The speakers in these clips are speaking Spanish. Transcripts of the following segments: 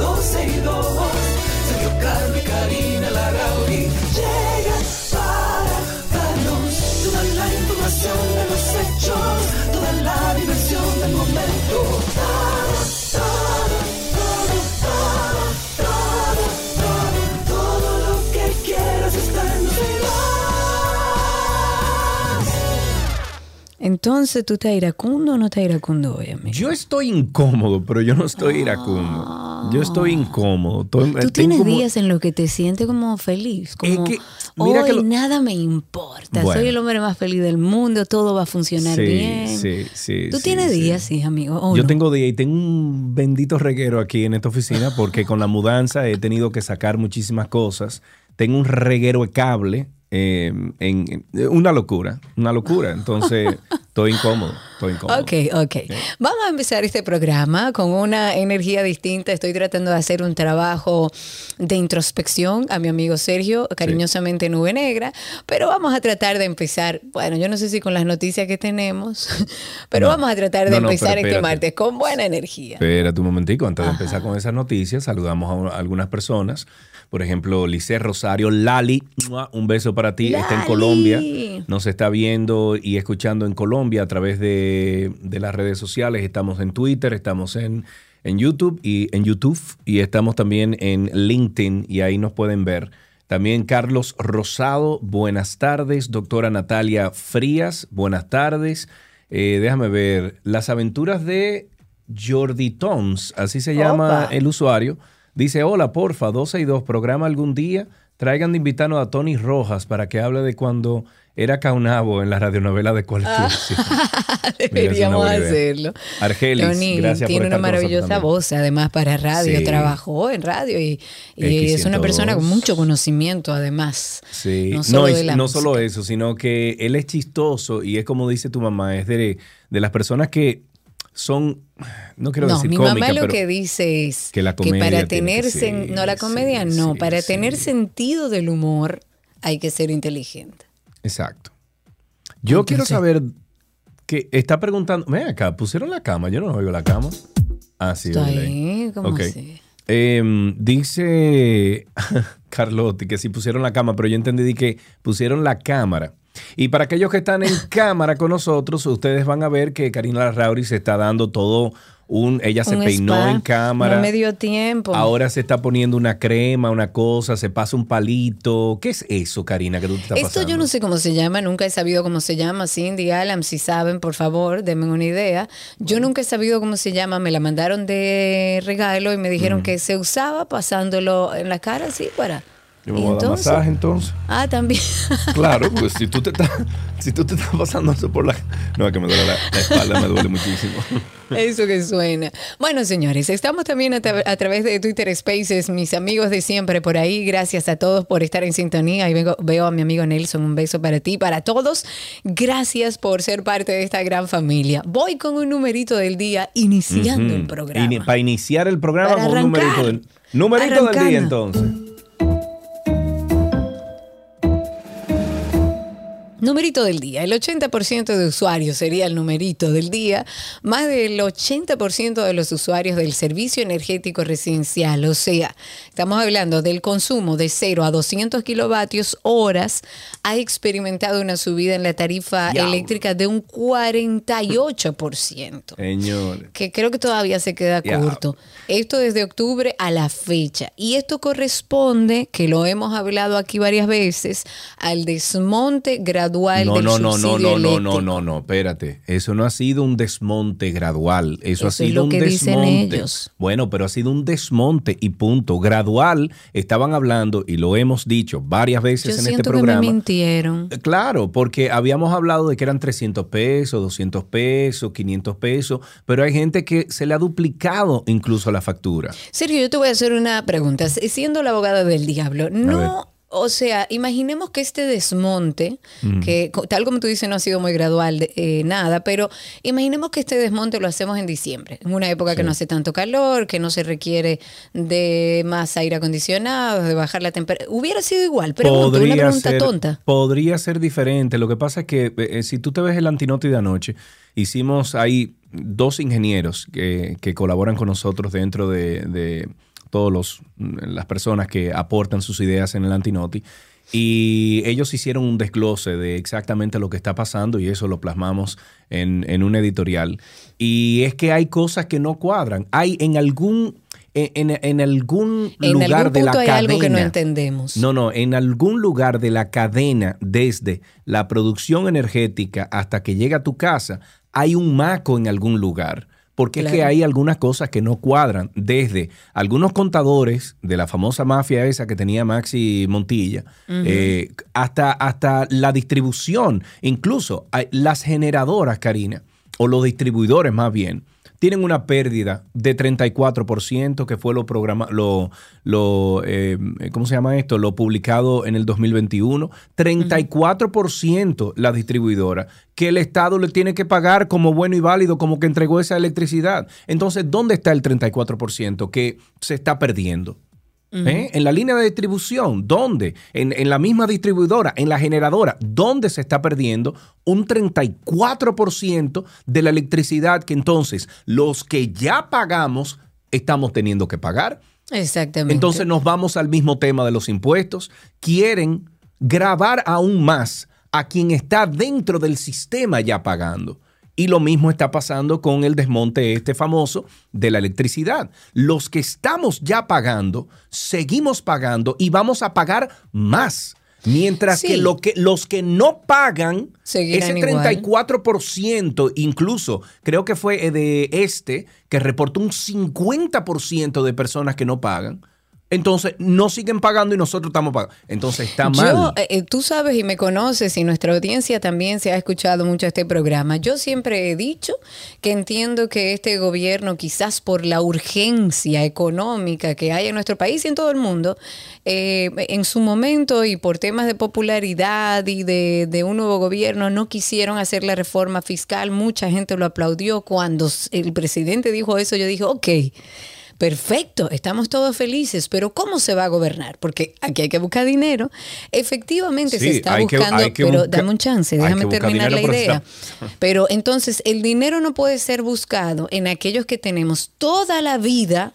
12, ya comienza 12 y 2. Sergio Carlos y Karina Larrauri llega para darnos toda la información de los hechos, toda la diversión del momento. Todo, todo, todo, todo, todo, todo, todo lo que quieras está en 12 y 2. Entonces, ¿tú estás iracundo o no estás iracundo hoy, amigo? Yo estoy incómodo, pero yo no estoy iracundo. Yo estoy incómodo. Estoy- Tú tienes como- días en los que te sientes como feliz, como que, mira hoy que lo- nada me importa, Bueno. soy el hombre más feliz del mundo, todo va a funcionar Sí, bien. sí, sí, Tú sí, tienes sí. días, sí, amigo. ¿o Yo no? tengo día y tengo un bendito reguero aquí en esta oficina porque con la mudanza he tenido que sacar muchísimas cosas. Tengo un reguero de cable. Eh, en, en- una locura, una locura. Entonces, estoy incómodo, estoy incómodo. Ok, ok. Vamos a empezar este programa con una energía distinta. Estoy tratando de hacer un trabajo de introspección a mi amigo Sergio, cariñosamente Nube Negra, pero vamos a tratar de empezar, bueno, yo no sé si con las noticias que tenemos, pero No. vamos a tratar de No, no, empezar este martes con buena energía. Espérate un momentico, antes de empezar con esas noticias, saludamos a, a algunas personas. Por ejemplo, Lice Rosario, Lali, un beso para ti, está en. Colombia, nos está viendo y escuchando en Colombia a través de, de las redes sociales. Estamos en Twitter, estamos en, en YouTube y en YouTube y estamos también en LinkedIn y ahí nos pueden ver. También Carlos Rosado, buenas tardes. Doctora Natalia Frías, buenas tardes. Eh, déjame ver, las aventuras de Jordi Tons, así se llama el usuario. Dice, hola, porfa, 12 y 2, programa algún día. Traigan de invitado a Tony Rojas para que hable de cuando era Caunabo en la radionovela de cuál Ah. Deberíamos hacerlo. Argelis, Tony gracias por tiene una estar nosotros maravillosa voz, además, para radio. Sí. Trabajó en radio y, y es una X102. persona con mucho conocimiento, además. Sí, No no, solo y de la no música. solo eso, sino que él es chistoso y es como dice tu mamá, es de, de las personas que son, no quiero no, decir mi mamá lo pero que dice es que la para tener, que- no la comedia, sí, no, sí, para sí. tener sentido del humor hay que ser inteligente. Exacto. Yo quiero saber que está preguntando, ven acá, pusieron la cama, yo no oigo la cama. Ah, sí, Está ahí, ¿cómo así? Em, dice Carlotti que sí pusieron la cámara, pero yo entendí que pusieron la cámara. Y para aquellos que están en cámara con nosotros, ustedes van a ver que Karina Larrauri se está dando todo un... Ella se Un peinó spa, en cámara. No me dio tiempo. Ahora se está poniendo una crema, una cosa, se pasa un palito. ¿Qué es eso, Karina, que tú te estás Esto pasando? yo no sé cómo se llama, nunca he sabido cómo se llama. Cindy, Alan, si saben, por favor, denme una idea. Yo nunca he sabido cómo se llama, me la mandaron de regalo y me dijeron que se usaba pasándolo en la cara así para... Yo me ¿Y voy a dar masaje entonces. Ah, también. Claro, pues si tú te estás, si tú te estás pasando eso por la... No, es que me duele la, la espalda, me duele muchísimo. Eso que suena. Bueno, señores, estamos también a, tra- a través de Twitter Spaces, mis amigos de siempre por ahí. Gracias a todos por estar en sintonía. Ahí vengo- veo a mi amigo Nelson. Un beso para ti, para todos. Gracias por ser parte de esta gran familia. Voy con un numerito del día iniciando el programa. Para iniciar el programa Para con un numerito del, numerito del día entonces. Numerito del día. El 80% de usuarios sería el numerito del día. Más del 80% de los usuarios del servicio energético residencial. O sea, estamos hablando del consumo de 0 a 200 kilovatios horas. Ha experimentado una subida en la tarifa eléctrica de un 48%. Señores. que creo que todavía se queda Ya. corto. Esto desde octubre a la fecha. Y esto corresponde, que lo hemos hablado aquí varias veces, al desmonte gradual No, del no, no, no, subsidio no, no, no, no, no, espérate. Eso no ha sido un desmonte gradual. Eso, Eso ha es sido lo un que dicen desmonte. ellos. Bueno, pero ha sido un desmonte y punto. Gradual, estaban hablando, y lo hemos dicho varias veces Yo en este siento que me programa. mintieron. Eh, Claro, porque habíamos hablado de que eran 300 pesos, 200 pesos, 500 pesos, pero hay gente que se le ha duplicado incluso la factura. Sergio, yo te voy a hacer una pregunta. Siendo la abogada del diablo, ¿no O sea, imaginemos que este desmonte, que co- tal como tú dices no ha sido muy gradual, eh, nada, pero imaginemos que este desmonte lo hacemos en diciembre, en una época que no hace tanto calor, que no se requiere de más aire acondicionado, de bajar la temperatura. Hubiera sido igual, pero una pregunta ser, tonta. Podría ser diferente. Lo que pasa es que eh, si tú te ves el antinoti de anoche, hicimos ahí dos ingenieros que, que colaboran con nosotros dentro de, de todos los las personas que aportan sus ideas en el antinoti. Y ellos hicieron un desglose de exactamente lo que está pasando y eso lo plasmamos en, en un editorial. Y es que hay cosas que no cuadran. Hay en algún, en, en- algún En lugar algún de la hay cadena. algo que no entendemos. No, no, en algún lugar de la cadena, desde la producción energética hasta que llega a tu casa, hay un maco en algún lugar. Porque es que hay algunas cosas que no cuadran. Desde algunos contadores de la famosa mafia esa que tenía Maxi Montilla, eh, hasta, hasta la distribución. Incluso las generadoras, Karina, o los distribuidores más bien, tienen una pérdida de 34%, que fue lo programa, lo, eh, ¿cómo se llama esto? Lo publicado en el 2021. 34% la distribuidora, que el Estado le tiene que pagar como bueno y válido, como que entregó esa electricidad. Entonces, ¿dónde está el 34% que se está perdiendo? ¿Eh? En la línea de distribución, ¿dónde? En, en la misma distribuidora, en la generadora, ¿dónde se está perdiendo un 34% de la electricidad que entonces los que ya pagamos estamos teniendo que pagar? Exactamente. Entonces nos vamos al mismo tema de los impuestos. Quieren grabar aún más a quien está dentro del sistema ya pagando. Y lo mismo está pasando con el desmonte este famoso de la electricidad. Los que estamos ya pagando, seguimos pagando y vamos a pagar más. Mientras Sí. que, lo que los que no pagan, Seguirán ese igual. 34%, incluso creo que fue eh, de este, que reportó un 50% de personas que no pagan. Entonces, no siguen pagando y nosotros estamos pagando. Entonces, está mal. Yo, eh, eh, tú sabes y me conoces y nuestra audiencia también se ha escuchado mucho este programa. Yo siempre he dicho que entiendo que este gobierno, quizás por la urgencia económica que hay en nuestro país y en todo el mundo, eh, en su momento y por temas de popularidad y de, de un nuevo gobierno, no quisieron hacer la reforma fiscal. Mucha gente lo aplaudió. Cuando el presidente dijo eso, yo dije, ok. Perfecto, estamos todos felices, pero ¿cómo se va a gobernar? Porque aquí hay que buscar dinero. Efectivamente se está que- buscando, que pero busca- dame un chance, déjame terminar la idea. Pero entonces el dinero no puede ser buscado en aquellos que tenemos toda la vida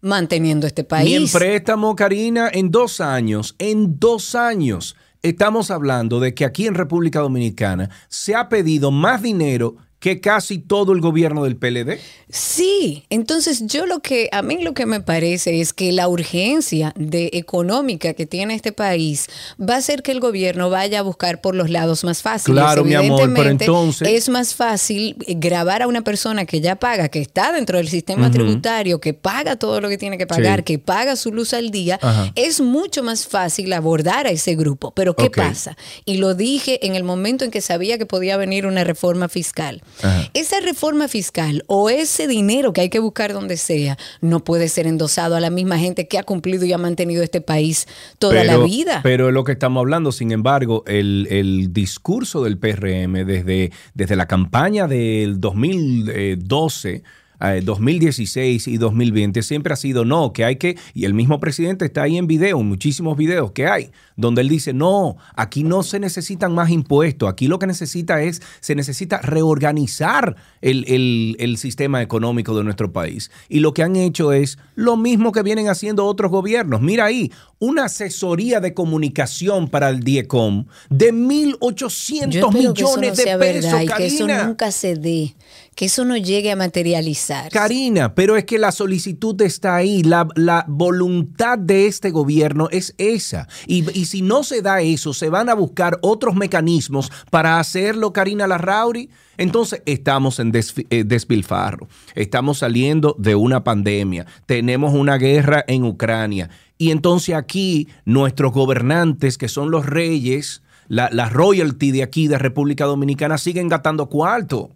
manteniendo este Ni en país. préstamo, Karina, en dos años, en dos años, estamos hablando de que aquí en República Dominicana se ha pedido más dinero que casi todo el gobierno del PLD. Sí, entonces yo lo que a mí lo que me parece es que la urgencia de económica que tiene este país va a hacer que el gobierno vaya a buscar por los lados más fáciles. Claro, mi amor, pero entonces- es más fácil grabar a una persona que ya paga, que está dentro del sistema tributario, que paga todo lo que tiene que pagar, Sí. que paga su luz al día. Ajá. Es mucho más fácil abordar a ese grupo. Pero ¿qué pasa? Y lo dije en el momento en que sabía que podía venir una reforma fiscal. Ajá. Esa reforma fiscal o ese dinero que hay que buscar donde sea no puede ser endosado a la misma gente que ha cumplido y ha mantenido este país toda la vida. Pero es lo que estamos hablando, sin embargo, el, el discurso del PRM desde, desde la campaña del 2012, eh, 2016 y 2020 siempre ha sido no, que hay que, y el mismo presidente está ahí en video, en muchísimos videos que hay, donde él dice, no, aquí no se necesitan más impuestos, aquí lo que necesita es, se necesita reorganizar el, el- el sistema económico de nuestro país. Y lo que han hecho es lo mismo que vienen haciendo otros gobiernos. Mira ahí, una asesoría de comunicación para el DIECOM de 1.800 Yo espero que eso no millones de pesos, verdad y que eso nunca se dé, que eso no llegue a materializar. Karina, pero es que la solicitud está ahí, la, la voluntad de este gobierno es esa. Y, y si no se da eso, se van a buscar otros mecanismos para hacerlo, Karina Larrauri. Entonces estamos en eh, despilfarro, estamos saliendo de una pandemia, tenemos una guerra en Ucrania. Y entonces aquí nuestros gobernantes, que son los reyes, la, la royalty de aquí de República Dominicana, siguen gastando cuarto.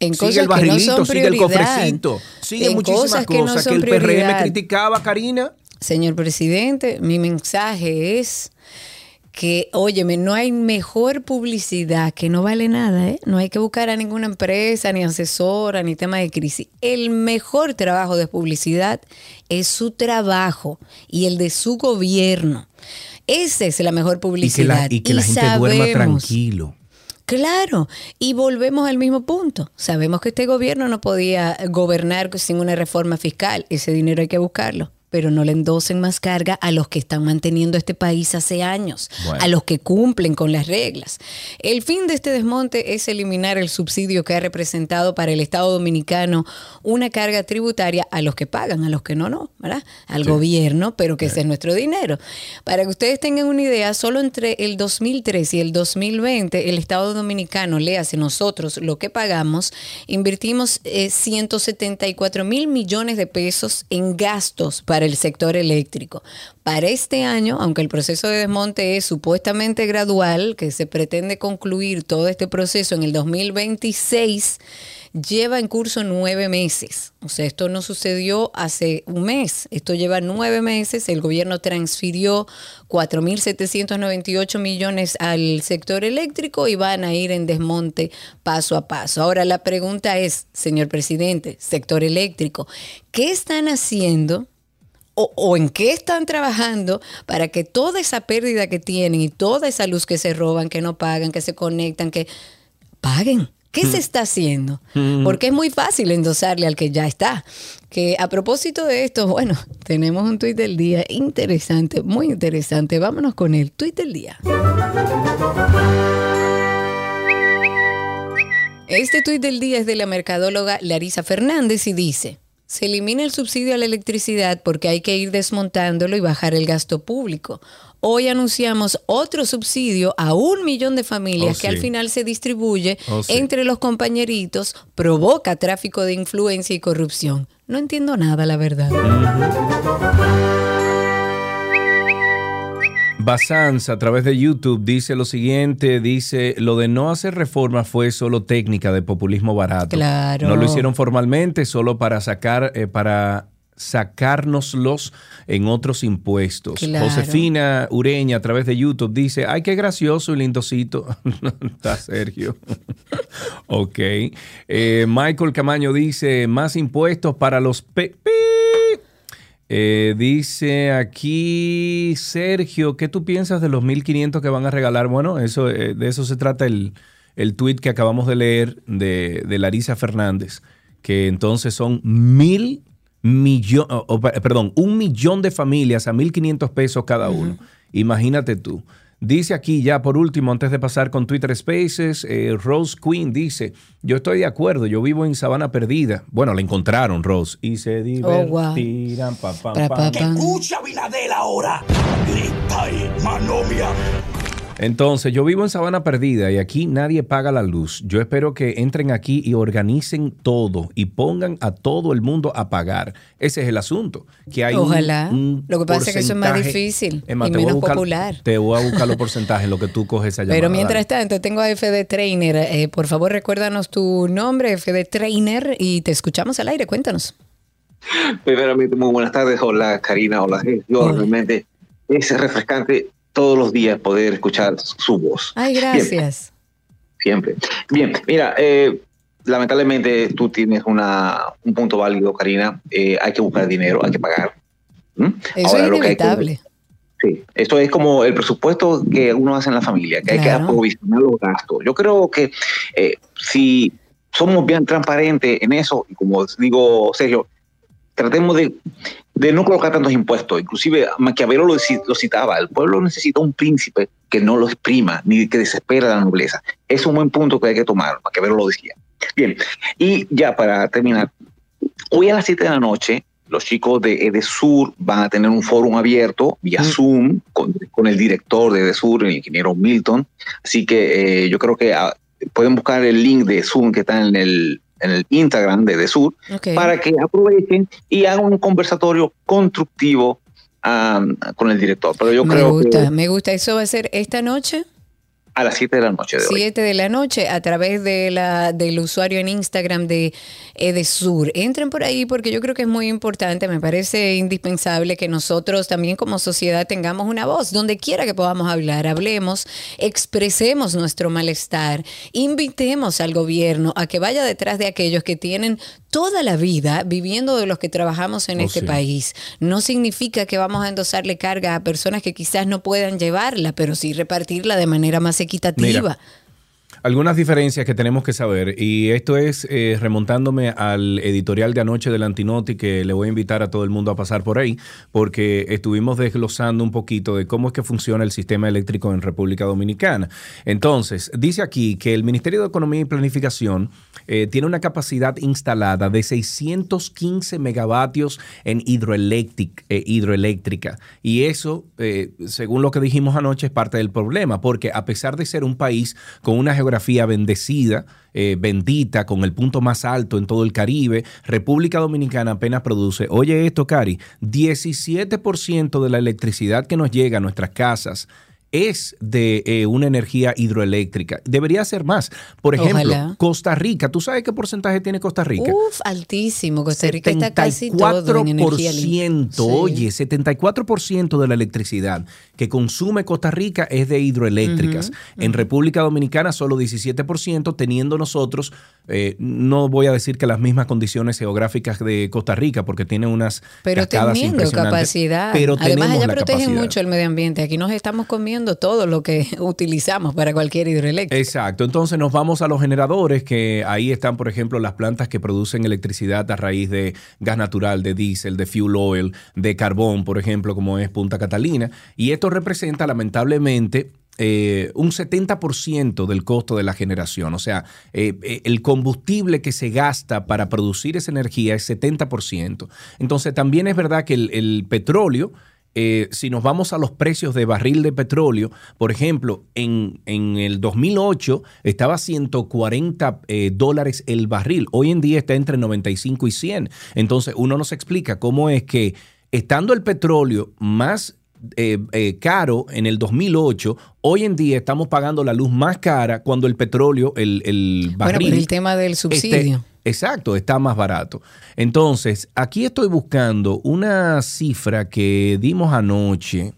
En Sigue cosas el que no barrilito, son sigue el cofrecito, sigue En muchísimas cosas cosas que no que, el PRM criticaba, Karina. señor presidente, mi mensaje es que, óyeme, no hay mejor publicidad que no vale nada, ¿eh? No hay que buscar a ninguna empresa, ni asesora, ni tema de crisis. El mejor trabajo de publicidad es su trabajo y el de su gobierno. Esa es la mejor Y que publicidad. la, y que la gente duerma sabemos- tranquilo. Claro, y volvemos al mismo punto. Sabemos que este gobierno no podía gobernar sin una reforma fiscal. Ese dinero hay que buscarlo. Pero no le endosen más carga a los que están manteniendo este país hace años, Bueno. a los que cumplen con las reglas. El fin de este desmonte es eliminar el subsidio que ha representado para el Estado dominicano una carga tributaria a los que pagan, a los que no, no, ¿verdad? Al gobierno, pero que ese es nuestro dinero. Para que ustedes tengan una idea, solo entre el 2003 y el 2020, el Estado dominicano, le hace nosotros lo que pagamos, invertimos eh, 174 mil millones de pesos en gastos para el sector eléctrico. Para este año, aunque el proceso de desmonte es supuestamente gradual, que se pretende concluir todo este proceso en el 2026, lleva en curso nueve meses. O sea, esto no sucedió hace un mes, esto lleva nueve meses. El gobierno transfirió 4.798 millones al sector eléctrico y van a ir en desmonte paso a paso. Ahora la pregunta es, señor presidente, sector eléctrico, ¿qué están haciendo? O, o en qué están trabajando para que toda esa pérdida que tienen y toda esa luz que se roban, que no pagan, que se conectan, que paguen. ¿Qué se está haciendo? Porque es muy fácil endosarle al que ya está. Que a propósito de esto, bueno, tenemos un tuit del día interesante, muy interesante. Vámonos con el tuit del día. Este tuit del día es de la mercadóloga Larisa Fernández y dice, se elimina el subsidio a la electricidad porque hay que ir desmontándolo y bajar el gasto público. Hoy anunciamos otro subsidio a un millón de familias Oh, que al final se distribuye Oh, sí. entre los compañeritos, provoca tráfico de influencia y corrupción. No entiendo nada, la verdad. Basanz a través de YouTube dice lo siguiente, dice, lo de no hacer reforma fue solo técnica de populismo barato. Claro. No lo hicieron formalmente solo para sacar, eh, para sacárnoslos en otros impuestos. Claro. Josefina Ureña a través de YouTube dice, ay, qué gracioso y lindocito. Está Sergio. ok. Eh, Michael Camaño dice, más impuestos para los... pe- pi- eh, dice aquí Sergio, ¿qué tú piensas de los 1500 que van a regalar? Bueno, eso, eh, de eso se trata el, el tweet que acabamos de leer de, de Larisa Fernández, que entonces son mil millones, perdón, un millón de familias a 1500 pesos cada uno. Imagínate tú. Dice aquí ya por último, antes de pasar con Twitter Spaces, eh, Rose Queen dice, yo estoy de acuerdo, yo vivo en Sabana Perdida. Bueno, la encontraron, Rose, y se Oh, wow. divertirán. pa, pam, Pa, pam. pa, pam. Escucha Binadel ahora. Grita y manomia. Entonces, yo vivo en Sabana Perdida y aquí nadie paga la luz. Yo espero que entren aquí y organicen todo y pongan a todo el mundo a pagar. Ese es el asunto. Que hay un- Ojalá. un Lo que pasa es que eso es más porcentaje- difícil y menos buscar- popular. Te voy a buscar los porcentajes, lo que tú coges llamada. Pero mientras tanto, tengo a FD Trainer. Eh, por favor, recuérdanos tu nombre, FD Trainer, y te escuchamos al aire. Cuéntanos. Primeramente, muy buenas tardes. Hola, Karina. Hola. Hola. Realmente es refrescante todos los días poder escuchar su voz. Ay, gracias. Siempre. Bien, mira, eh, lamentablemente tú tienes una, un punto válido, Karina. Eh, hay que buscar dinero, hay que pagar. ¿Mm? Eso Ahora, es que que- inevitable. Sí, esto es como el presupuesto que uno hace en la familia, que hay que aprovisionar los gastos. Yo creo que eh, si somos bien transparentes en eso, y como digo Sergio, tratemos de, de no colocar tantos impuestos. Inclusive Maquiavelo lo, ci- lo citaba, el pueblo necesita un príncipe que no lo exprima ni que desespera la nobleza. Es un buen punto que hay que tomar, Maquiavelo lo decía. Bien, y ya para terminar, hoy a las 7 de la noche los chicos de Edesur van a tener un foro abierto vía. Zoom con, con el director de Edesur, el ingeniero Milton. Así que eh, yo creo que ah, pueden buscar el link de Zoom que está en el, en el Instagram de Edesur Ok. para que aprovechen y hagan un conversatorio constructivo ah, con el director. Pero yo me creo gusta, que me gusta. ¿Eso va a ser esta noche? A las 7 de la noche de hoy. 7 de la noche a través de la, del usuario en Instagram de Edesur. Entren por ahí porque yo creo que es muy importante, me parece indispensable que nosotros también como sociedad tengamos una voz, donde quiera que podamos hablar, hablemos, expresemos nuestro malestar, invitemos al gobierno a que vaya detrás de aquellos que tienen toda la vida viviendo de los que trabajamos en Oh, este sí. país. No significa que vamos a endosarle carga a personas que quizás no puedan llevarla, pero sí repartirla de manera más equitativa. Mira, Algunas diferencias que tenemos que saber, y esto es eh, remontándome al editorial de anoche del Antinoti, que le voy a invitar a todo el mundo a pasar por ahí, porque estuvimos desglosando un poquito de cómo es que funciona el sistema eléctrico en República Dominicana. Entonces, dice aquí que el Ministerio de Economía y Planificación eh, tiene una capacidad instalada de 615 megavatios en eh, hidroeléctrica, y eso, según lo que dijimos anoche, es parte del problema, porque a pesar de ser un país con una geografía bendecida, eh, bendita, con el punto más alto en todo el Caribe, República Dominicana apenas produce, oye esto, Cari, 17% de la electricidad que nos llega a nuestras casas es de eh, una energía hidroeléctrica. Debería ser más. Por ejemplo, Ojalá. Costa Rica, ¿tú sabes qué porcentaje tiene Costa Rica? Uf, altísimo. Costa Rica está casi todo en energía limpia. 74%, oye, 74% de la electricidad que consume Costa Rica es de hidroeléctricas. En República Dominicana solo 17%, teniendo nosotros, eh, no voy a decir que las mismas condiciones geográficas de Costa Rica, porque tiene unas Pero cascadas teniendo impresionantes, capacidad. Pero Además, allá capacidad. mucho el medio ambiente. Aquí nos estamos comiendo todo lo que utilizamos para cualquier hidroeléctrica. Exacto, entonces nos vamos a los generadores, que ahí están, por ejemplo, las plantas que producen electricidad a raíz de gas natural, de diésel, de fuel oil, de carbón, por ejemplo, como es Punta Catalina. Y esto representa, lamentablemente, eh, un 70% del costo de la generación. O sea, eh, eh, el combustible que se gasta para producir esa energía es 70%. Entonces, también es verdad que el, el petróleo eh, si nos vamos a los precios de barril de petróleo, por ejemplo, en, en el 2008 estaba a 140 eh, dólares el barril. Hoy en día está entre 95 y 100. Entonces, uno nos explica cómo es que estando el petróleo más eh, eh, caro en el 2008, hoy en día estamos pagando la luz más cara cuando el petróleo, el, el Bueno, barril... por el tema del este, subsidio. Exacto, está más barato. Entonces, aquí estoy buscando una cifra que dimos anoche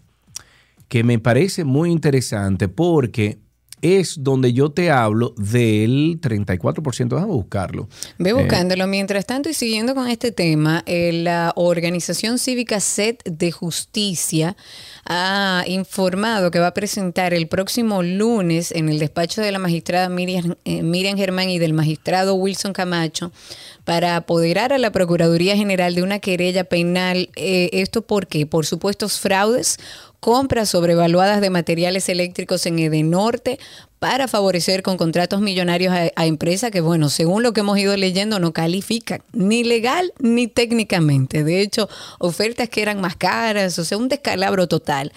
que me parece muy interesante porque es donde yo te hablo del 34%. Déjame buscarlo. Ve Eh, buscándolo. Mientras tanto, y siguiendo con este tema, eh, la organización cívica SET de Justicia ha informado que va a presentar el próximo lunes en el despacho de la magistrada Miriam, eh, Miriam Germán y del magistrado Wilson Camacho para apoderar a la Procuraduría General de una querella penal. Eh, ¿Esto por qué? Por supuestos fraudes, compras sobrevaluadas de materiales eléctricos en Edenorte para favorecer con contratos millonarios a, empresas que, bueno, según lo que hemos ido leyendo, no califican ni legal ni técnicamente. De hecho, ofertas que eran más caras, o sea, un descalabro total.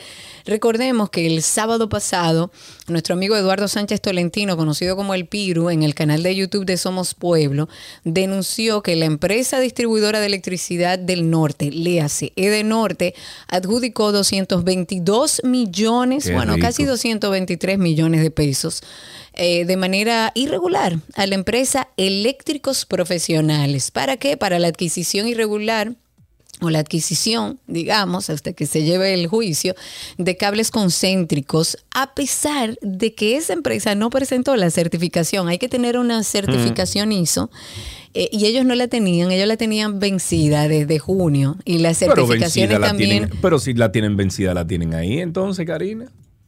Recordemos que el sábado pasado, nuestro amigo Eduardo Sánchez Tolentino, conocido como El Piru, en el canal de YouTube de Somos Pueblo, denunció que la empresa distribuidora de electricidad del norte, léase, Edenorte, adjudicó 222 millones, Qué bueno, rico. casi 223 millones de pesos eh, de manera irregular a la empresa Eléctricos Profesionales. ¿Para qué? Para la adquisición irregular o la adquisición, digamos, hasta que se lleve el juicio, de cables concéntricos, a pesar de que esa empresa no presentó la certificación. Hay que tener una certificación ISO. eh, y ellos no la tenían, ellos la tenían vencida desde junio. Y las Pero certificaciones la también. tienen, pero si la tienen vencida, la tienen ahí entonces, Karina.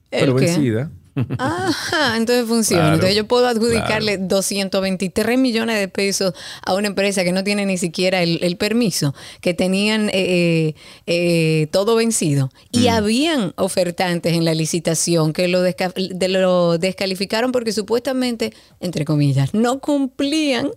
Pero vencida. Ajá, entonces funciona. Claro, entonces yo puedo adjudicarle 223 millones de pesos a una empresa que no tiene ni siquiera el, el permiso, que tenían eh, eh, todo vencido. Y Mm. habían ofertantes en la licitación que lo, desca- de- lo descalificaron porque supuestamente, entre comillas, no cumplían,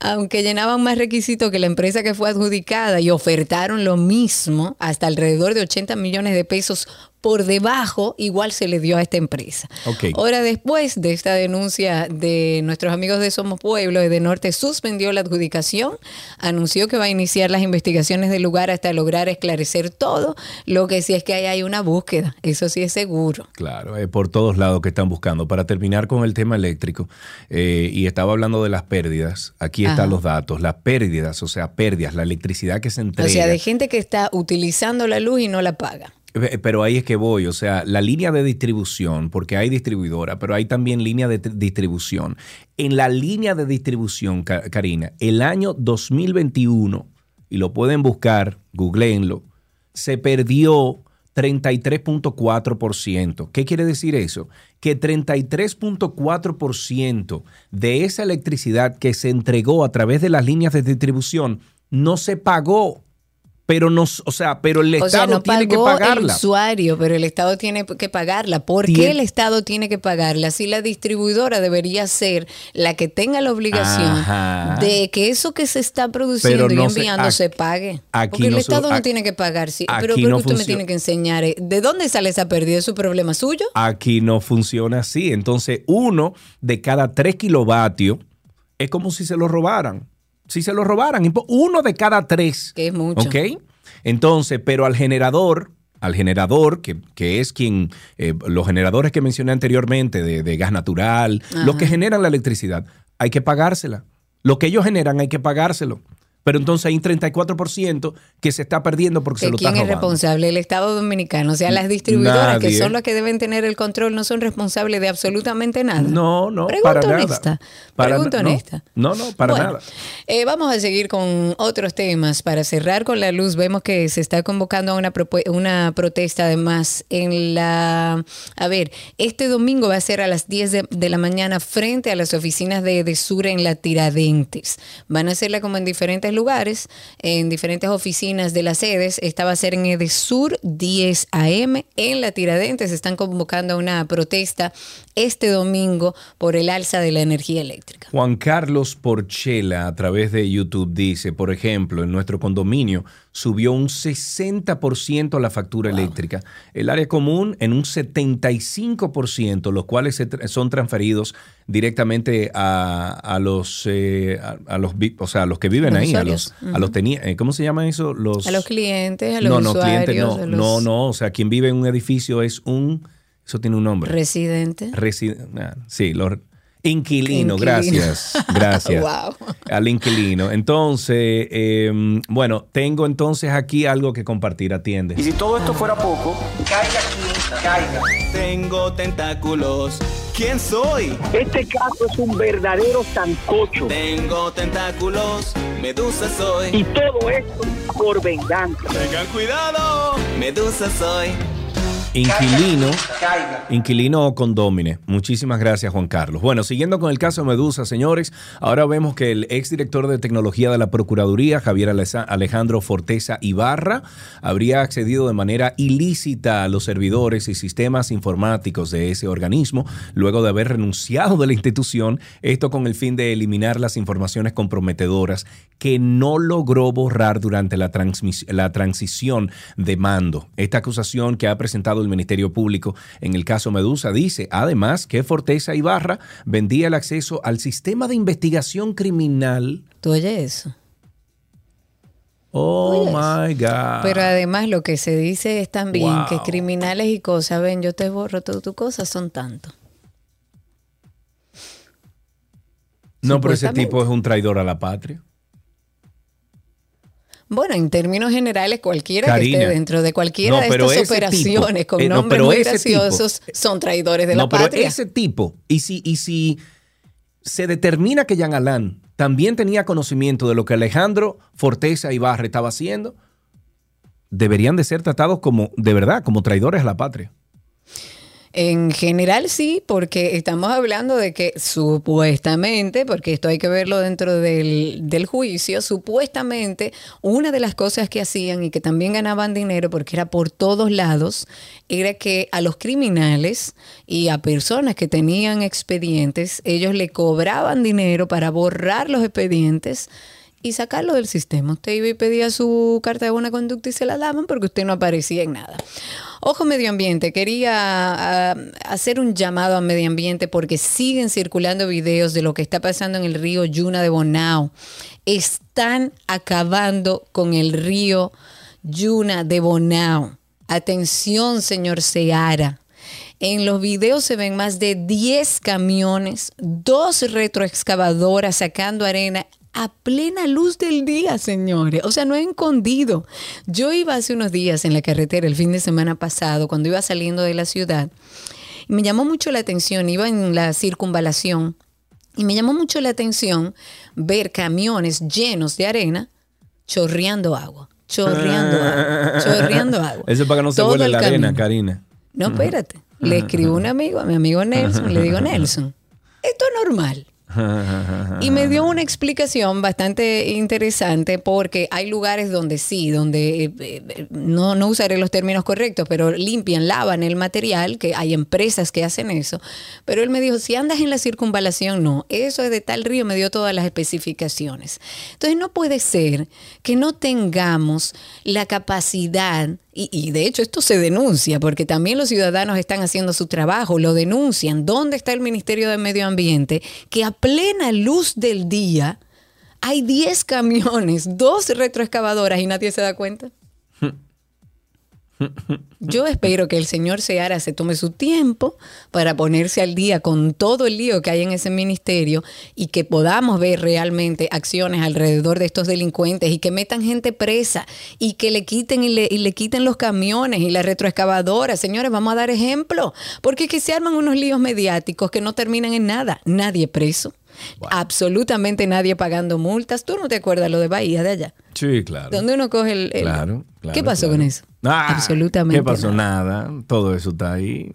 aunque llenaban más requisitos que la empresa que fue adjudicada y ofertaron lo mismo, hasta alrededor de 80 millones de pesos por debajo igual se le dio a esta empresa. Ok. Ahora, después de esta denuncia de nuestros amigos de Somos Pueblo, de Norte suspendió la adjudicación, anunció que va a iniciar las investigaciones del lugar hasta lograr esclarecer todo. Lo que sí es que ahí hay una búsqueda, eso sí es seguro. Claro, eh, por todos lados que están buscando. Para terminar con el tema eléctrico, eh, y estaba hablando de las pérdidas, aquí están Ajá. los datos, las pérdidas, o sea, pérdidas, la electricidad que se entrega. O sea, de gente que está utilizando la luz y no la paga. Pero ahí es que voy, o sea, la línea de distribución, porque hay distribuidora, pero hay también línea de tri- distribución. En la línea de distribución, Ka- Karina, el año 2021, y lo pueden buscar, googleenlo, se perdió 33.4%. ¿Qué quiere decir eso? Que 33.4% de esa electricidad que se entregó a través de las líneas de distribución no se pagó. Pero no, o sea, pero el O sea, Estado no tiene que pagó el pagarla. usuario, pero el Estado tiene que pagarla. ¿Por qué el Estado tiene que pagarla? Si la distribuidora debería ser la que tenga la obligación Ajá. de que eso que se está produciendo no y se- enviando aquí- se pague. aquí Porque el no se- Estado no tiene que pagar. Sí. aquí Pero, pero no usted me funciona. tiene que enseñar. eh, ¿De dónde sale esa pérdida? ¿Es su problema suyo? Aquí no funciona así. Entonces, uno de cada tres kilovatios es como si se lo robaran. Si se lo robaran, uno de cada tres. Que es mucho. ¿Ok? Entonces, pero al generador, al generador, que, que es quien, eh, los generadores que mencioné anteriormente de, de gas natural, los que generan la electricidad, hay que pagársela. Lo que ellos generan hay que pagárselo. Pero entonces hay un 34% que se está perdiendo porque se ¿Que lo ¿Quién están es robando. responsable? El Estado Dominicano. O sea, las distribuidoras que son las que deben tener el control no son responsables de absolutamente nada. No, no, Pregunta para nada. honesta. Para Pregunta na- honesta. No, no, para Bueno, nada. eh, vamos a seguir con otros temas. Para cerrar con la luz, vemos que se está convocando a una, una protesta además en la... A ver, este domingo va a ser a las 10 de, de la mañana frente a las oficinas de Edesur en la Tiradentes. Van a hacerla como en diferentes lugares, en diferentes oficinas de las sedes. Esta va a ser en Edesur 10 AM en la Tiradentes. Están convocando una protesta este domingo por el alza de la energía eléctrica. Juan Carlos Porchela a través de YouTube dice, por ejemplo, en nuestro condominio subió un 60% la factura eléctrica. El área común en un 75%, los cuales son transferidos directamente a, a los, eh, a, a los, vi- o sea, a los que viven Los ahí, a los, a los teni- eh, ¿cómo se llama eso? Los, A los clientes, a los no, no, usuarios, clientes, no, a los no, no, o sea, quien vive en un edificio es un, eso tiene un nombre. residentes. Resi- ah, sí, los inquilino, Inquilino. gracias, gracias. Wow. Al inquilino. Entonces, eh, bueno, tengo entonces aquí algo que compartir, atiende. Y si todo esto fuera poco, caiga quien caiga. Tengo tentáculos. ¿Quién soy? Este caso es un verdadero sancocho. Tengo tentáculos. Medusa soy. Y todo esto por venganza. Tengan cuidado. Medusa soy. Inquilino, inquilino o condómine. Muchísimas gracias, Juan Carlos. Bueno, siguiendo con el caso Medusa, señores, ahora vemos que el exdirector de tecnología de la Procuraduría, Javier Alejandro Forteza Ibarra, habría accedido de manera ilícita a los servidores y sistemas informáticos de ese organismo, luego de haber renunciado de la institución, esto con el fin de eliminar las informaciones comprometedoras que no logró borrar durante la, la transición de mando. Esta acusación que ha presentado el Ministerio Público en el caso Medusa dice, además, que Forteza Ibarra vendía el acceso al sistema de investigación criminal. ¿Tú oyes eso? Oh my God. Pero además lo que se dice es también Wow. que criminales y cosas, ven, yo te borro todas tus cosas, son tantos. no, pero ese tipo es un traidor a la patria. Bueno, en términos generales, cualquiera que esté dentro de cualquiera No, de estas operaciones tipo, con eh, no, nombres muy ese tipo- graciosos son traidores de no, la pero patria. ese tipo, y si, y si se determina que Jean Alain también tenía conocimiento de lo que Alejandro Forteza Ibarra estaba haciendo, deberían de ser tratados como, de verdad, como traidores a la patria. En general sí, porque estamos hablando de que supuestamente, porque esto hay que verlo dentro del, del juicio, supuestamente una de las cosas que hacían y que también ganaban dinero, porque era por todos lados, era que a los criminales y a personas que tenían expedientes, ellos le cobraban dinero para borrar los expedientes y sacarlo del sistema. Usted iba y pedía su carta de buena conducta y se la daban porque usted no aparecía en nada. Ojo medio ambiente, quería ah, hacer un llamado a medio ambiente porque siguen circulando videos de lo que está pasando en el río Yuna de Bonao. Están acabando con el río Yuna de Bonao. Atención, señor Seara. En los videos se ven más de 10 camiones, dos retroexcavadoras sacando arena a plena luz del día, señores. O sea, no he escondido. Yo iba hace unos días en la carretera el fin de semana pasado, cuando iba saliendo de la ciudad, y me llamó mucho la atención, iba en la circunvalación, y me llamó mucho la atención ver camiones llenos de arena chorreando agua, chorreando agua, chorreando agua. Eso es para que no se Todo vuele el la arena. Karina. No, espérate. Le escribo a un amigo, a mi amigo Nelson, y le digo, Nelson, esto es normal. Y me dio una explicación bastante interesante porque hay lugares donde sí, donde eh, eh, no, no usaré los términos correctos, pero limpian, lavan el material, que hay empresas que hacen eso. Pero él me dijo, si andas en la circunvalación, no, eso es de tal río, me dio todas las especificaciones. Entonces no puede ser que no tengamos la capacidad y, y de hecho esto se denuncia porque también los ciudadanos están haciendo su trabajo, lo denuncian. ¿Dónde está el Ministerio de Medio Ambiente? Que a plena luz del día hay 10 camiones, dos retroexcavadoras y nadie se da cuenta. Yo espero que el señor Seara se tome su tiempo para ponerse al día con todo el lío que hay en ese ministerio y que podamos ver realmente acciones alrededor de estos delincuentes y que metan gente presa y que le quiten y le, quiten los camiones y la retroexcavadora. Señores, vamos a dar ejemplo, porque es que se arman unos líos mediáticos que no terminan en nada. Nadie preso. Absolutamente nadie pagando multas. ¿Tú no te acuerdas lo de Bahía de allá? Sí, claro. Donde uno coge el... el- Claro, claro, ¿Qué pasó claro. con eso? Ah, Absolutamente ¿Qué pasó? nada. Nada. Todo eso está ahí.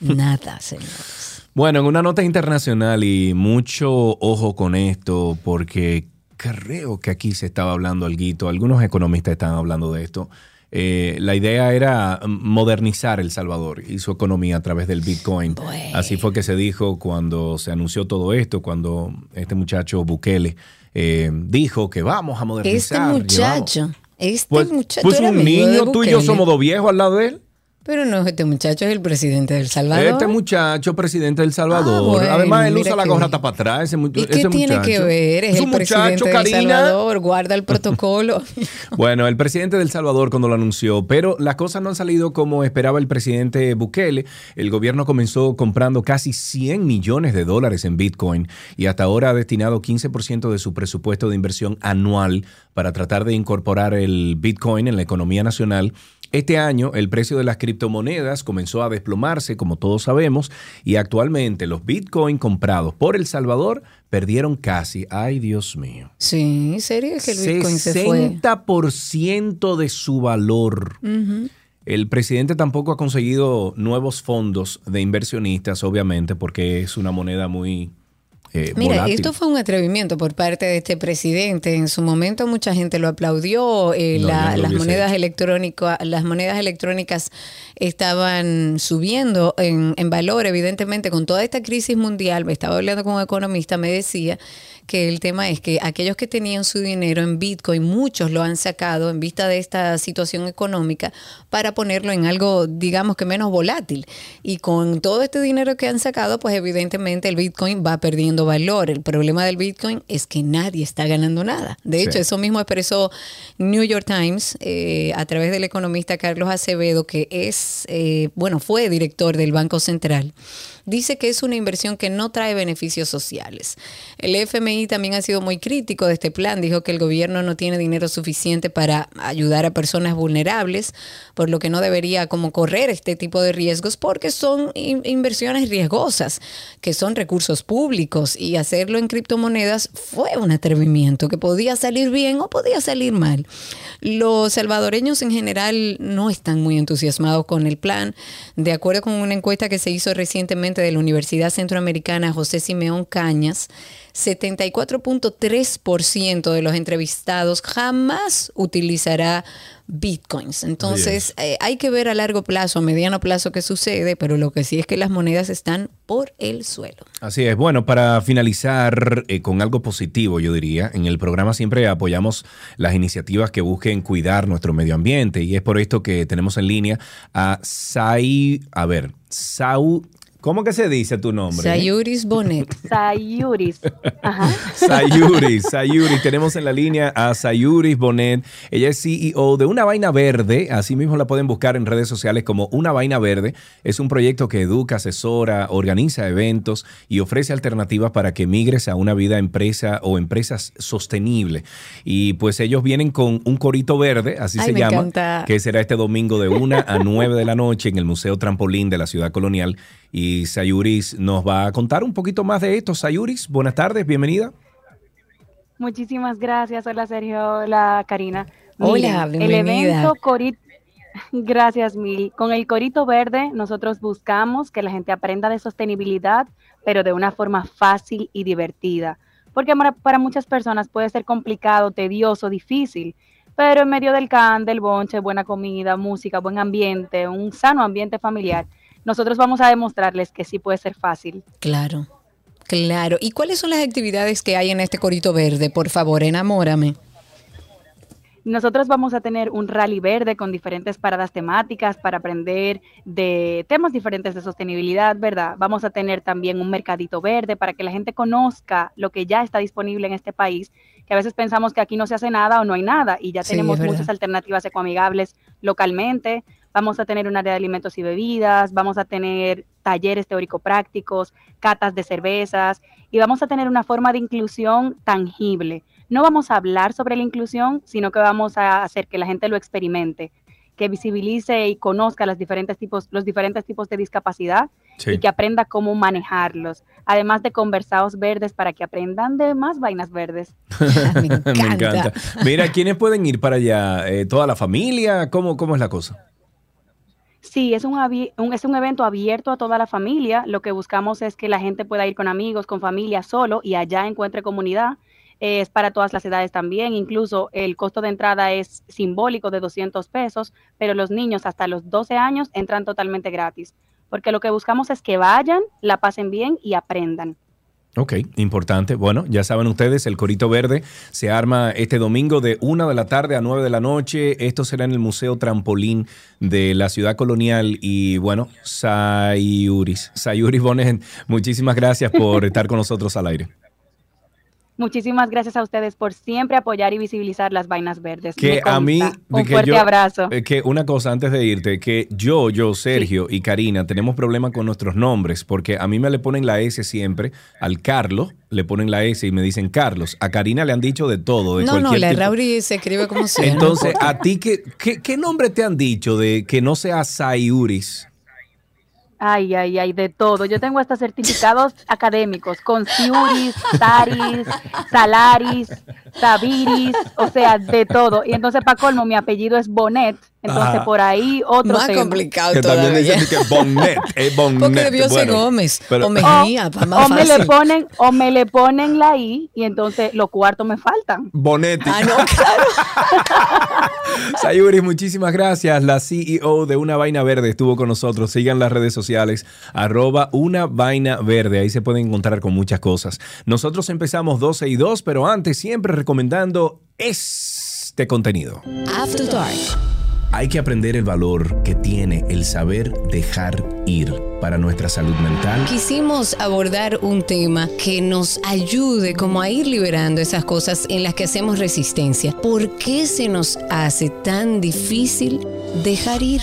Nada, señores. Bueno, en una nota internacional y mucho ojo con esto porque creo que aquí se estaba hablando algo, algunos economistas estaban hablando de esto. Eh, la idea era modernizar El Salvador y su economía a través del Bitcoin. Así fue que se dijo cuando se anunció todo esto, cuando este muchacho Bukele eh, dijo que vamos a Este modernizar. vamos. muchacho, este Pues, muchacho pues era un niño, tú y yo somos dos viejos al lado de él. Pero no, este muchacho es el presidente del Salvador. Este muchacho, presidente del Salvador. Ah, bueno, Además, él usa la gorra tapa atrás. Ese, mu- ¿Y qué tiene muchacho. que ver? Es Es el un presidente muchacho, del. Salvador, guarda el protocolo. Bueno, el presidente del Salvador cuando lo anunció, pero las cosas no han salido como esperaba el presidente Bukele. El gobierno comenzó comprando casi 100 millones de dólares en Bitcoin y hasta ahora ha destinado 15% de su presupuesto de inversión anual para tratar de incorporar el Bitcoin en la economía nacional. Este año el precio de las criptomonedas comenzó a desplomarse, como todos sabemos, y actualmente los Bitcoin comprados por El Salvador perdieron casi, ay Dios mío, sí, serio que el Bitcoin se fue. 60% de su valor. El presidente tampoco ha conseguido nuevos fondos de inversionistas, obviamente, porque es una moneda muy eh, Mira, volátil. esto fue un atrevimiento por parte de este presidente. En su momento mucha gente lo aplaudió. eh, No, la- yo no lo las monedas electrónicas, las monedas electrónicas estaban subiendo en, en valor, evidentemente, con toda esta crisis mundial. Me estaba hablando con un economista, me decía que el tema es que aquellos que tenían su dinero en Bitcoin, muchos lo han sacado en vista de esta situación económica para ponerlo en algo, digamos que menos volátil. Y con todo este dinero que han sacado, pues evidentemente el Bitcoin va perdiendo valor. El problema del Bitcoin es que nadie está ganando nada. De hecho, Sí. eso mismo expresó New York Times eh, a través del economista Carlos Acevedo, que es, eh, bueno, fue director del Banco Central. Dice que es una inversión que no trae beneficios sociales. El FMI también ha sido muy crítico de este plan. Dijo que el gobierno no tiene dinero suficiente para ayudar a personas vulnerables, por lo que no debería como correr este tipo de riesgos porque son in- inversiones riesgosas, que son recursos públicos y hacerlo en criptomonedas fue un atrevimiento que podía salir bien o podía salir mal. Los salvadoreños en general no están muy entusiasmados con el plan. De acuerdo con una encuesta que se hizo recientemente estudiante de la Universidad Centroamericana José Simeón Cañas, 74.3% de los entrevistados jamás utilizará bitcoins. Entonces, eh, hay que ver a largo plazo, a mediano plazo qué sucede, pero lo que sí es que las monedas están por el suelo. Así es. Bueno, para finalizar eh, con algo positivo, yo diría, en el programa siempre apoyamos las iniciativas que busquen cuidar nuestro medio ambiente y es por esto que tenemos en línea a Sai, a ver, Sau, ¿cómo que se dice tu nombre? Sayuris Bonet. Sayuris. Ajá. Sayuris, Sayuris. Tenemos en la línea a Sayuris Bonet. Ella es CEO de Una Vaina Verde. Así mismo la pueden buscar en redes sociales como Una Vaina Verde. Es un proyecto que educa, asesora, organiza eventos y ofrece alternativas para que migres a una vida empresa o empresas sostenible. Y pues ellos vienen con un corito verde, así Ay, se me llama, encanta. que será este domingo de 1 a 9 de la noche en el Museo Trampolín de la Ciudad Colonial. Y Sayuris nos va a contar un poquito más de esto. Sayuris, buenas tardes, bienvenida. Muchísimas gracias. Hola Sergio, hola Karina. Hola, el bienvenida. evento Corito, gracias Mil. Con el Corito Verde nosotros buscamos que la gente aprenda de sostenibilidad, pero de una forma fácil y divertida. Porque para- para muchas personas puede ser complicado, tedioso, difícil, pero en medio del can, del bonche, buena comida, música, buen ambiente, un sano ambiente familiar, nosotros vamos a demostrarles que sí puede ser fácil. Claro, claro. ¿Y cuáles son las actividades que hay en este corito verde? Por favor, enamórame. Nosotros vamos a tener un rally verde con diferentes paradas temáticas para aprender de temas diferentes de sostenibilidad, ¿verdad? Vamos a tener también un mercadito verde para que la gente conozca lo que ya está disponible en este país, que a veces pensamos que aquí no se hace nada o no hay nada y ya Sí, tenemos muchas alternativas ecoamigables localmente. Vamos a tener un área de alimentos y bebidas, vamos a tener talleres teórico-prácticos, catas de cervezas y vamos a tener una forma de inclusión tangible. No vamos a hablar sobre la inclusión, sino que vamos a hacer que la gente lo experimente, que visibilice y conozca los diferentes tipos, los diferentes tipos de discapacidad Sí. y que aprenda cómo manejarlos. Además de conversados verdes para que aprendan de más vainas verdes. Me Me encanta. Mira, ¿quiénes pueden ir para allá? Eh, ¿Toda la familia? ¿Cómo, ¿Cómo es la cosa? Sí, es un, un- es un evento abierto a toda la familia. Lo que buscamos es que la gente pueda ir con amigos, con familia, solo y allá encuentre comunidad. Es para todas las edades también. Incluso el costo de entrada es simbólico de 200 pesos, pero los niños hasta los 12 años entran totalmente gratis. Porque lo que buscamos es que vayan, la pasen bien y aprendan. Ok, importante. Bueno, ya saben ustedes, el Corito Verde se arma este domingo de 1 de la tarde a 9 de la noche. Esto será en el Museo Trampolín de la Ciudad Colonial. Y bueno, Sayuris, Sayuris Bonet, muchísimas gracias por estar con nosotros al aire. Muchísimas gracias a ustedes por siempre apoyar y visibilizar las vainas verdes. que a mí un que fuerte yo- abrazo. eh, que una cosa antes de irte que yo yo Sergio y Karina tenemos problemas con nuestros nombres porque a mí me le ponen la S siempre al Carlos le ponen la S y me dicen Carlos a Karina le han dicho de todo de No, no, cualquier la tipo. Rauri se escribe como sea. no entonces a ti qué, qué qué nombre te han dicho de que no sea Sayuris Ay, ay, ay, de todo. Yo tengo hasta certificados académicos con Ciuris, Saris, Salaris, Sabiris, o sea, de todo. Y entonces, para colmo, mi apellido es Bonet. Entonces, Ajá. por ahí otro Más tema. complicado que también dicen que Bonnet es Bonnet Porque debió ser Bueno, Gómez pero- o Mejía, para más o me le ponen, o me le ponen la I y entonces los cuartos me faltan. Bonetti Ah, no, claro. Sayuri, muchísimas gracias. La CEO de Una Vaina Verde estuvo con nosotros. Sigan las redes sociales, arroba Una Vaina Verde. Ahí se pueden encontrar con muchas cosas. Nosotros empezamos 12 y 2, pero antes siempre recomendando este contenido. After Dark. Hay que aprender el valor que tiene el saber dejar ir para nuestra salud mental. Quisimos abordar un tema que nos ayude como a ir liberando esas cosas en las que hacemos resistencia. ¿Por qué se nos hace tan difícil dejar ir?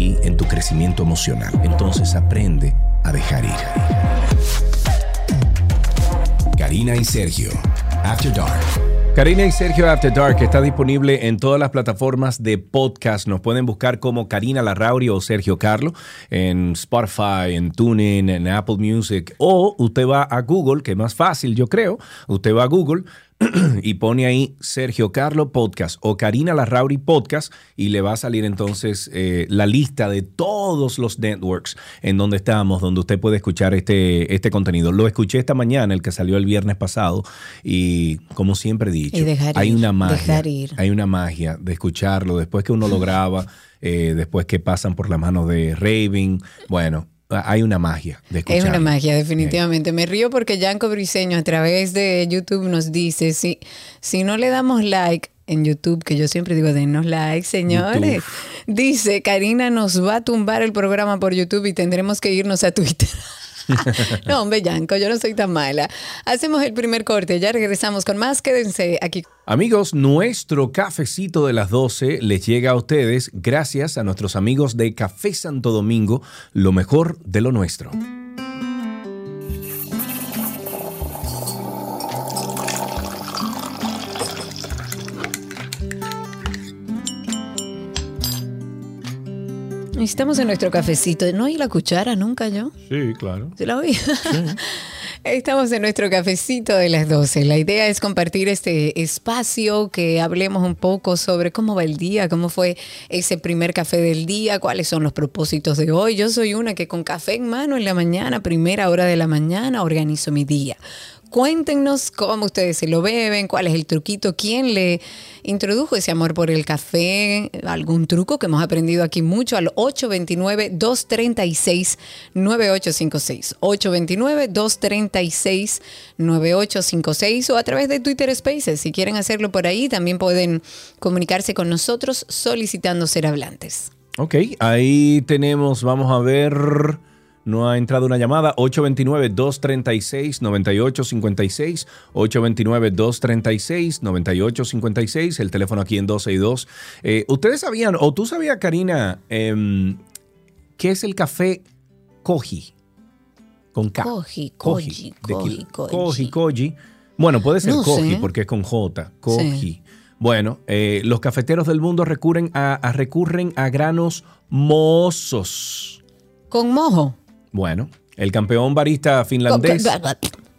en tu crecimiento emocional. Entonces aprende a dejar ir. Karina y Sergio, After Dark. Karina y Sergio After Dark está disponible en todas las plataformas de podcast. Nos pueden buscar como Karina Larrauri o Sergio Carlo en Spotify, en TuneIn, en Apple Music. O usted va a Google, que es más fácil, yo creo. Usted va a Google y pone ahí Sergio Carlo Podcast o Karina Larrauri Podcast y le va a salir entonces eh, la lista de todos los networks en donde estamos, donde usted puede escuchar este, este contenido. Lo escuché esta mañana, el que salió el viernes pasado y como siempre he dicho, hay una magia, ir. hay una magia de escucharlo después que uno lo graba, eh, después que pasan por las manos de Raving, bueno. Hay una magia de Es una magia, definitivamente. Me río porque Yanko Briseño a través de YouTube nos dice, si, si no le damos like en YouTube, que yo siempre digo, denos like, señores. Dice, Karina nos va a tumbar el programa por YouTube y tendremos que irnos a Twitter. no, hombre, Yanko, yo no soy tan mala. Hacemos el primer corte, ya regresamos con más. Quédense aquí. Amigos, nuestro cafecito de las 12 les llega a ustedes gracias a nuestros amigos de Café Santo Domingo, lo mejor de lo nuestro. Estamos en nuestro cafecito. No hay la cuchara nunca yo. Sí, claro. ¿Se la oí? Estamos en nuestro cafecito de las 12. La idea es compartir este espacio, que hablemos un poco sobre cómo va el día, cómo fue ese primer café del día, cuáles son los propósitos de hoy. Yo soy una que con café en mano en la mañana, primera hora de la mañana, organizo mi día. Cuéntenos cómo ustedes se lo beben, cuál es el truquito, quién le introdujo ese amor por el café, algún truco que hemos aprendido aquí mucho al 829-236-9856. 829-236-9856 o a través de Twitter Spaces. Si quieren hacerlo por ahí, también pueden comunicarse con nosotros solicitando ser hablantes. Ok, ahí tenemos, vamos a ver, no ha entrado una llamada, 829-236-9856, 829-236-9856, el teléfono aquí en 262. Eh, ¿Ustedes sabían, o tú sabías, Karina, em, qué es el café koji? Con K. Koji, Koji. koji, koji, koji. Bueno, puede ser No koji sé. porque es con J. Koji. Bueno, eh, los cafeteros del mundo recurren a, a- recurren a granos mozos. ¿Con mojo? Bueno, el campeón barista finlandés.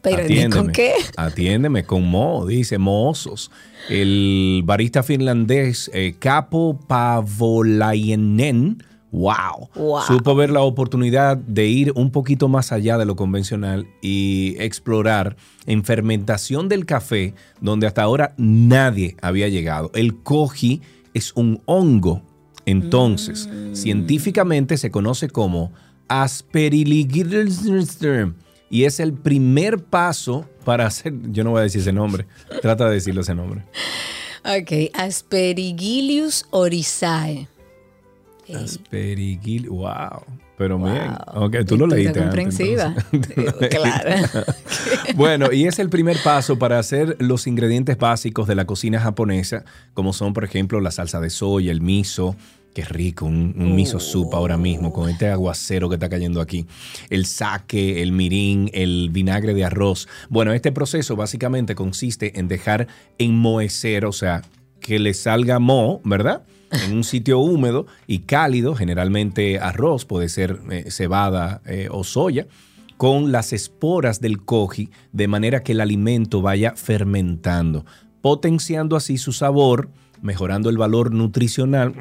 Pero, ¿y Atiéndeme, ¿con qué? Atiéndeme, con mo, dice mozos. El barista finlandés eh, Capo Pavolainen, wow, Wow. supo ver la oportunidad de ir un poquito más allá de lo convencional y explorar en fermentación del café donde hasta ahora nadie había llegado. El koji es un hongo. Entonces, científicamente se conoce como Aspergillus y es el primer paso para hacer, yo no voy a decir ese nombre, trata de decirlo ese nombre. Ok, Aspergillus orizae. Aspergillus, wow. Pero bien, ok, tú lo leíste. antes, comprensiva. entonces. Claro. Bueno, y es el primer paso para hacer los ingredientes básicos de la cocina japonesa, como son, por ejemplo, la salsa de soya, el miso, que rico, un, un miso soup ahora mismo, con este aguacero que está cayendo aquí, el sake, el mirin, el vinagre de arroz. Bueno, este proceso básicamente consiste en dejar enmohecer, o sea, que le salga mo, ¿verdad? En un sitio húmedo y cálido, generalmente arroz, puede ser eh, cebada eh, o soya, con las esporas del koji, de manera que el alimento vaya fermentando, potenciando así su sabor, mejorando el valor nutricional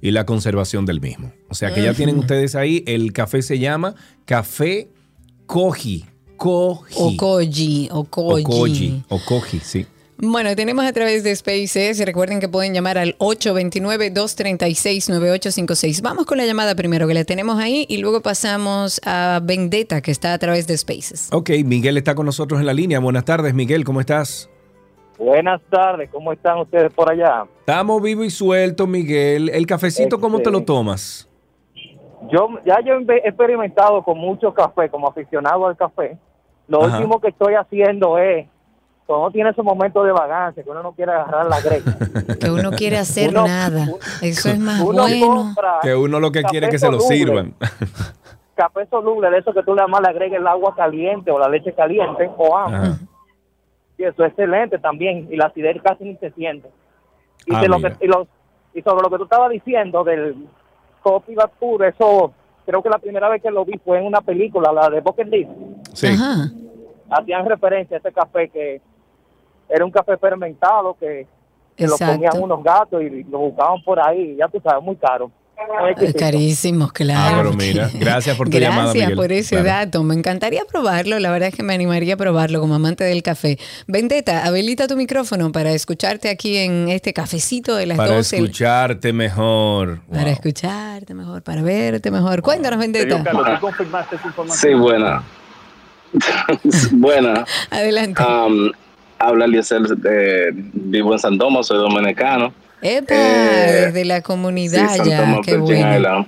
y la conservación del mismo. O sea que ya tienen ustedes ahí, el café se llama café koji. Koji. O koji, o koji. O koji. O koji, sí. Bueno, tenemos a través de Spaces, recuerden que pueden llamar al 829-236-9856. Vamos con la llamada primero, que la tenemos ahí, y luego pasamos a Vendetta, que está a través de Spaces. Ok, Miguel está con nosotros en la línea. Buenas tardes, Miguel, ¿cómo estás? Buenas tardes, ¿cómo están ustedes por allá? Estamos vivos y sueltos, Miguel. ¿El cafecito cómo te lo Este- tomas? Yo ya yo he experimentado con mucho café, como aficionado al café. Lo Ajá. último que estoy haciendo es cuando uno tiene esos momentos de vagancia, que uno no quiere agarrar la greca. Que uno quiere hacer Uno- nada. Eso es más uno bueno. compra Que uno lo que quiere es que se lo sirvan. Café soluble, de eso que tú le más le agregues el agua caliente o la leche caliente o ambos. Y eso es excelente también. Y la acidez casi ni se siente. Y, Ah, de lo mira. que, y, sobre lo que tú estabas diciendo del coffee Tour, eso creo que la primera vez que lo vi fue en una película, la de Bucket List. Sí. Ajá. Hacían referencia a ese café que era un café fermentado que, que lo comían unos gatos y lo buscaban por ahí. Ya tú sabes, muy caro. Eh. Carísimos, claro. Ah, pero mira, gracias por tu Gracias llamada, Miguel. por ese Claro. dato. Me encantaría probarlo. La verdad es que me animaría a probarlo como amante del café. Vendetta, habilita tu micrófono para escucharte aquí en este cafecito de las Para 12. escucharte mejor. Para Wow. escucharte mejor, para verte mejor. Cuéntanos, Vendetta. Carlos, ¿tú confirmaste esa información? Sí, buena. buena. Adelante. Um, habla Eliezer, de, vivo en San Tomás, soy dominicano. Epa, eh, desde la comunidad sí, ya. Qué Virgin bueno.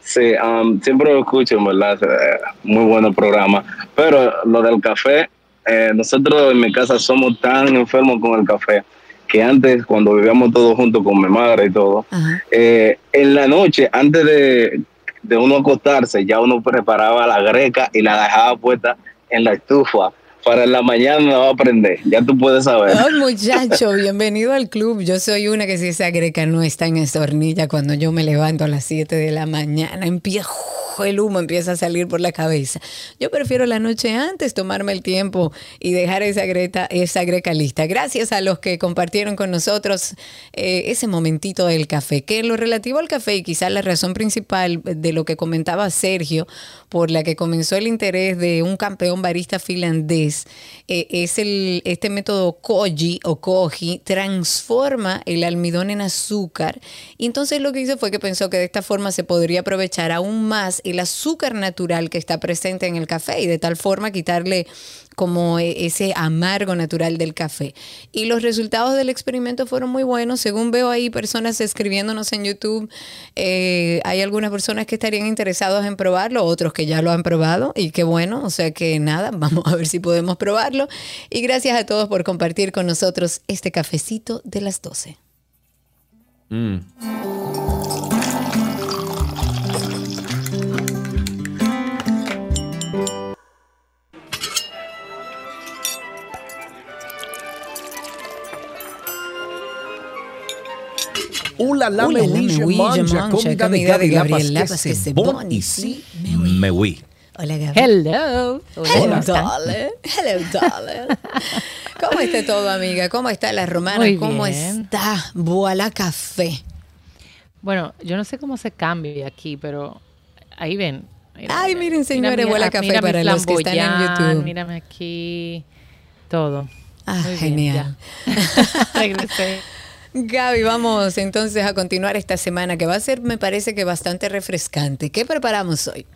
Sí, um, siempre lo escucho, verdad. Muy bueno el programa. Pero lo del café, eh, nosotros en mi casa somos tan enfermos con el café que antes, cuando vivíamos todos juntos con mi madre y todo, eh, en la noche, antes de, de uno acostarse, ya uno preparaba la greca y la dejaba puesta en la estufa. Para la mañana va a prender, ya tú puedes saber. Ay, muchacho, bienvenido al club. Yo soy una que si esa greca no está en esa hornilla, cuando yo me levanto a las 7 de la mañana, empieza el humo empieza a salir por la cabeza. Yo prefiero la noche antes tomarme el tiempo y dejar esa greta, esa greca lista. Gracias a los que compartieron con nosotros eh, ese momentito del café. Que en lo relativo al café, y quizás la razón principal de lo que comentaba Sergio, por la que comenzó el interés de un campeón barista finlandés, eh, el, este método koji o koji, transforma el almidón en azúcar. Y entonces lo que hizo fue que pensó que de esta forma se podría aprovechar aún más el azúcar natural que está presente en el café y de tal forma quitarle como e- ese amargo natural del café. Y los resultados del experimento fueron muy buenos. Según veo ahí personas escribiéndonos en YouTube, eh, hay algunas personas que estarían interesados en probarlo, otros que ya lo han probado y qué bueno. O sea que nada, vamos a ver si podemos probarlo. Y gracias a todos por compartir con nosotros este cafecito de las 12. Mm. Ula la mangia, mangia, comida de Gabriel Lapas que se bon bon ici me oui. Hola, Gaby. Hello. Hello, darling. Hello, darling. ¿Cómo está todo, amiga? ¿Cómo está la romana? Muy ¿Cómo bien. está Voilà Café? Bueno, yo no sé cómo se cambia aquí, pero ahí ven. Mira, Ay, miren, señores, Voilà ah, Café mira mi para los que están en YouTube. Mírame aquí. Todo. Ah, Muy bien, genial. ya. Regresé. Gaby, vamos entonces a continuar esta semana que va a ser, me parece que bastante refrescante. ¿Qué preparamos hoy?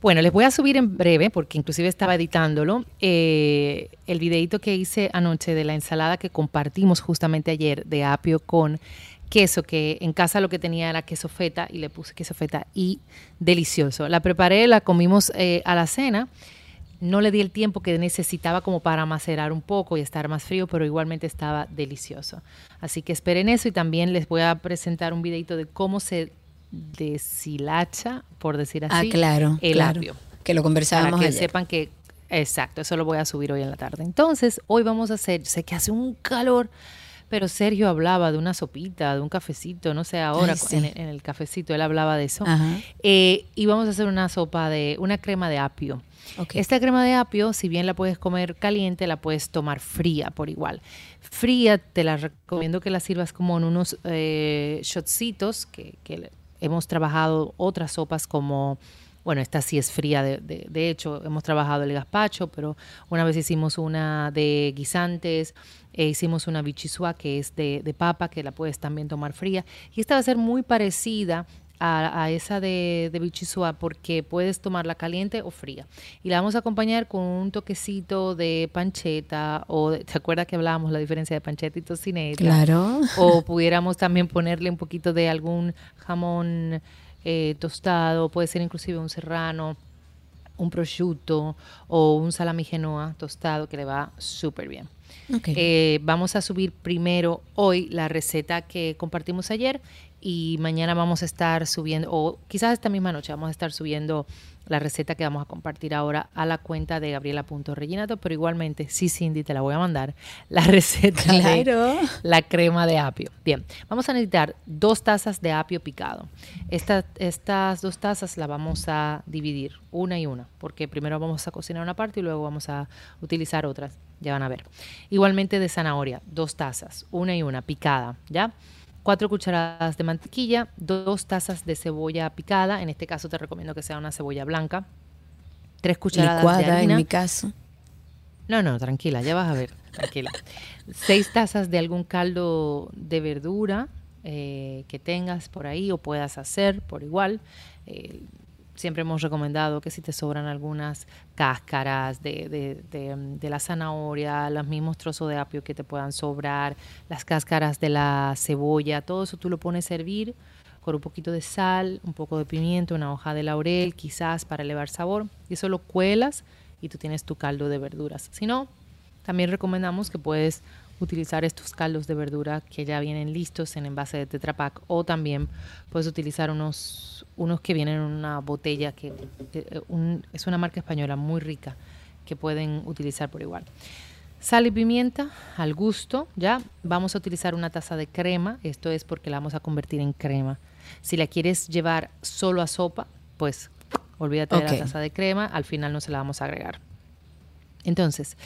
Bueno, les voy a subir en breve, porque inclusive estaba editándolo, eh, el videito que hice anoche de la ensalada que compartimos justamente ayer de apio con queso, que en casa lo que tenía era queso feta y le puse queso feta y delicioso. La preparé, la comimos eh, a la cena. No le di el tiempo que necesitaba como para macerar un poco y estar más frío, pero igualmente estaba delicioso. Así que esperen eso y también les voy a presentar un videito de cómo se deshilacha, por decir así, ah, claro. el claro. apio. Que lo conversábamos Para que ayer. sepan que, exacto, eso lo voy a subir hoy en la tarde. Entonces, hoy vamos a hacer, sé que hace un calor, pero Sergio hablaba de una sopita, de un cafecito, no sé, ahora Ay, sí. en, en el cafecito él hablaba de eso. Eh, y vamos a hacer una sopa de, una crema de apio. Esta crema de apio, si bien la puedes comer caliente, la puedes tomar fría por igual. Fría, te la recomiendo que la sirvas como en unos eh, shotcitos que, que hemos trabajado otras sopas como, bueno, esta sí es fría, de, de- de hecho, hemos trabajado el gazpacho, pero una vez hicimos una de guisantes, e hicimos una bichisua que es de, de papa, que la puedes también tomar fría. Y esta va a ser muy parecida a, a esa de, de bichisua porque puedes tomarla caliente o fría. Y la vamos a acompañar con un toquecito de pancheta o, de- ¿te acuerdas que hablábamos la diferencia de pancheta y tocineta? Claro. O pudiéramos también ponerle un poquito de algún jamón eh, tostado, puede ser inclusive un serrano un prosciutto o un salami genoa tostado que le va súper bien. Ok. Eh, vamos a subir primero hoy la receta que compartimos ayer y mañana vamos a estar subiendo, o quizás esta misma noche vamos a estar subiendo la receta que vamos a compartir ahora a la cuenta de Gabriela.reginato, pero igualmente, sí, Cindy, te la voy a mandar, la receta de la crema de apio. Bien, vamos a necesitar dos tazas de apio picado. Esta- estas dos tazas las vamos a dividir, una y una, porque primero vamos a cocinar una parte y luego vamos a utilizar otras, ya van a ver. Igualmente de zanahoria, dos tazas, una y una, picada, ¿ya? Cuatro cucharadas de mantequilla, dos tazas de cebolla picada, en este caso te recomiendo que sea una cebolla blanca, tres cucharadas de Licuada harina. en mi caso. No, no, tranquila, ya vas a ver, tranquila. Seis tazas de algún caldo de verdura eh, que tengas por ahí o puedas hacer por igual. Eh, siempre hemos recomendado que si te sobran algunas cáscaras de, de- de, la zanahoria, los mismos trozos de apio que te puedan sobrar, las cáscaras de la cebolla, todo eso tú lo pones a hervir con un poquito de sal, un poco de pimiento, una hoja de laurel, quizás para elevar sabor, y eso lo cuelas y tú tienes tu caldo de verduras. Si no, también recomendamos que puedes utilizar estos caldos de verdura que ya vienen listos en envase de Tetra Pak o también puedes utilizar unos, unos que vienen en una botella que que, un- es una marca española muy rica que pueden utilizar por igual. Sal y pimienta al gusto, ¿ya? Vamos a utilizar una taza de crema, esto es porque la vamos a convertir en crema. Si la quieres llevar solo a sopa, pues olvídate de la taza de crema, al final no se la vamos a agregar. Entonces,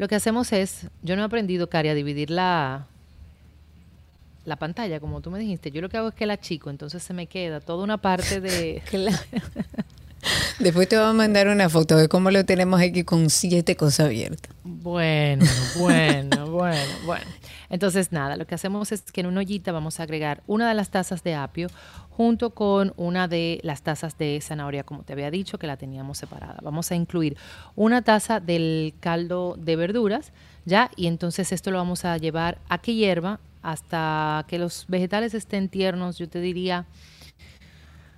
lo que hacemos es, yo no he aprendido, Cari, a dividir la, la pantalla, como tú me dijiste. Yo lo que hago es que la chico, entonces se me queda toda una parte de... Después te voy a mandar una foto de cómo lo tenemos aquí con siete cosas abiertas. Bueno, bueno, bueno, bueno. Entonces, nada, lo que hacemos es que en una ollita vamos a agregar una de las tazas de apio junto con una de las tazas de zanahoria, como te había dicho, que la teníamos separada. Vamos a incluir una taza del caldo de verduras, ¿ya? Y entonces esto lo vamos a llevar a que hierva hasta que los vegetales estén tiernos, yo te diría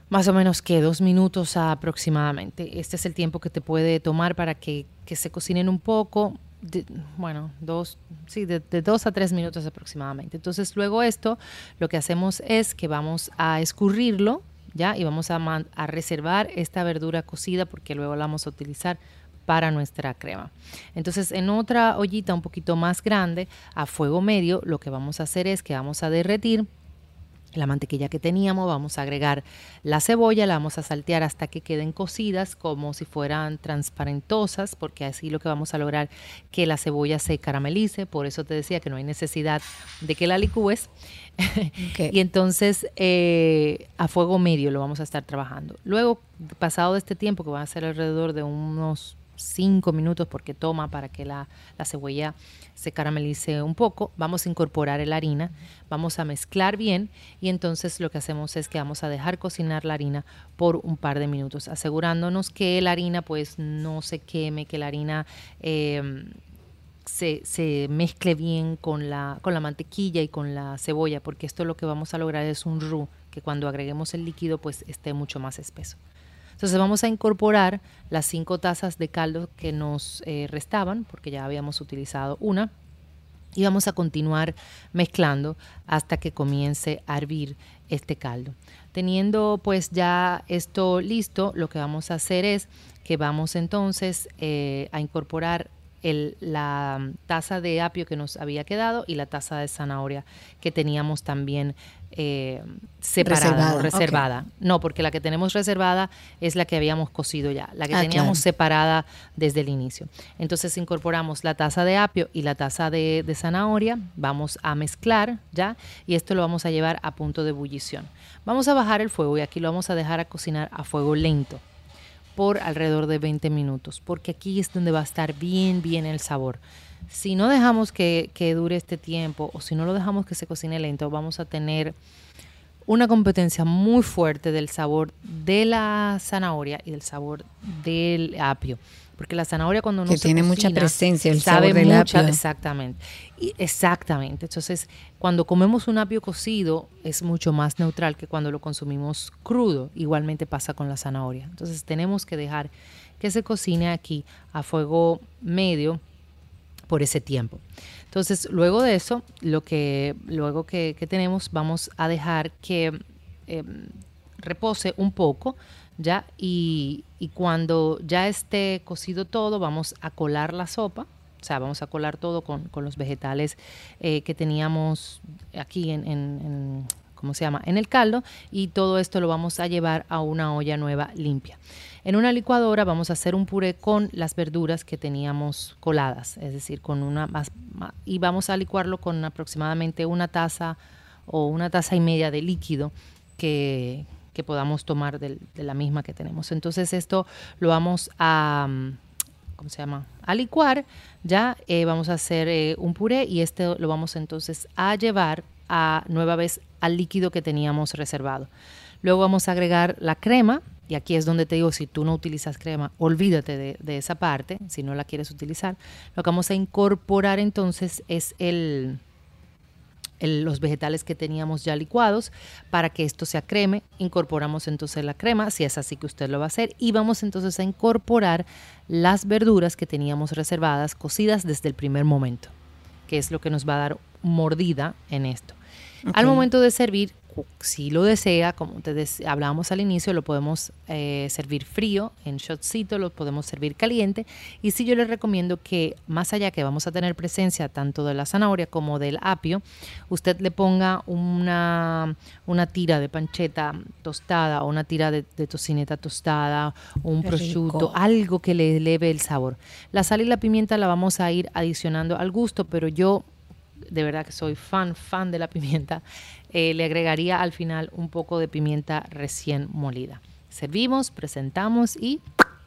más o menos que dos minutos aproximadamente. Este es el tiempo que te puede tomar para que, que se cocinen un poco. Bueno, dos, sí, de, dos a tres minutos aproximadamente. Entonces, luego esto, lo que hacemos es que vamos a escurrirlo, ¿ya? Y vamos a, a reservar esta verdura cocida porque luego la vamos a utilizar para nuestra crema. Entonces, en otra ollita un poquito más grande, a fuego medio, lo que vamos a hacer es que vamos a derretir la mantequilla que teníamos, vamos a agregar la cebolla, la vamos a saltear hasta que queden cocidas como si fueran transparentosas, porque así lo que vamos a lograr que la cebolla se caramelice, por eso te decía que no hay necesidad de que la licúes. y entonces eh, a fuego medio lo vamos a estar trabajando. Luego, pasado de este tiempo, que va a ser alrededor de unos 5 minutos porque toma para que la, la cebolla se caramelice un poco, vamos a incorporar la harina, vamos a mezclar bien y entonces lo que hacemos es que vamos a dejar cocinar la harina por un par de minutos, asegurándonos que la harina pues no se queme, que la harina eh, se, se mezcle bien con la, con la mantequilla y con la cebolla, porque esto lo que vamos a lograr es un roux, que cuando agreguemos el líquido pues esté mucho más espeso. Entonces vamos a incorporar las cinco tazas de caldo que nos eh, restaban, porque ya habíamos utilizado una, y vamos a continuar mezclando hasta que comience a hervir este caldo. Teniendo pues ya esto listo, lo que vamos a hacer es que vamos entonces eh, a incorporar la taza de apio que nos había quedado y la taza de zanahoria que teníamos también eh, separada, Reservada, reservada. No, porque la que tenemos reservada es la que habíamos cocido ya, la que Ah, teníamos claro. separada desde el inicio. Entonces incorporamos la taza de apio y la taza de, de zanahoria, vamos a mezclar ya y esto lo vamos a llevar a punto de ebullición. Vamos a bajar el fuego y aquí lo vamos a dejar a cocinar a fuego lento por alrededor de 20 minutos, porque aquí es donde va a estar bien, bien el sabor. Si no dejamos que, que dure este tiempo o si no lo dejamos que se cocine lento, vamos a tener una competencia muy fuerte del sabor de la zanahoria y del sabor del apio. Porque la zanahoria cuando no Que se tiene mucha presencia el sabe sabor del mucha- apio. Exactamente. Y exactamente. Entonces, cuando comemos un apio cocido es mucho más neutral que cuando lo consumimos crudo. Igualmente pasa con la zanahoria. Entonces, tenemos que dejar que se cocine aquí a fuego medio por ese tiempo. Entonces, luego de eso, lo que luego que, tenemos, vamos a dejar que eh, repose un poco, ya, y, cuando ya esté cocido todo, vamos a colar la sopa. O sea, vamos a colar todo con, con los vegetales eh, que teníamos aquí en- en- ¿cómo se llama? En el caldo y todo esto lo vamos a llevar a una olla nueva limpia. En una licuadora vamos a hacer un puré con las verduras que teníamos coladas, es decir, con una más, y vamos a licuarlo con aproximadamente una taza o una taza y media de líquido que, que podamos tomar de la misma que tenemos. Entonces esto lo vamos a, mm, ¿cómo se llama? A licuar, ya eh, vamos a hacer eh, un puré y este lo vamos entonces a llevar a nueva vez al líquido que teníamos reservado. Luego vamos a agregar la crema y aquí es donde te digo, si tú no utilizas crema, olvídate de, de esa parte, si no la quieres utilizar. Lo que vamos a incorporar entonces es el, el- los vegetales que teníamos ya licuados para que esto se creme. Incorporamos entonces la crema, si es así que usted lo va a hacer, y vamos entonces a incorporar las verduras que teníamos reservadas, cocidas desde el primer momento, que es lo que nos va a dar mordida en esto. Al momento de servir, si lo desea, como te hablábamos al inicio, lo podemos eh, servir frío, en shotcito, lo podemos servir caliente. Y sí yo les recomiendo que más allá que vamos a tener presencia tanto de la zanahoria como del apio, usted le ponga una, una tira de pancheta tostada o una tira de, de tocineta tostada, un Qué prosciutto, rico. algo que le eleve el sabor. La sal y la pimienta la vamos a ir adicionando al gusto, pero yo de verdad que soy fan, fan de la pimienta, eh, le agregaría al final un poco de pimienta recién molida. Servimos, presentamos y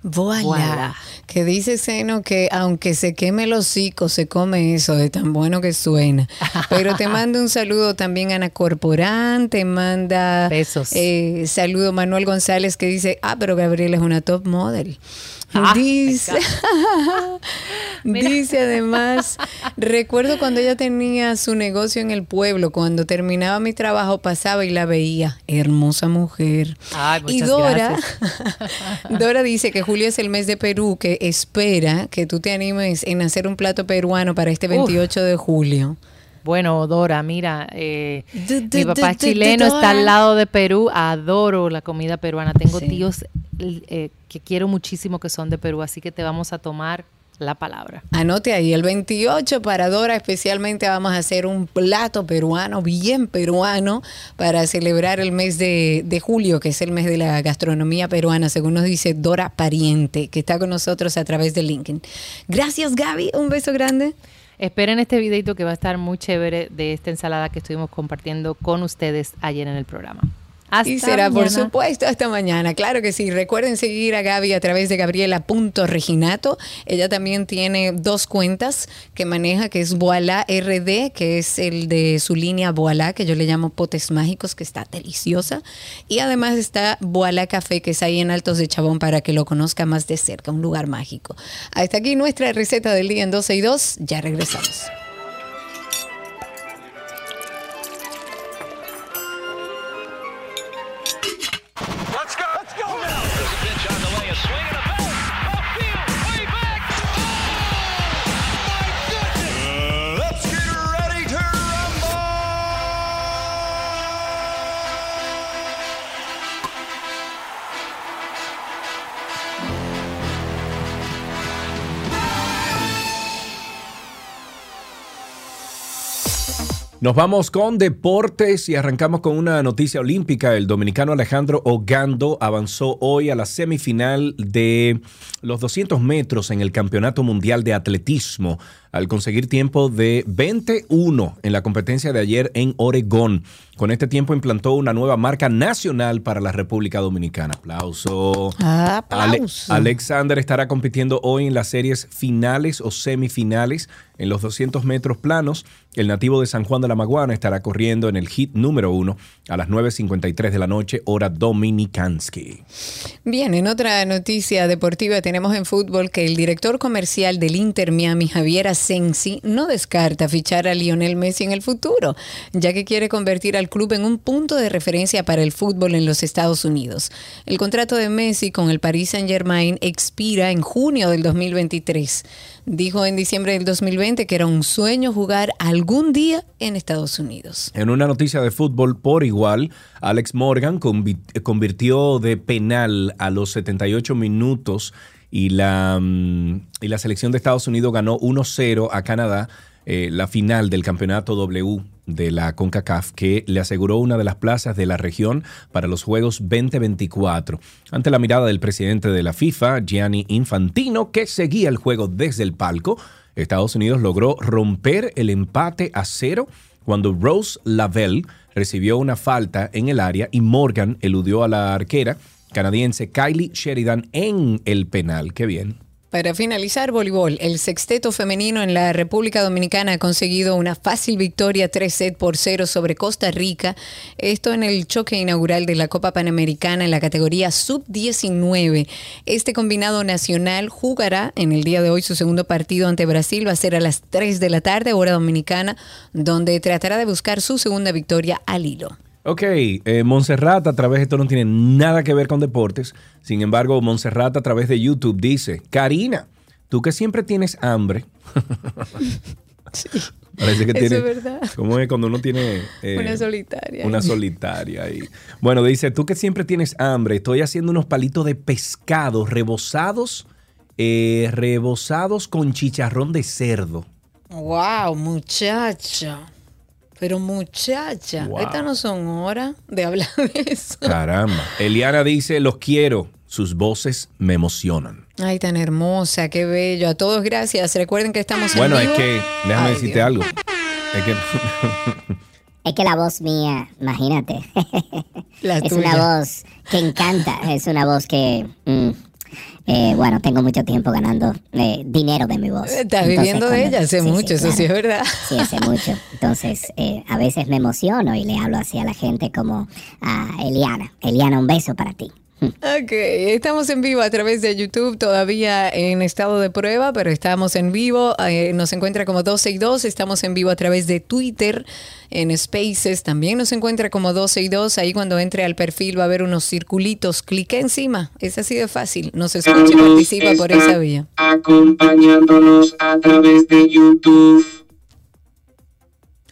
Voilà. Voilà. Que dice Seno que aunque se queme el hocico, se come eso de tan bueno que suena. Pero te mando un saludo también Ana Corporán, te manda Besos. eh, saludo Manuel González que dice, ah, pero Gabriela es una top model. Ah, dice, dice además, recuerdo cuando ella tenía su negocio en el pueblo, cuando terminaba mi trabajo pasaba y la veía, hermosa mujer. Ay, y Dora. Dora dice que julio es el mes de Perú, que espera que tú te animes en hacer un plato peruano para este 28 de julio. Bueno, Dora, mira, eh, Du- du- mi papá du- es chileno, está al lado de Perú, adoro la comida peruana. Tengo Sí. tíos eh, que quiero muchísimo que son de Perú, así que te vamos a tomar la palabra. Anote ahí, el 28 para Dora especialmente vamos a hacer un plato peruano, bien peruano, para celebrar el mes de, de julio, que es el mes de la gastronomía peruana, según nos dice Dora Pariente, que está con nosotros a través de LinkedIn. Gracias Gaby, un beso grande. Esperen este videito que va a estar muy chévere de esta ensalada que estuvimos compartiendo con ustedes ayer en el programa. Hasta y será, por supuesto, hasta mañana. Claro que sí. Recuerden seguir a Gaby a través de gabriela.reginato. Ella también tiene dos cuentas que maneja, que es Voila RD, que es el de su línea Voila, que yo le llamo potes mágicos, que está deliciosa. Y además está Voila Café, que es ahí en Altos de Chabón, para que lo conozca más de cerca, un lugar mágico. Hasta aquí nuestra receta del día en 12 y 2. Ya regresamos. Nos vamos con deportes y arrancamos con una noticia olímpica. El dominicano Alejandro Ogando avanzó hoy a la semifinal de los 200 metros en el Campeonato Mundial de Atletismo al conseguir tiempo de 21 en la competencia de ayer en Oregón. Con este tiempo implantó una nueva marca nacional para la República Dominicana. Aplauso. Ale- Aplauso. Alexander estará compitiendo hoy en las series finales o semifinales en los 200 metros planos. El nativo de San Juan de la Maguana estará corriendo en el hit número uno a las 9.53 de la noche, hora dominicansky. Bien, en otra noticia deportiva tenemos en fútbol que el director comercial del Inter Miami, Javier Sensi no descarta fichar a Lionel Messi en el futuro, ya que quiere convertir al club en un punto de referencia para el fútbol en los Estados Unidos. El contrato de Messi con el Paris Saint-Germain expira en junio del 2023. Dijo en diciembre del 2020 que era un sueño jugar algún día en Estados Unidos. En una noticia de fútbol por igual, Alex Morgan convi- convirtió de penal a los 78 minutos y la, mm, y la selección de Estados Unidos ganó 1-0 a Canadá eh, la final del campeonato W de la CONCACAF que le aseguró una de las plazas de la región para los Juegos 2024. Ante la mirada del presidente de la FIFA, Gianni Infantino, que seguía el juego desde el palco, Estados Unidos logró romper el empate a cero cuando Rose Lavelle recibió una falta en el área y Morgan eludió a la arquera canadiense Kylie Sheridan en el penal. Qué bien. Para finalizar, voleibol, el sexteto femenino en la República Dominicana ha conseguido una fácil victoria 3 set por 0 sobre Costa Rica. Esto en el choque inaugural de la Copa Panamericana en la categoría sub-19. Este combinado nacional jugará en el día de hoy su segundo partido ante Brasil. Va a ser a las 3 de la tarde, hora dominicana, donde tratará de buscar su segunda victoria al hilo. Ok, eh, Montserrat a través de esto no tiene nada que ver con deportes. Sin embargo, Montserrat a través de YouTube dice, Karina, tú que siempre tienes hambre. Parece que eso tiene... es verdad. ¿Cómo es cuando uno tiene... eh, Una solitaria. Una solitaria ahí. Bueno, dice, tú que siempre tienes hambre, estoy haciendo unos palitos de pescado rebozados, eh, rebozados con chicharrón de cerdo. Wow, muchacha. Pero muchacha, Wow. estas no son horas de hablar de eso. Caramba. Eliana dice, los quiero, sus voces me emocionan. Ay, tan hermosa, qué bello. A todos gracias. Recuerden que estamos en Bueno, es vivo. que, déjame Ay, decirte Dios. algo. Es que... Es que la voz mía, imagínate, La es tuya. una voz que encanta, es una voz que, mm, eh, bueno, tengo mucho tiempo ganando eh, dinero de mi voz. Estás Entonces, viviendo de cuando- ella hace sí, sí, mucho, eso sí es verdad. Sí, hace mucho. Entonces, eh, a veces me emociono y le hablo así a la gente como a Eliana. Eliana, un beso para ti. Ok, estamos en vivo a través de YouTube, todavía en estado de prueba, pero estamos en vivo. eh, nos encuentra como 12 y 2. Estamos en vivo a través de Twitter, en Spaces. También nos encuentra como 12 y 2. Ahí cuando entre al perfil va a haber unos circulitos. Clique encima. Es así de fácil. Nos escucha y participa por esa vía. Acompañándonos a través de YouTube.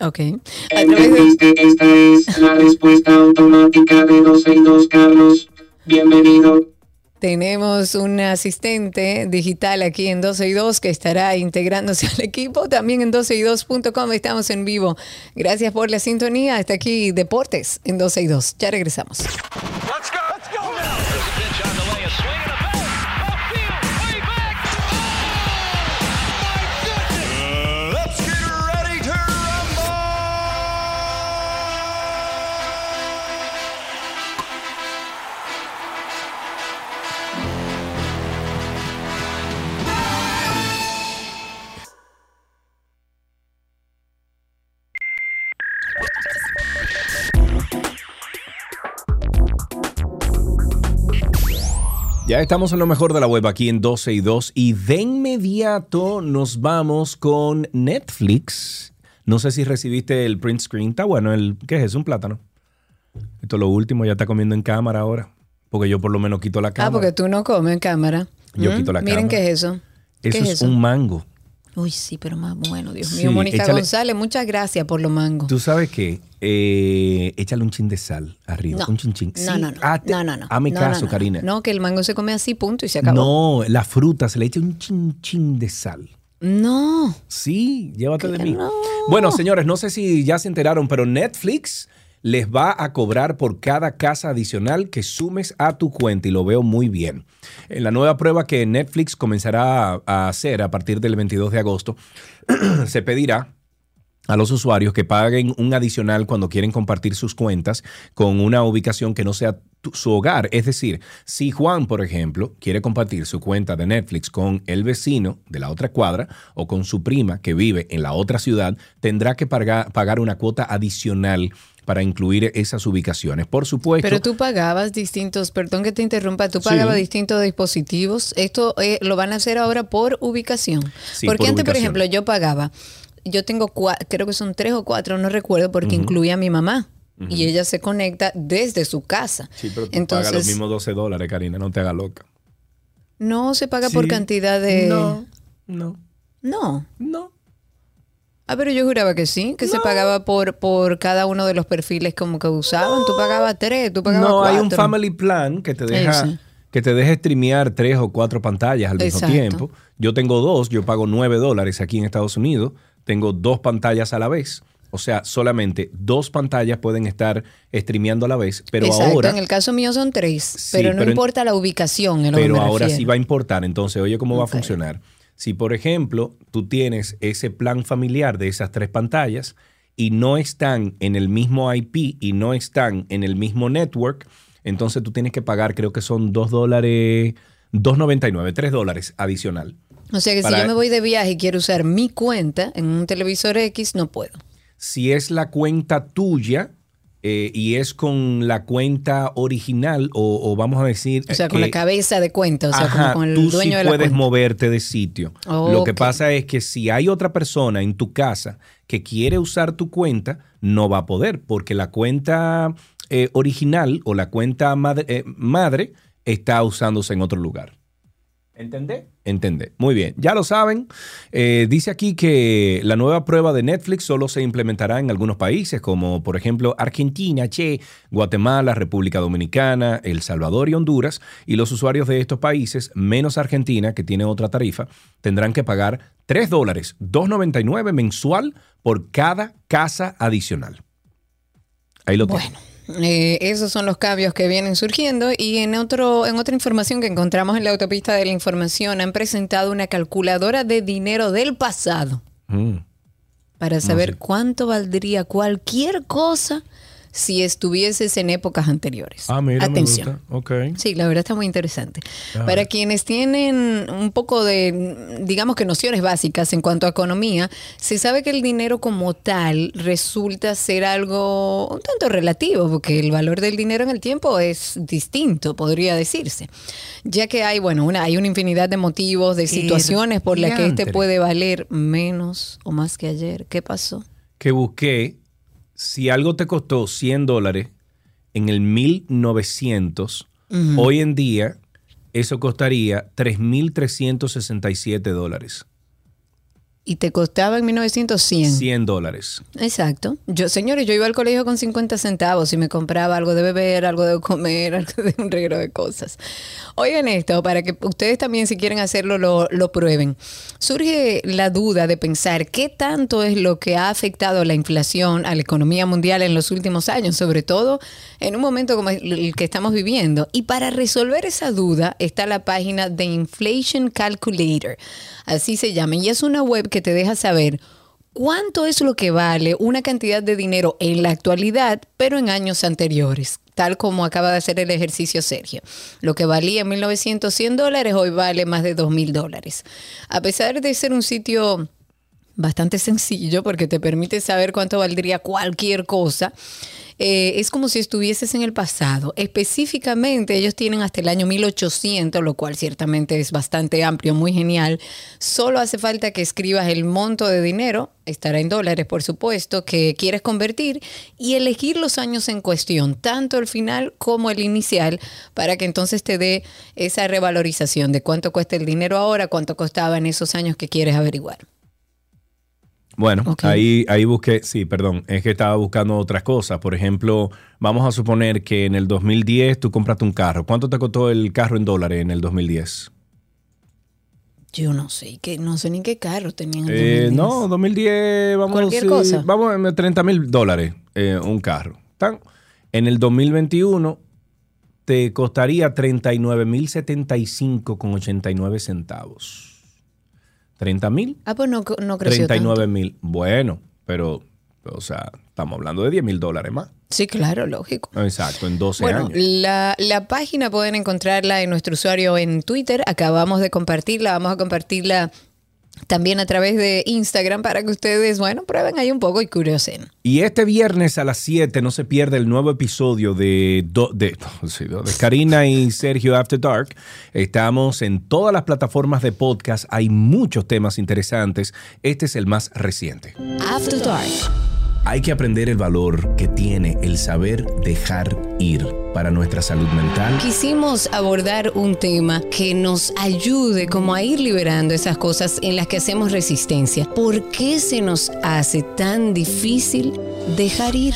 Ok. Entendiste, esta es la respuesta automática de 12 y 2, Carlos. Bienvenido. Tenemos un asistente digital aquí en 12 y 2 que estará integrándose al equipo. También en 12 y 2.com estamos en vivo. Gracias por la sintonía. Hasta aquí Deportes en 12 y 2. Ya regresamos. Let's estamos en lo mejor de la web aquí en 12 y 2 y de inmediato nos vamos con Netflix. No sé si recibiste el print screen. Está bueno, el, ¿qué es eso? Un plátano. Esto es lo último, ya está comiendo en cámara ahora. Porque yo por lo menos quito la cámara. Ah, porque tú no comes en cámara. Yo ¿Mm? quito la Miren cámara. qué es eso. ¿Qué Eso es es, un mango. Uy, sí, pero más bueno, Dios Sí, mío. Mónica échale- González, muchas gracias por los mangos. Tú sabes que eh, échale un chin de sal arriba. No. Un chin chin. No, Sí. no, no. Ah, te- no, no, no. Hazme No, caso. Karina. No, que el mango se come así, punto, y se acabó. No, la fruta se le echa un chin chin de sal. No. Sí, llévate de mí. Bueno, señores, no sé si ya se enteraron, pero Netflix les va a cobrar por cada casa adicional que sumes a tu cuenta y lo veo muy bien. En la nueva prueba que Netflix comenzará a hacer a partir del 22 de agosto, se pedirá a los usuarios que paguen un adicional cuando quieren compartir sus cuentas con una ubicación que no sea su hogar. Es decir, si Juan, por ejemplo, quiere compartir su cuenta de Netflix con el vecino de la otra cuadra o con su prima que vive en la otra ciudad, tendrá que pagar una cuota adicional para incluir esas ubicaciones. Por supuesto. Pero tú pagabas distintos, perdón que te interrumpa, tú pagabas Sí. distintos dispositivos. Esto eh, lo van a hacer ahora por ubicación. Sí, porque por antes, por ejemplo, yo pagaba, yo tengo cua- creo que son tres o cuatro, no recuerdo, porque incluía a mi mamá. Y ella se conecta desde su casa. Sí, pero tú Entonces, pagas los mismos 12 dólares, Karina, no te hagas loca. no se paga por cantidad de... No, no. No. No. Ah, pero yo juraba que sí, que se pagaba por, por cada uno de los perfiles como que usaban. Tú pagabas tres, tú pagabas No, cuatro. hay un family plan que te deja, Ese. que te deja streamear tres o cuatro pantallas al mismo Exacto. tiempo. Yo tengo dos, yo pago nueve dólares aquí en Estados Unidos. Tengo dos pantallas a la vez. O sea, solamente dos pantallas pueden estar streameando a la vez. Pero Exacto, ahora, en el caso mío son tres, pero no pero en- importa la ubicación. en lo que pero me ahora sí va a importar. Entonces, oye, ¿cómo va a funcionar? Si, por ejemplo, tú tienes ese plan familiar de esas tres pantallas y no están en el mismo IP y no están en el mismo network, entonces tú tienes que pagar, creo que son dos dólares, 2.99, 3 dólares adicional. O sea que si yo me voy de viaje y quiero usar mi cuenta en un televisor X, no puedo. Si es la cuenta tuya eh, y es con la cuenta original o, o vamos a decir... O sea, con la cabeza de cuenta, o sea, Ajá, como con el tú dueño sí de la puedes cuenta. moverte de sitio. Lo que pasa es que si hay otra persona en tu casa que quiere usar tu cuenta, no va a poder, porque la cuenta eh, original o la cuenta madre, eh, madre está usándose en otro lugar. ¿Entendé? Entendé. Muy bien. Ya lo saben. Eh, dice aquí que la nueva prueba de Netflix solo se implementará en algunos países, como por ejemplo Argentina, Che, Guatemala, República Dominicana, El Salvador y Honduras. Y los usuarios de estos países, menos Argentina, que tiene otra tarifa, tendrán que pagar 3 dólares, 2.99 mensual por cada casa adicional. Ahí lo tienen. Eh, esos son los cambios que vienen surgiendo y en otro en otra información que encontramos en la autopista de la información han presentado una calculadora de dinero del pasado Mm. para saber cuánto valdría cualquier cosa si estuvieses en épocas anteriores. Ah, mira, Atención. me gusta. Ok. Sí, la verdad está muy interesante. Para quienes tienen un poco de, digamos que nociones básicas en cuanto a economía, se sabe que el dinero como tal resulta ser algo un tanto relativo, porque el valor del dinero en el tiempo es distinto, podría decirse. Ya que hay, bueno, una, hay una infinidad de motivos, de situaciones por las que este puede valer menos o más que ayer. ¿Qué pasó? que busqué si algo te costó 100 dólares en el 1900, Ujú. hoy en día eso costaría 3.367 dólares. Y te costaba en 1900 100. 100 dólares. Exacto. Yo, señores, yo iba al colegio con 50 centavos y me compraba algo de beber, algo de comer, algo de un regalo de cosas. Oigan esto, para que ustedes también si quieren hacerlo lo, lo prueben. Surge la duda de pensar qué tanto es lo que ha afectado la inflación a la economía mundial en los últimos años, sobre todo en un momento como el que estamos viviendo. Y para resolver esa duda está la página de Inflation Calculator. Así se llama. Y es una web que te deja saber ¿Cuánto es lo que vale una cantidad de dinero en la actualidad, pero en años anteriores? Tal como acaba de hacer el ejercicio Sergio. Lo que valía en 1900 100 dólares, hoy vale más de 2000 dólares. A pesar de ser un sitio bastante sencillo porque te permite saber cuánto valdría cualquier cosa. Eh, es como si estuvieses en el pasado. Específicamente, ellos tienen hasta el año 1800, lo cual ciertamente es bastante amplio, muy genial. Solo hace falta que escribas el monto de dinero, estará en dólares, por supuesto, que quieres convertir y elegir los años en cuestión, tanto el final como el inicial, para que entonces te dé esa revalorización de cuánto cuesta el dinero ahora, cuánto costaba en esos años que quieres averiguar. Bueno, ahí, ahí busqué, sí, perdón, es que estaba buscando otras cosas. Por ejemplo, vamos a suponer que en el 2010 tú compraste un carro. ¿Cuánto te costó el carro en dólares en el 2010? Yo no sé, que no sé ni qué carro tenían. en el Eh, 2010. no, 2010, vamos Cualquier a decir, cosa. Vamos a 30 mil dólares eh, un carro. Tan- En el 2021 te costaría 39 mil 75 con 89 centavos. 30 mil, Ah, pues no, no creció 39 mil. Bueno, pero, o sea, estamos hablando de 10 mil dólares más. Sí, claro, lógico. Exacto, en 12 Bueno, años. la, la página pueden encontrarla en nuestro usuario en Twitter. Acabamos de compartirla, vamos a compartirla también a través de Instagram para que ustedes, bueno, prueben ahí un poco y curiosen. Y este viernes a las 7 no se pierde el nuevo episodio de, do- de, Karina y Sergio After Dark. Estamos en todas las plataformas de podcast. Hay muchos temas interesantes. Este es el más reciente. After Dark. Hay que aprender el valor que tiene el saber dejar ir para nuestra salud mental. Quisimos abordar un tema que nos ayude como a ir liberando esas cosas en las que hacemos resistencia. ¿Por qué se nos hace tan difícil dejar ir?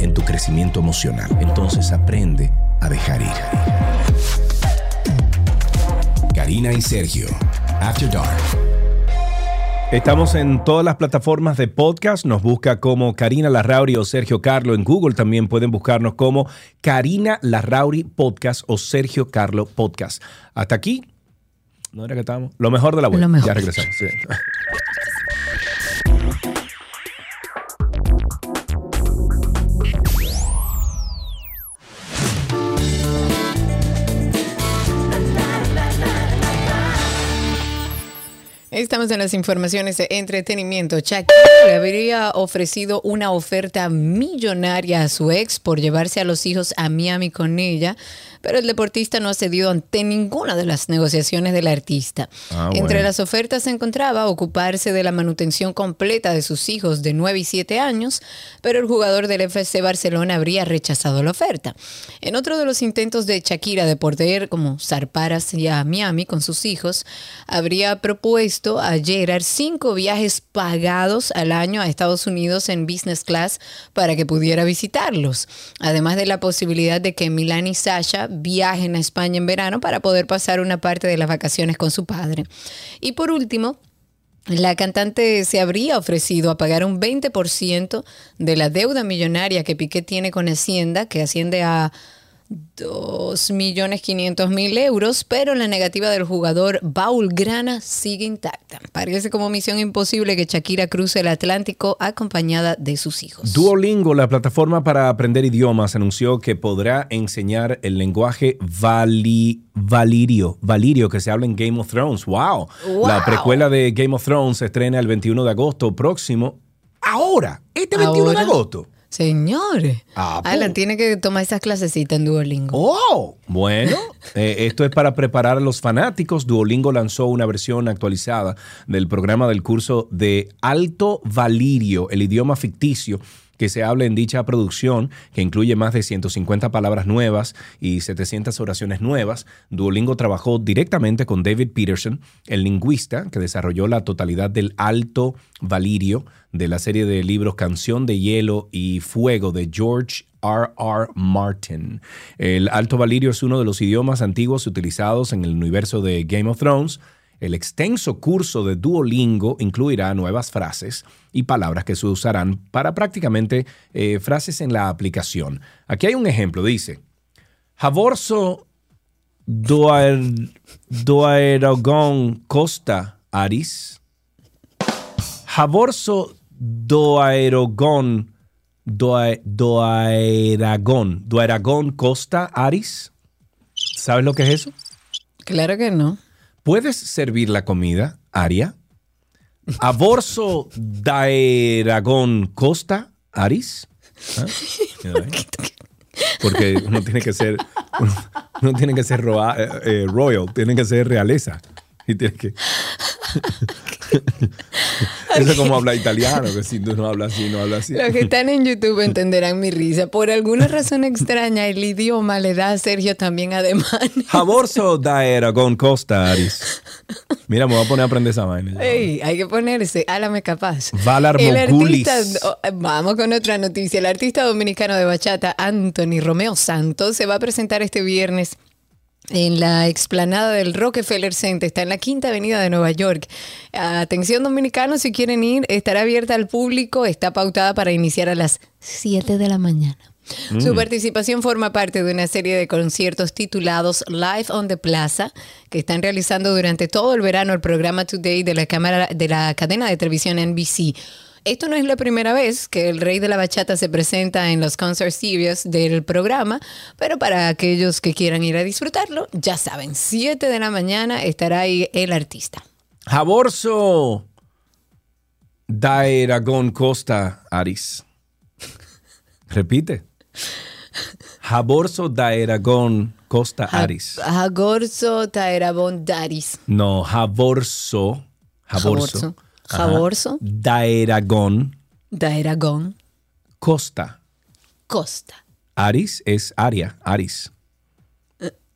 en tu crecimiento emocional. Entonces aprende a dejar ir. Karina y Sergio, After Dark. Estamos en todas las plataformas de podcast. Nos busca como Karina Larrauri o Sergio Carlo. En Google también pueden buscarnos como Karina Larrauri Podcast o Sergio Carlo Podcast. Hasta aquí. ¿No era que estábamos? Lo mejor de la web. Lo mejor. Ya regresamos. sí. Estamos en las informaciones de entretenimiento. Shakira le habría ofrecido una oferta millonaria a su ex por llevarse a los hijos a Miami con ella, pero el deportista no ha cedido ante ninguna de las negociaciones del artista. Ah, Entre las ofertas se encontraba ocuparse de la manutención completa de sus hijos de 9 y 7 años, pero el jugador del FC Barcelona habría rechazado la oferta. En otro de los intentos de Shakira de poder como zarpar hacia Miami con sus hijos, habría propuesto a Gerard cinco viajes pagados al año a Estados Unidos en business class para que pudiera visitarlos, además de la posibilidad de que Milán y Sasha viajen a España en verano para poder pasar una parte de las vacaciones con su padre. Y por último, la cantante se habría ofrecido a pagar un 20% de la deuda millonaria que Piqué tiene con Hacienda, que asciende a 2.500.000 euros, pero la negativa del jugador Baul Grana sigue intacta. Parece como misión imposible que Shakira cruce el Atlántico acompañada de sus hijos. Duolingo, la plataforma para aprender idiomas, anunció que podrá enseñar el lenguaje vali- valirio, valirio que se habla en Game of Thrones. ¡Wow! Wow. La precuela de Game of Thrones se estrena el 21 de agosto próximo. Ahora, este 21 de agosto. Señores, Ah, Alan tiene que tomar esas clasecitas en Duolingo. ¡Oh! Bueno, eh, esto es para preparar a los fanáticos. Duolingo lanzó una versión actualizada del programa del curso de Alto Valirio, el idioma ficticio que se habla en dicha producción, que incluye más de 150 palabras nuevas y 700 oraciones nuevas. Duolingo trabajó directamente con David Peterson, el lingüista que desarrolló la totalidad del Alto Valirio de la serie de libros Canción de Hielo y Fuego de George R. R. Martin. El Alto Valirio es uno de los idiomas antiguos utilizados en el universo de Game of Thrones. El extenso curso de Duolingo incluirá nuevas frases y palabras que se usarán para prácticamente eh, frases en la aplicación. Aquí hay un ejemplo, dice, Javorso doer, doeragon costa aris. Javorso doaerogon doa- doaeragón doaeragón costa aris. ¿Sabes lo que es eso? Claro que no. ¿Puedes servir la comida, Aria? Aborso daeragón costa, Aris. ¿Ah? Porque uno tiene que ser, uno, tiene que ser eh, eh, royal, tiene que ser realeza. Y tiene que. Eso es como habla italiano, que si tú no hablas así, no hablas así. Los que están en YouTube entenderán mi risa. Por alguna razón extraña, el idioma le da a Sergio también además. Jaborso daeragón costa, Aris. Mira, me voy a poner a aprender esa vaina. Ey, hay que ponerse, álame capaz. Valar El artista, oh, vamos con otra noticia. El artista dominicano de bachata, Anthony Romeo Santos, se va a presentar este viernes en la explanada del Rockefeller Center, está en la Quinta Avenida de Nueva York. Atención dominicanos, si quieren ir, estará abierta al público, está pautada para iniciar a las 7 de la mañana. Su Mm. participación forma parte de una serie de conciertos titulados Live on the Plaza, que están realizando durante todo el verano el programa Today de la, cámara, de la cadena de televisión NBC. Esto no es la primera vez que el rey de la bachata se presenta en los concert series del programa, pero para aquellos que quieran ir a disfrutarlo, ya saben, 7 de la mañana estará ahí el artista. Jaborso Daeragón Costa Aris. Repite. Jaborso Daeragón Costa Aris. Jagorzo Taerabon Daris. No, Jaborso. Jaborso. Jaborso. Jaborso. Daeragón Daeragón Costa. Costa. Aris es Aria, Aris.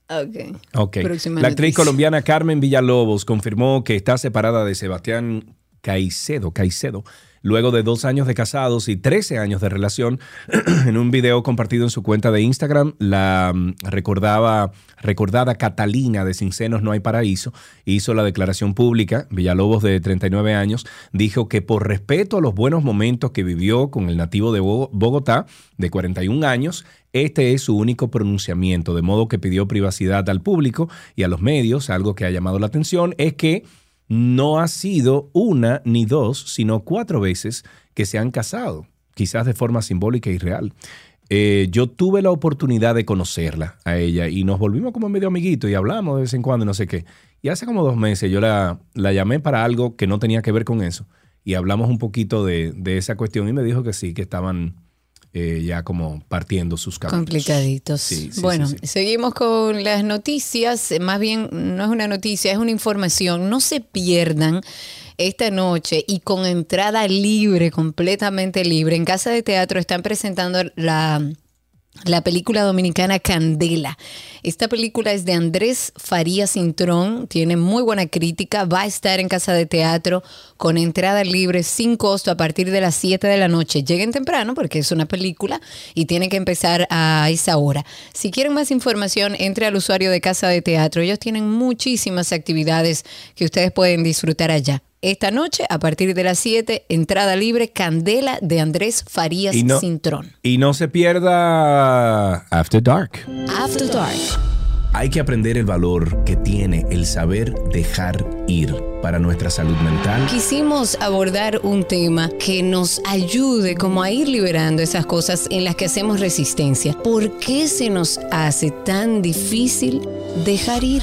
Ok. Ok. Próxima La actriz colombiana Carmen Villalobos confirmó que está separada de Sebastián Caicedo, Caicedo, luego de dos años de casados y 13 años de relación. en un video compartido en su cuenta de Instagram, la mm, recordaba, recordada Catalina de Sin Senos No Hay Paraíso hizo la declaración pública. Villalobos, de 39 años, dijo que por respeto a los buenos momentos que vivió con el nativo de Bo- Bogotá, de 41 años, este es su único pronunciamiento, de modo que pidió privacidad al público y a los medios. Algo que ha llamado la atención es que no ha sido una ni dos, sino cuatro veces que se han casado, quizás de forma simbólica y real. Eh, yo tuve la oportunidad de conocerla a ella y nos volvimos como medio amiguitos y hablamos de vez en cuando no sé qué. Y hace como dos meses yo la, la llamé para algo que no tenía que ver con eso y hablamos un poquito de esa cuestión y me dijo que sí, que estaban eh, ya como partiendo sus caminos. Complicaditos. Sí, sí, bueno, sí, seguimos con las noticias. Más bien, no es una noticia, es una información. No se pierdan esta noche y con entrada libre, completamente libre. En Casa de Teatro están presentando la la película dominicana Candela. Esta película es de Andrés Farías Cintrón, tiene muy buena crítica, va a estar en casa de teatro con entrada libre sin costo a partir de las 7 de la noche. Lleguen temprano porque es una película y tiene que empezar a esa hora. Si quieren más información, entre al usuario de casa de teatro. Ellos tienen muchísimas actividades que ustedes pueden disfrutar allá. Esta noche, a partir de las 7, entrada libre, Candela de Andrés Farías no- Cintrón. Y no se pierda After Dark. After Dark. Hay que aprender el valor que tiene el saber dejar ir para nuestra salud mental. Quisimos abordar un tema que nos ayude como a ir liberando esas cosas en las que hacemos resistencia. ¿Por qué se nos hace tan difícil dejar ir?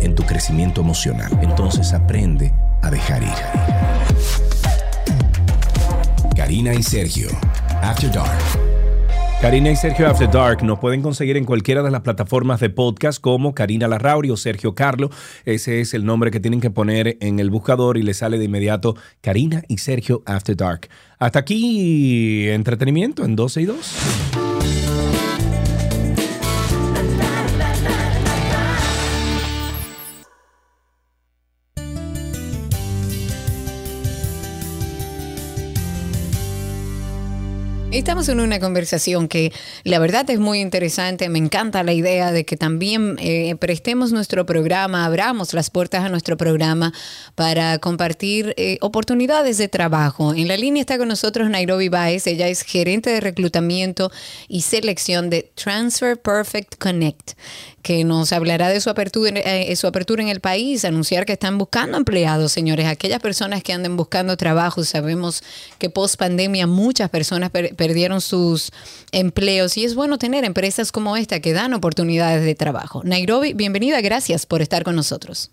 en tu crecimiento emocional. Entonces aprende a dejar ir. Karina y Sergio, After Dark. Karina y Sergio After Dark nos pueden conseguir en cualquiera de las plataformas de podcast como Karina Larrauri o Sergio Carlo. Ese es el nombre que tienen que poner en el buscador y le sale de inmediato Karina y Sergio After Dark. Hasta aquí entretenimiento en 12 y 2. Estamos en una conversación que la verdad es muy interesante. Me encanta la idea de que también eh, prestemos nuestro programa, abramos las puertas a nuestro programa para compartir eh, oportunidades de trabajo. En la línea está con nosotros Nairobi Baez. Ella es gerente de reclutamiento y selección de Transfer Perfect Connect, que nos hablará de su apertura, eh, en el país, anunciar que están buscando empleados, señores. Aquellas personas que anden buscando trabajo, sabemos que post pandemia muchas personas per- perdieron sus empleos y es bueno tener empresas como esta que dan oportunidades de trabajo. Nairobi, bienvenida, gracias por estar con nosotros.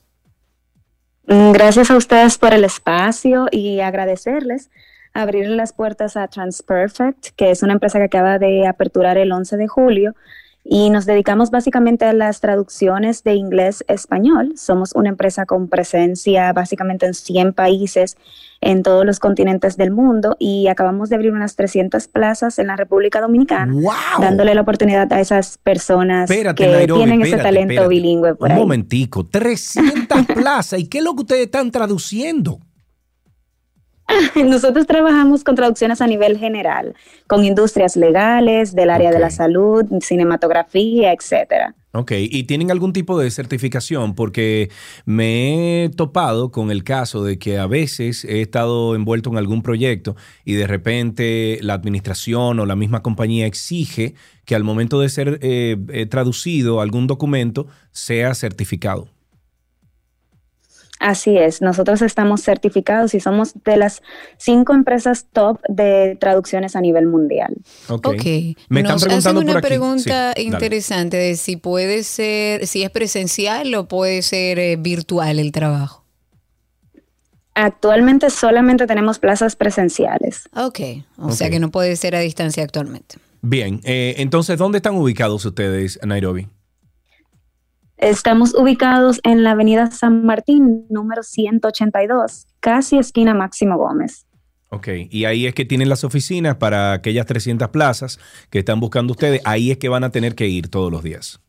Mm, Gracias a ustedes por el espacio y agradecerles abrir las puertas a Transperfect, que es una empresa que acaba de aperturar el 11 de julio y nos dedicamos básicamente a las traducciones de inglés a español. Somos una empresa con presencia básicamente en 100 países en todos los continentes del mundo y acabamos de abrir unas 300 plazas en la República Dominicana, dándole la oportunidad a esas personas Espérate, que Nairobi, tienen ese talento espérate. bilingüe por Un ahí. momentico, 300 plazas. ¿Y qué es lo que ustedes están traduciendo? Nosotros trabajamos con traducciones a nivel general, con industrias legales, del área de la salud, cinematografía, etcétera. Ok, ¿y tienen algún tipo de certificación? Porque me he topado con el caso de que a veces he estado envuelto en algún proyecto y de repente la administración o la misma compañía exige que al momento de ser eh, eh, traducido algún documento sea certificado. Así es, nosotros estamos certificados y somos de las cinco empresas top de traducciones a nivel mundial. Ok. Me están Nos hacen preguntando una por aquí. pregunta Sí, dale. interesante de si puede ser, si es presencial o puede ser eh, virtual el trabajo. Actualmente solamente tenemos plazas presenciales. Ok, o sea que no puede ser a distancia actualmente. Bien, eh, entonces, ¿dónde están ubicados ustedes, Nairobi? Estamos ubicados en la avenida San Martín, número 182, casi esquina Máximo Gómez. Ok, y ahí es que tienen las oficinas para aquellas 300 plazas que están buscando ustedes. Ahí es que van a tener que ir todos los días.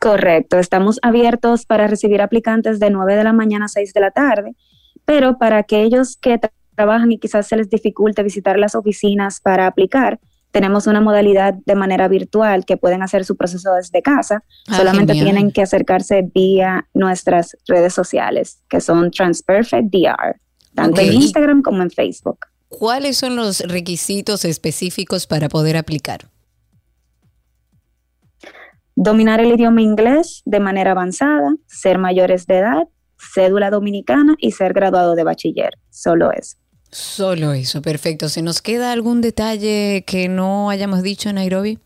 Correcto, estamos abiertos para recibir aplicantes de 9 de la mañana a 6 de la tarde, pero para aquellos que tra- trabajan y quizás se les dificulte visitar las oficinas para aplicar, tenemos una modalidad de manera virtual que pueden hacer su proceso desde casa. Ah, Solamente genial. tienen que acercarse vía nuestras redes sociales, que son Transperfect DR, tanto en. Instagram como en Facebook. ¿Cuáles son los requisitos específicos para poder aplicar? Dominar el idioma inglés de manera avanzada, ser mayores de edad, cédula dominicana y ser graduado de bachiller. Solo eso. Solo eso, perfecto. ¿Se nos queda algún detalle que no hayamos dicho, Nairobi?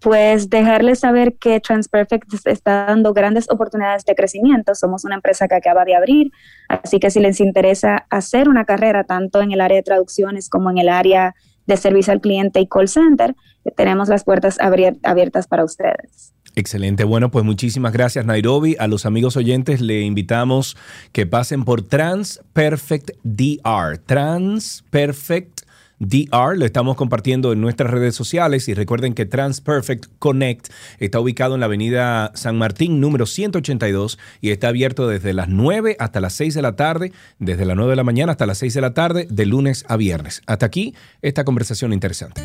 Pues dejarles saber que Transperfect está dando grandes oportunidades de crecimiento. Somos una empresa que acaba de abrir, así que si les interesa hacer una carrera tanto en el área de traducciones como en el área de servicio al cliente y call center, tenemos las puertas abier- abiertas para ustedes. Excelente. Bueno, pues muchísimas gracias, Nairobi. A los amigos oyentes le invitamos que pasen por Transperfect DR. Transperfect DR. Lo estamos compartiendo en nuestras redes sociales y recuerden que Transperfect Connect está ubicado en la avenida San Martín número 182 y está abierto desde las 9 hasta las 6 de la tarde, desde las 9 de la mañana hasta las 6 de la tarde, de lunes a viernes. Hasta aquí esta conversación interesante.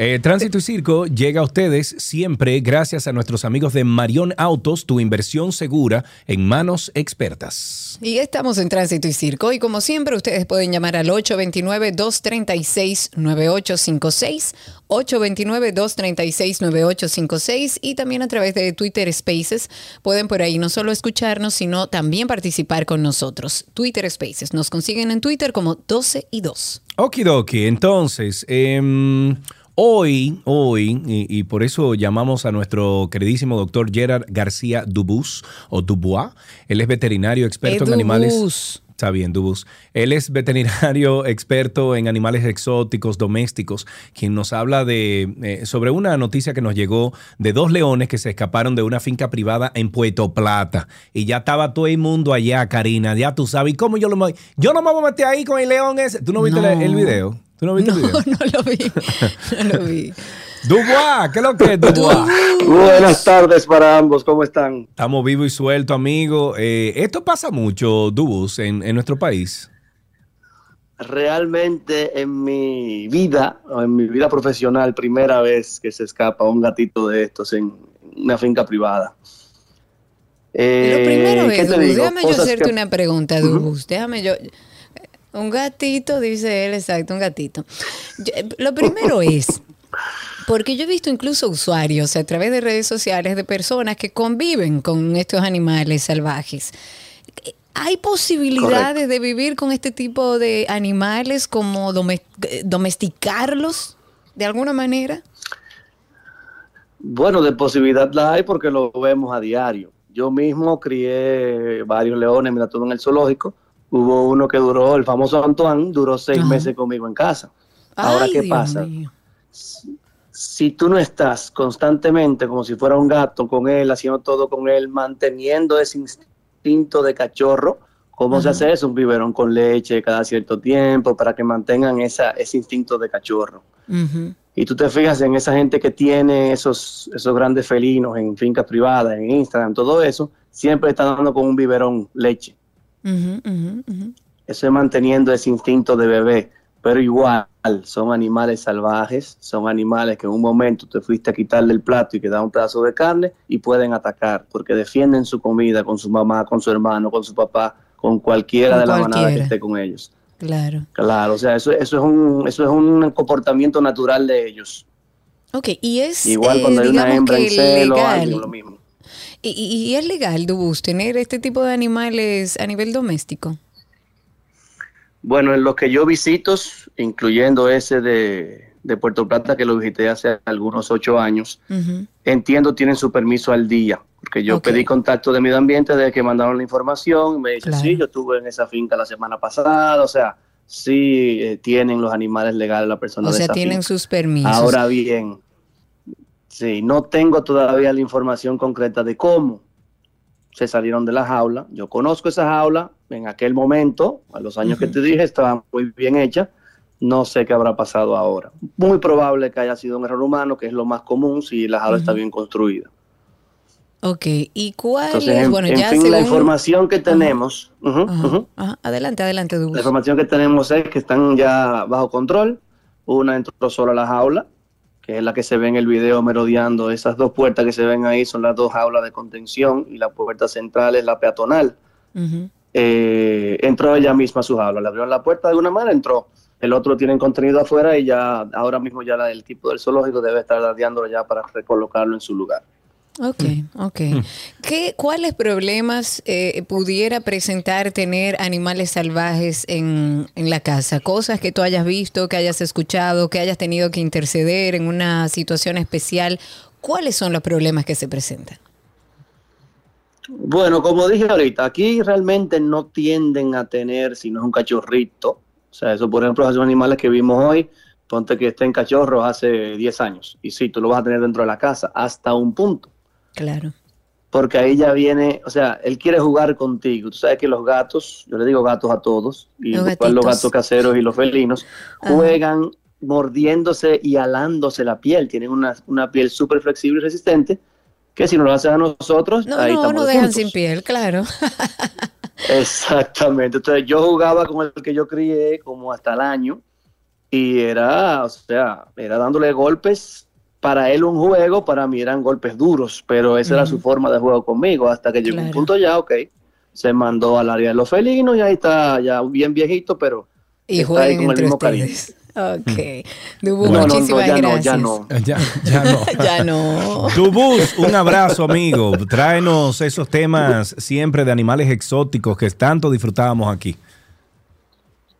Eh, Tránsito y Circo llega a ustedes siempre gracias a nuestros amigos de Marión Autos, tu inversión segura en manos expertas. Y estamos en Tránsito y Circo y como siempre ustedes pueden llamar al 829-236-9856, 829-236-9856 y también a través de Twitter Spaces pueden por ahí no solo escucharnos, sino también participar con nosotros. Twitter Spaces, nos consiguen en Twitter como 12 y 2. Okidoki, entonces, em, hoy, hoy, y, y por eso llamamos a nuestro queridísimo doctor Gerard García Dubus, o Dubois, él es veterinario experto Eh, en animales. Dubus. Está bien, Dubus. Él es veterinario experto en animales exóticos, domésticos, quien nos habla de eh, sobre una noticia que nos llegó de dos leones que se escaparon de una finca privada en Puerto Plata. Y ya estaba todo el mundo allá, Karina, ya tú sabes. ¿Y cómo yo lo me- Yo no me voy a meter ahí con el león ese. ¿Tú no viste No. el video? ¿Tú no viste el video? No lo vi, no lo vi. Dubois, ¿qué es lo que es Dubois? Buenas tardes para ambos, ¿cómo están? Estamos vivos y sueltos, amigo. Eh, esto pasa mucho, Dubus, en, en nuestro país. Realmente en mi vida, o en mi vida profesional, primera vez que se escapa un gatito de estos en una finca privada. Eh, Lo primero ¿qué es, Dubus, déjame yo hacerte que- una pregunta, Dubus. Déjame yo. Un gatito, dice él, exacto, un gatito. Yo- eh, lo primero es, porque yo he visto incluso usuarios a través de redes sociales de personas que conviven con estos animales salvajes. ¿Hay posibilidades de vivir con este tipo de animales como eh, domesticarlos? de alguna manera? Bueno, de posibilidad la hay porque lo vemos a diario. Yo mismo crié varios leones, mira, todo en el zoológico. Hubo uno que duró, el famoso Antoine, duró seis Ajá. meses conmigo en casa. Ahora, Ay, ¿qué Dios pasa? mío. Si tú no estás constantemente como si fuera un gato con él, haciendo todo con él, manteniendo ese instinto de cachorro, ¿cómo se hace eso? Un biberón con leche cada cierto tiempo para que mantengan esa, ese instinto de cachorro. Y tú te fijas en esa gente que tiene esos, esos grandes felinos en fincas privadas, en Instagram, todo eso, siempre están dando con un biberón leche. Eso es manteniendo ese instinto de bebé. Pero igual, son animales salvajes, son animales que en un momento te fuiste a quitarle el plato y que da un pedazo de carne y pueden atacar porque defienden su comida con su mamá, con su hermano, con su papá, con cualquiera Con de la manada que cualquiera. esté con ellos. Claro. Claro, o sea, eso, eso, es un, eso es un comportamiento natural de ellos. Ok, y es Igual eh, cuando hay una hembra en celo, alguien, lo mismo. Y, y- es legal, Dubus, tener este tipo de animales a nivel doméstico. Bueno, en los que yo visito, incluyendo ese de, de Puerto Plata, que lo visité hace algunos ocho años, Ujú. entiendo tienen su permiso al día, porque yo pedí contacto de medio ambiente desde que mandaron la información y me Claro. sí, yo estuve en esa finca la semana pasada, o sea, sí eh, tienen los animales legales la persona O de sea, esa tienen finca. sus permisos. Ahora bien, sí, no tengo todavía la información concreta de cómo se salieron de la jaula. Yo conozco esa jaula, en aquel momento, a los años que te dije, estaba muy bien hecha. No sé qué habrá pasado ahora. Muy probable que haya sido un error humano, que es lo más común si la jaula está bien construida. Ok, ¿y cuál Entonces, es? en, Bueno, en ya fin, la según- información que tenemos, Ajá, ajá. Adelante, adelante, la Dubus. información que tenemos es que están ya bajo control. Una entró sola a la jaula, que es la que se ve en el video merodeando. Esas dos puertas que se ven ahí son las dos jaulas de contención y la puerta central es la peatonal. Eh, entró ella misma a su jaula, le abrieron la puerta de una manera, entró. El otro tiene contenido afuera y ya ahora mismo ya la del tipo del zoológico debe estar dadeándolo ya para recolocarlo en su lugar. Ok, ok. ¿Qué, ¿Cuáles problemas eh, pudiera presentar tener animales salvajes en, en la casa? Cosas que tú hayas visto, que hayas escuchado, que hayas tenido que interceder en una situación especial. ¿Cuáles son los problemas que se presentan? Bueno, como dije ahorita, aquí realmente no tienden a tener, si no es un cachorrito, o sea, eso por ejemplo son animales que vimos hoy, ponte que estén cachorros hace 10 años, y sí, tú lo vas a tener dentro de la casa hasta un punto, Claro. porque ahí ya viene, o sea, él quiere jugar contigo, tú sabes que los gatos, yo le digo gatos a todos, y Los los gatos caseros y los felinos, Ajá. juegan mordiéndose y alándose la piel, tienen una, una piel súper flexible y resistente, que si no lo hacen a nosotros, No, ahí no, estamos no de dejan sin piel, claro. Exactamente. Entonces yo jugaba con el que yo crié como hasta el año y era, o sea, era dándole golpes. Para él un juego, para mí eran golpes duros, pero esa era su forma de juego conmigo hasta que llegó un punto ya, ok, se mandó al área de los felinos y ahí está ya bien viejito, pero Y está ahí con el mismo cariño. Ok. Dubu, No, no, no, muchísimas ya no, gracias. ya no. Ya, ya no. Ya no. Dubus, un abrazo, amigo. Tráenos esos temas siempre de animales exóticos que tanto disfrutábamos aquí.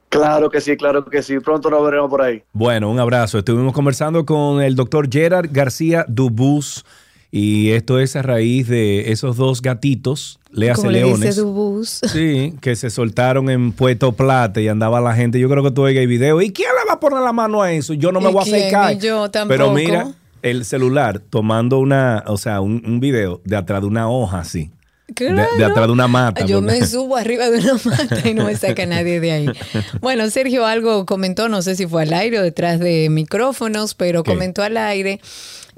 Claro que sí, claro que sí. Pronto nos veremos por ahí. Bueno, un abrazo. Estuvimos conversando con el doctor Gerard García Dubus y esto es a raíz de esos dos gatitos, le leones. dice Dubus. Sí, que se soltaron en Puerto Plata y andaba la gente. Yo creo que tú oigas el video. ¿Y quién le va a poner la mano a eso? Yo no me ¿Y voy a acercar. Yo tampoco. Pero mira, el celular tomando una, o sea, un, un video de atrás de una hoja así. De, atrás de una mata. Yo porque- me subo arriba de una mata y no me saca nadie de ahí. Bueno, Sergio algo comentó, no sé si fue al aire o detrás de micrófonos, pero ¿Qué? comentó al aire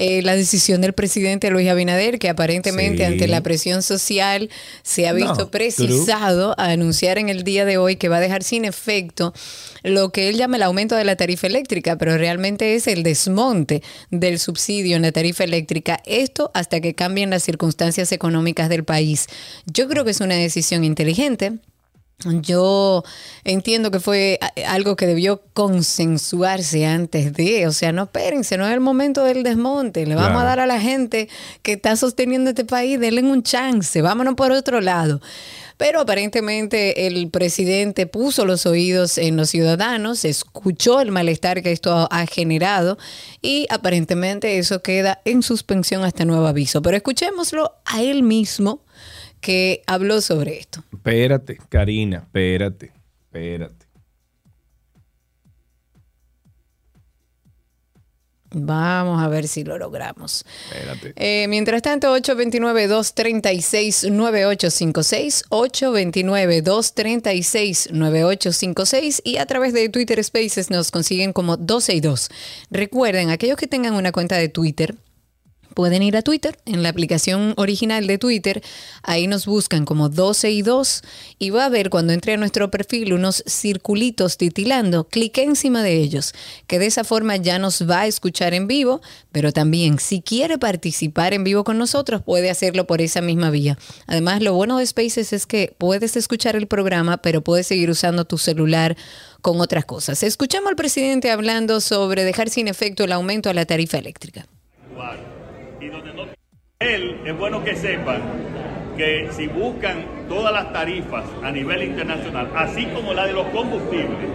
eh, la decisión del presidente Luis Abinader, que aparentemente Sí. ante la presión social se ha visto precisado a anunciar en el día de hoy que va a dejar sin efecto lo que él llama el aumento de la tarifa eléctrica, pero realmente es el desmonte del subsidio en la tarifa eléctrica. Esto hasta que cambien las circunstancias económicas del país. Yo creo que es una decisión inteligente. Yo entiendo que fue algo que debió consensuarse antes de, o sea, no espérense, no es el momento del desmonte, le vamos a dar a la gente que está sosteniendo este país, denle un chance, vámonos por otro lado. pero aparentemente el presidente puso los oídos en los ciudadanos, escuchó el malestar que esto ha generado y aparentemente eso queda en suspensión hasta nuevo aviso. Pero escuchémoslo a él mismo que habló sobre esto. Espérate, Karina, espérate, espérate. Vamos a ver si lo logramos. Espérate. Eh, mientras tanto, 829-236-9856, 829-236-9856 y a través de Twitter Spaces nos consiguen como 12 y 2. Recuerden, aquellos que tengan una cuenta de Twitter, pueden ir a Twitter, en la aplicación original de Twitter, ahí nos buscan como 12 y 2 y va a ver cuando entre a nuestro perfil unos circulitos titilando, clique encima de ellos, que de esa forma ya nos va a escuchar en vivo, pero también si quiere participar en vivo con nosotros puede hacerlo por esa misma vía. Además, lo bueno de Spaces es que puedes escuchar el programa, pero puedes seguir usando tu celular con otras cosas. Escuchamos al presidente hablando sobre dejar sin efecto el aumento a la tarifa eléctrica. Y donde no él es bueno que sepan que si buscan todas las tarifas a nivel internacional, así como la de los combustibles,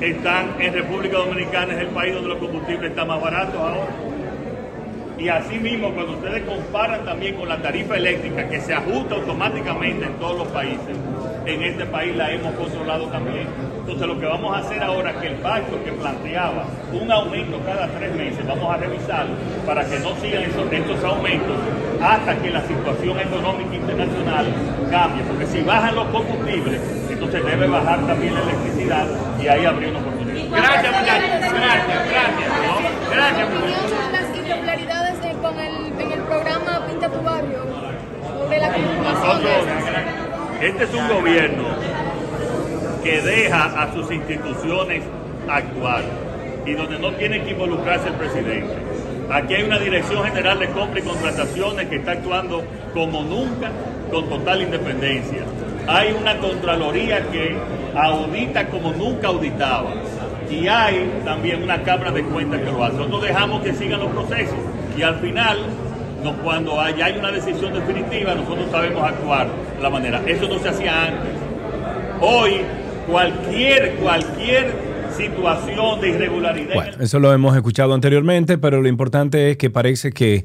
están en República Dominicana, es el país donde los combustibles están más baratos ahora. Y así mismo, cuando ustedes comparan también con la tarifa eléctrica, que se ajusta automáticamente en todos los países, en este país la hemos controlado también. Entonces lo que vamos a hacer ahora es que el pacto que planteaba un aumento cada tres meses, vamos a revisarlo para que no sigan esos, estos aumentos hasta que la situación económica internacional cambie. Porque si bajan los combustibles, entonces debe bajar también la electricidad y ahí habría una oportunidad. Gracias muchachos, gracias, gracias. ¿no? Gracias muchachos. Las irregularidades eh, en el programa Pinta tu Barrio, sobre la esas. Este es un gobierno que deja a sus instituciones actuar y donde no tiene que involucrarse el presidente. Aquí hay una Dirección General de Compra y Contrataciones que está actuando como nunca, con total independencia. Hay una Contraloría que audita como nunca auditaba. Y hay también una Cámara de Cuentas que lo hace. Nosotros dejamos que sigan los procesos y al final no, cuando hay, hay una decisión definitiva, nosotros sabemos actuar de la manera. Eso no se hacía antes. Hoy, cualquier, cualquier situación de irregularidad. Bueno, eso lo hemos escuchado anteriormente, pero lo importante es que parece que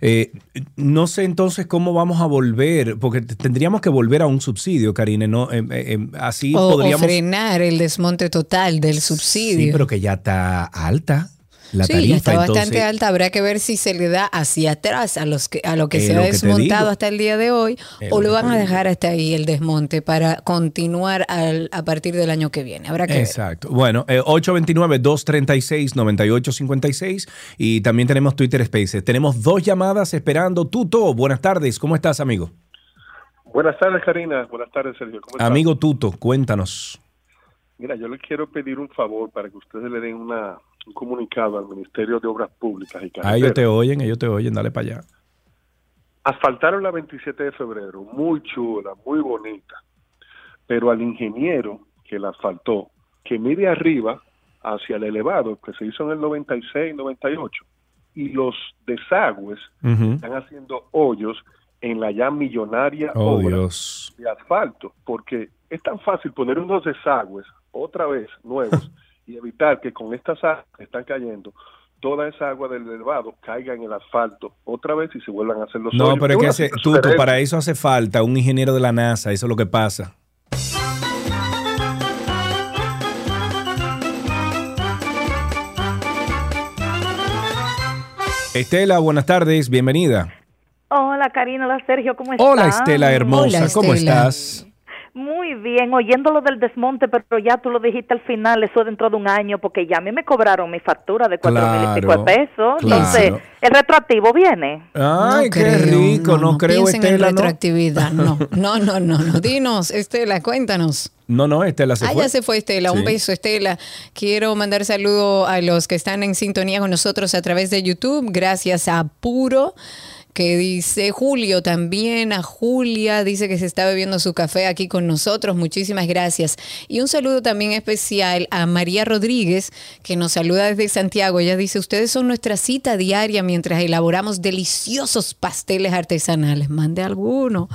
eh, no sé entonces cómo vamos a volver, porque tendríamos que volver a un subsidio, Karine, ¿no? Eh, eh, eh, así O, o podríamos... frenar el desmonte total del subsidio. Sí, pero que ya está alta la Sí, tarifa. está entonces- bastante alta. Habrá que ver si se le da hacia atrás a los que a lo que se lo ha desmontado digo. hasta el día de hoy, o lo van a dejar hasta ahí el desmonte para continuar al- a partir del año que viene. Habrá que ver. Exacto. Bueno, eh, 829-236-9856 y también tenemos Twitter Spaces. Tenemos dos llamadas esperando. Tuto, buenas tardes. ¿Cómo estás, amigo? Buenas tardes, Karina. Buenas tardes, Sergio. ¿Cómo estás? Amigo Tuto, cuéntanos. Mira, yo le quiero pedir un favor para que ustedes le den una, un comunicado al Ministerio de Obras Públicas y Ah, Carreteras. ellos te oyen, ellos te oyen, dale para allá. Asfaltaron la 27 de febrero, muy chula, muy bonita, pero al ingeniero que la asfaltó, que mide arriba hacia el elevado, que se hizo en el 96, 98, y los desagües están haciendo hoyos en la ya millonaria Oh, obra Dios. de asfalto, porque es tan fácil poner unos desagües otra vez nuevos y evitar que con estas aguas que están cayendo, toda esa agua del elevado caiga en el asfalto otra vez y se vuelvan a hacer los No, hoyos. pero es que hace, para eso hace falta un ingeniero de la NASA, eso es lo que pasa. Estela, buenas tardes, bienvenida. Hola Karina, hola Sergio, ¿cómo estás? Hola Estela hermosa, ¿cómo estás? Muy bien, oyéndolo del desmonte, pero ya tú lo dijiste al final, eso dentro de un año, porque ya a mí me cobraron mi factura de cuatro mil y pico de Claro, pesos. Entonces, claro. el retroactivo viene. Ay, No qué creo, rico, no, creo en Estela, ¿no? retroactividad. No, no, no, no, no. Dinos, Estela, cuéntanos. No, no, Estela se ah, fue. ya se fue Estela. Un beso, Estela. Quiero mandar saludo a los que están en sintonía con nosotros a través de YouTube. Gracias a Puro que dice Julio también, a Julia, dice que se está bebiendo su café aquí con nosotros, muchísimas gracias. Y un saludo también especial a María Rodríguez, que nos saluda desde Santiago. Ella dice, ustedes son nuestra cita diaria mientras elaboramos deliciosos pasteles artesanales. Mande alguno.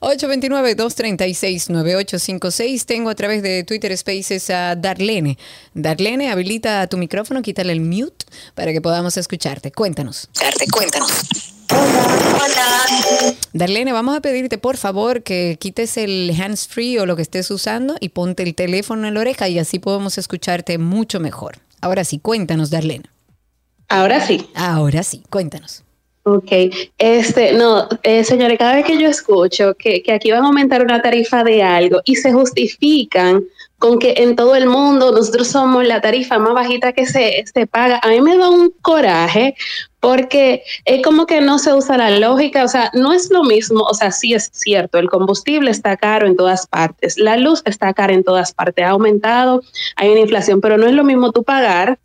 829-236-9856. Tengo a través de Twitter Spaces a Darlene. Darlene, habilita tu micrófono, quítale el mute para que podamos escucharte. Cuéntanos. cuéntanos. Darlene, vamos a pedirte por favor que quites el hands free o lo que estés usando y ponte el teléfono en la oreja y así podemos escucharte mucho mejor. Ahora sí, cuéntanos, Darlene. Ahora sí. Ahora sí, cuéntanos. Ok, este, no, eh, señores, cada vez que yo escucho que, que aquí van a aumentar una tarifa de algo y se justifican con que en todo el mundo nosotros somos la tarifa más bajita que se, se paga, a mí me da un coraje porque es como que no se usa la lógica, o sea, no es lo mismo, o sea, sí es cierto, el combustible está caro en todas partes, la luz está cara en todas partes, ha aumentado, hay una inflación, pero no es lo mismo tú pagar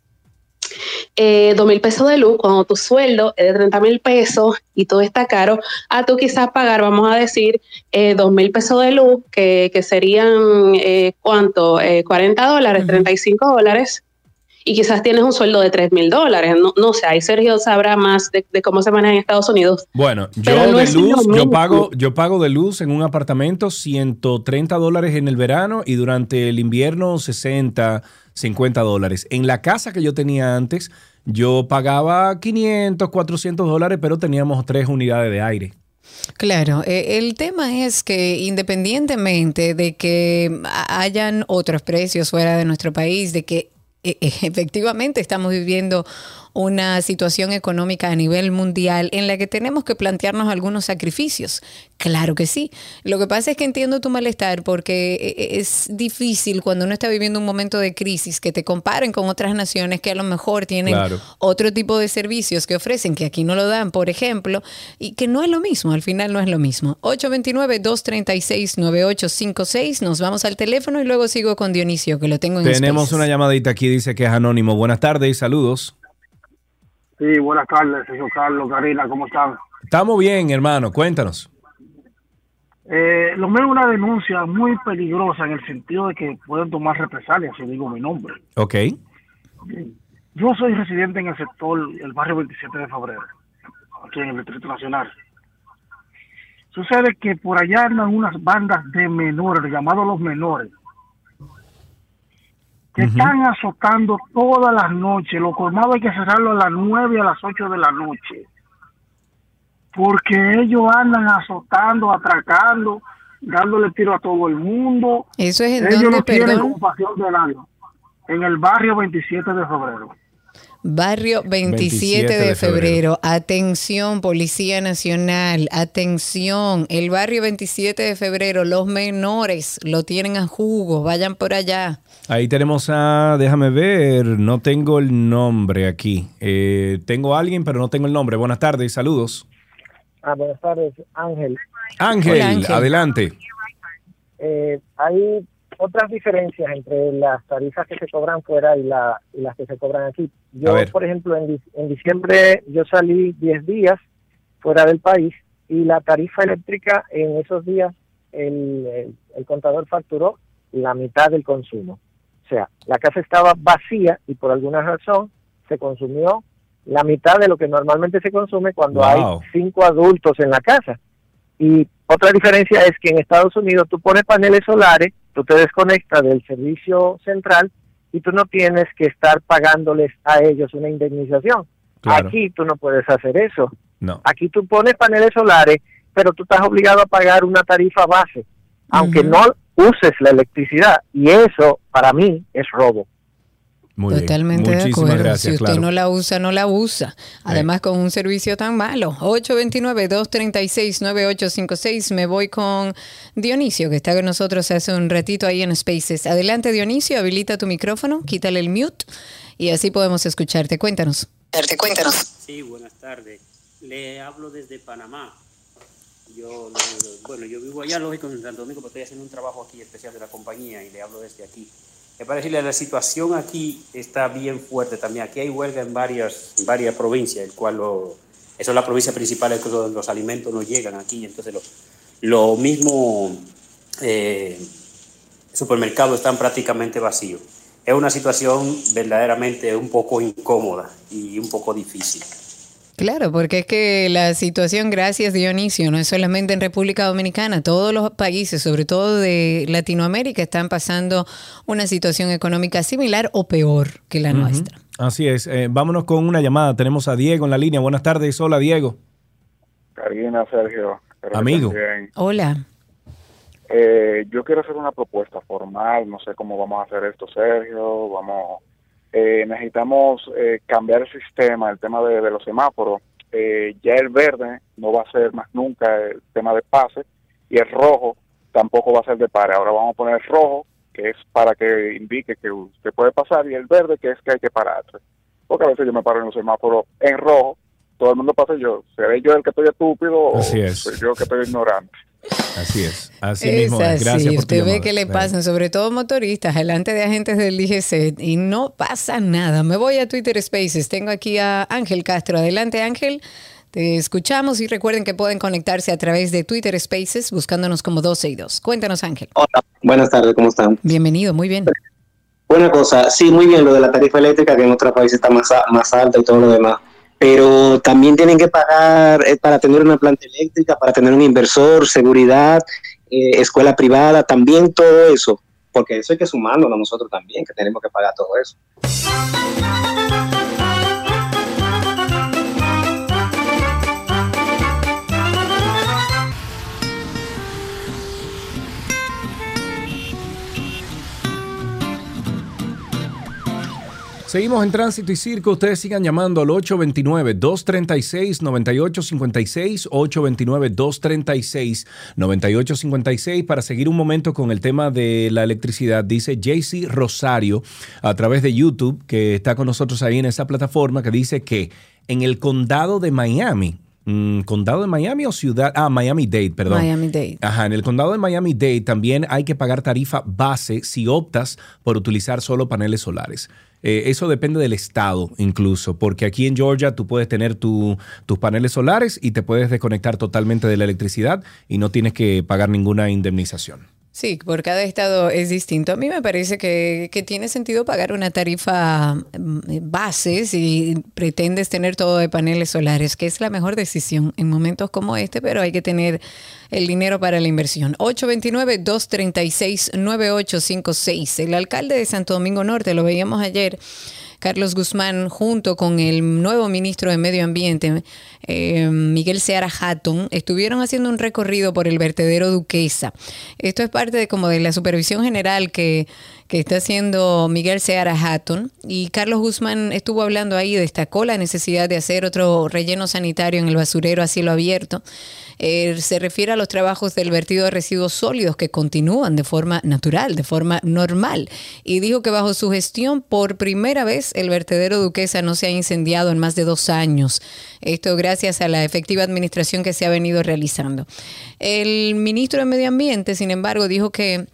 dos mil pesos de luz cuando tu sueldo es de 30 mil pesos y todo está caro, a tú quizás pagar, vamos a decir, eh, dos mil pesos de luz, que, que serían, eh, ¿cuánto? Eh, 40 dólares, 35 dólares, y quizás tienes un sueldo de 3 mil dólares. No, no sé, ahí Sergio sabrá más de, de cómo se maneja en Estados Unidos. Bueno, yo no de luz, yo pago, yo pago de luz en un apartamento 130 dólares en el verano y durante el invierno 60, 50 dólares. En la casa que yo tenía antes, yo pagaba 500, 400 dólares, pero teníamos tres unidades de aire. Claro, eh, el tema es que independientemente de que ha- hayan otros precios fuera de nuestro país, de que eh, efectivamente estamos viviendo una situación económica a nivel mundial en la que tenemos que plantearnos algunos sacrificios. Claro que sí. Lo que pasa es que entiendo tu malestar porque eh, es difícil cuando uno está viviendo un momento de crisis que te comparen con otras naciones que a lo mejor tienen Claro. otro tipo de servicios que ofrecen que aquí no lo dan, por ejemplo, y que no es lo mismo, al final no es lo mismo. 829-236-9856, nos vamos al teléfono y luego sigo con Dionisio, que lo tengo en Tenemos Spaces. una llamadita aquí, dice que es anónimo. Buenas tardes y saludos. Sí, buenas tardes, Sergio Carlos, Karina, ¿cómo están? Estamos bien, hermano, cuéntanos. Eh, lo es una denuncia muy peligrosa en el sentido de que pueden tomar represalias si digo mi nombre. Ok. Yo soy residente en el sector, el barrio 27 de febrero, aquí en el Distrito Nacional. Sucede que por allá andan unas bandas de menores, llamados los menores, que están azotando todas las noches. Los colmados hay que cerrarlo a las 9 y a las 8 de la noche. Porque ellos andan azotando, atracando, dándole tiro a todo el mundo. ¿Eso es en ellos dónde, no tienen perdón? compasión de nadie. En el barrio 27 de febrero. Barrio 27, de, febrero. Atención, Policía Nacional. Atención, el barrio 27 de febrero. Los menores lo tienen a jugo. Vayan por allá. Ahí tenemos a, déjame ver, no tengo el nombre aquí. Eh, tengo a alguien, pero no tengo el nombre. Buenas tardes y saludos. Ah, buenas tardes, Ángel. Ángel, Hola, Ángel. adelante. Eh, hay otras diferencias entre las tarifas que se cobran fuera y, la, y las que se cobran aquí. Yo, por ejemplo, en, en diciembre yo salí 10 días fuera del país y la tarifa eléctrica en esos días el, el- el contador facturó la mitad del consumo. O sea, la casa estaba vacía y por alguna razón se consumió la mitad de lo que normalmente se consume cuando Wow. hay cinco adultos en la casa. Y otra diferencia es que en Estados Unidos tú pones paneles solares, tú te desconectas del servicio central y tú no tienes que estar pagándoles a ellos una indemnización. Claro. Aquí tú no puedes hacer eso. No. Aquí tú pones paneles solares, pero tú estás obligado a pagar una tarifa base, aunque no uses la electricidad. Y eso, para mí, es robo. Muy Totalmente de Muchísimas acuerdo. gracias, si usted claro. no la usa, no la usa. Además, con un servicio tan malo. 829-236-9856. Me voy con Dionisio, que está con nosotros hace un ratito ahí en Spaces. Adelante, Dionisio, habilita tu micrófono, quítale el mute y así podemos escucharte. Cuéntanos. Cuéntanos. Sí, buenas tardes. Le hablo desde Panamá. Yo, bueno, yo vivo allá, lógico, en Santo Domingo, pero estoy haciendo un trabajo aquí especial de la compañía y le hablo desde aquí. Es para decirle, la situación aquí está bien fuerte también. Aquí hay huelga en varias, provincias, el cual Eso es la provincia principal, es que los, alimentos no llegan aquí, entonces lo, lo eh, supermercados están prácticamente vacíos. Es una situación verdaderamente un poco incómoda y un poco difícil. Claro, porque es que la situación, gracias Dionisio, no es solamente en República Dominicana, todos los países, sobre todo de Latinoamérica, están pasando una situación económica similar o peor que la nuestra. Así es. Eh, vámonos con una llamada. Tenemos a Diego en la línea. Buenas tardes. Hola, Diego. Karina, Sergio. Amigo. Hola. Eh, yo quiero hacer una propuesta formal, no sé cómo vamos a hacer esto, Sergio. Vamos, eh, necesitamos eh, cambiar el sistema, el tema de, de los semáforos. Eh, ya el verde no va a ser más nunca el tema de pase y el rojo tampoco va a ser de pare. Ahora vamos a poner el rojo, que es para que indique que usted puede pasar, y el verde, que es que hay que pararse. Porque a veces yo me paro en los semáforos en rojo, todo el mundo pasa y yo. ¿Seré yo el que estoy estúpido Así o es. soy yo el que estoy ignorante? Así es. Así Es mismo así, Gracias por tu usted ve que le pasan, sobre todo motoristas, delante de agentes del DGC y no pasa nada. Me voy a Twitter Spaces. Tengo aquí a Ángel Castro. Adelante, Ángel. Te escuchamos y recuerden que pueden conectarse a través de Twitter Spaces buscándonos como 12 y 2. Cuéntanos, Ángel. Hola, buenas tardes, ¿cómo están? Bienvenido, muy bien. Una cosa, sí, muy bien lo de la tarifa eléctrica, que en otros países está más, más alta y todo lo demás, pero también tienen que pagar eh, para tener una planta eléctrica, para tener un inversor, seguridad, eh, escuela privada, también todo eso, porque eso hay que sumarlo a nosotros también, que tenemos que pagar todo eso. Seguimos en Tránsito y Circo. Ustedes sigan llamando al 829-236-9856, 829-236-9856 para seguir un momento con el tema de la electricidad. Dice JC Rosario a través de YouTube, que está con nosotros ahí en esa plataforma, que dice que en el condado de Miami, mm, condado de Miami o ciudad, ah, Miami-Dade, perdón. Miami-Dade. Ajá, en el condado de Miami-Dade también hay que pagar tarifa base si optas por utilizar solo paneles solares. Eh, eso depende del estado incluso, porque aquí en Georgia tú puedes tener tu- tus paneles solares y te puedes desconectar totalmente de la electricidad y no tienes que pagar ninguna indemnización. Sí, por cada estado es distinto. A mí me parece que, que tiene sentido pagar una tarifa mm, base si pretendes tener todo de paneles solares, que es la mejor decisión en momentos como este, pero hay que tener el dinero para la inversión. 829-236-9856. El alcalde de Santo Domingo Norte, lo veíamos ayer, Carlos Guzmán, junto con el nuevo ministro de Medio Ambiente, eh, Miguel Seara Hatton, estuvieron haciendo un recorrido por el vertedero Duquesa. Esto es parte de como de la supervisión general que, que está haciendo Miguel Seara Hatton. Y Carlos Guzmán estuvo hablando ahí, destacó la necesidad de hacer otro relleno sanitario en el basurero a cielo abierto. Eh, se refiere a los trabajos del vertido de residuos sólidos que continúan de forma natural, de forma normal. Y dijo que bajo su gestión, por primera vez, el vertedero Duquesa no se ha incendiado en más de dos años. Esto gracias a la efectiva administración que se ha venido realizando. El ministro de Medio Ambiente, sin embargo, dijo que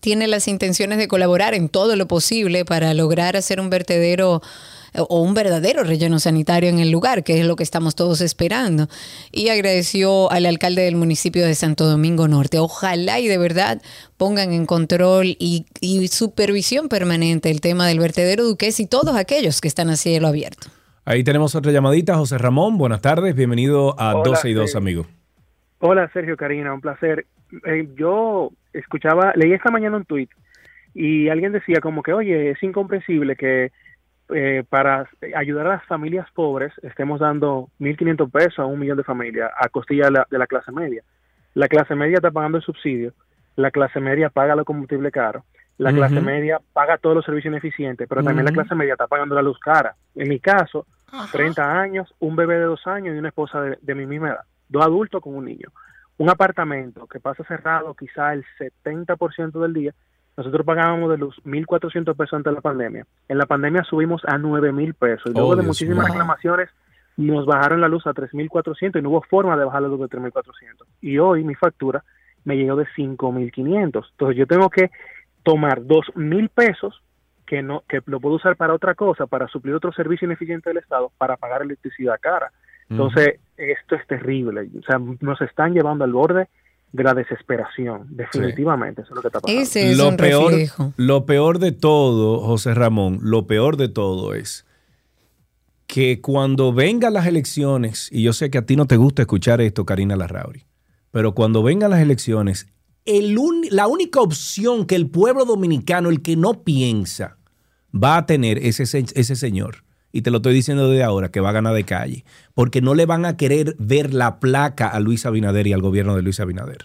tiene las intenciones de colaborar en todo lo posible para lograr hacer un vertedero o un verdadero relleno sanitario en el lugar, que es lo que estamos todos esperando. Y agradeció al alcalde del municipio de Santo Domingo Norte. Ojalá y de verdad pongan en control y, y supervisión permanente el tema del vertedero Duques y todos aquellos que están a cielo abierto. Ahí tenemos otra llamadita, José Ramón. Buenas tardes, bienvenido a Hola, 12 y 2, sí. amigo. Hola Sergio Karina, un placer. Eh, yo escuchaba, leí esta mañana un tuit y alguien decía como que, oye, es incomprensible que eh, para ayudar a las familias pobres estemos dando 1.500 pesos a un millón de familias a costilla de la, de la clase media. La clase media está pagando el subsidio, la clase media paga los combustibles caros, la clase media paga todos los servicios ineficientes, pero también la clase media está pagando la luz cara. En mi caso, 30 años, un bebé de dos años y una esposa de, de mi misma edad, dos adultos con un niño. Un apartamento que pasa cerrado quizá el 70% del día, nosotros pagábamos de luz 1.400 pesos antes de la pandemia. En la pandemia subimos a 9.000 pesos y luego Oh, de muchísimas reclamaciones nos bajaron la luz a 3.400 y no hubo forma de bajar la luz de 3.400. Y hoy mi factura me llegó de 5.500. Entonces yo tengo que tomar 2.000 pesos que no que lo puedo usar para otra cosa, para suplir otro servicio ineficiente del Estado, para pagar electricidad cara. Entonces, esto es terrible. O sea, nos están llevando al borde de la desesperación, definitivamente. Eso es lo que está pasando. Ese es lo un peor, reflejo. lo peor de todo, José Ramón, lo peor de todo es que cuando vengan las elecciones, y yo sé que a ti no te gusta escuchar esto, Karina Larrauri, pero cuando vengan las elecciones, el un- la única opción que el pueblo dominicano, el que no piensa, va a tener es ese, ese señor. Y te lo estoy diciendo desde ahora, que va a ganar de calle. Porque no le van a querer ver la placa a Luis Abinader y al gobierno de Luis Abinader.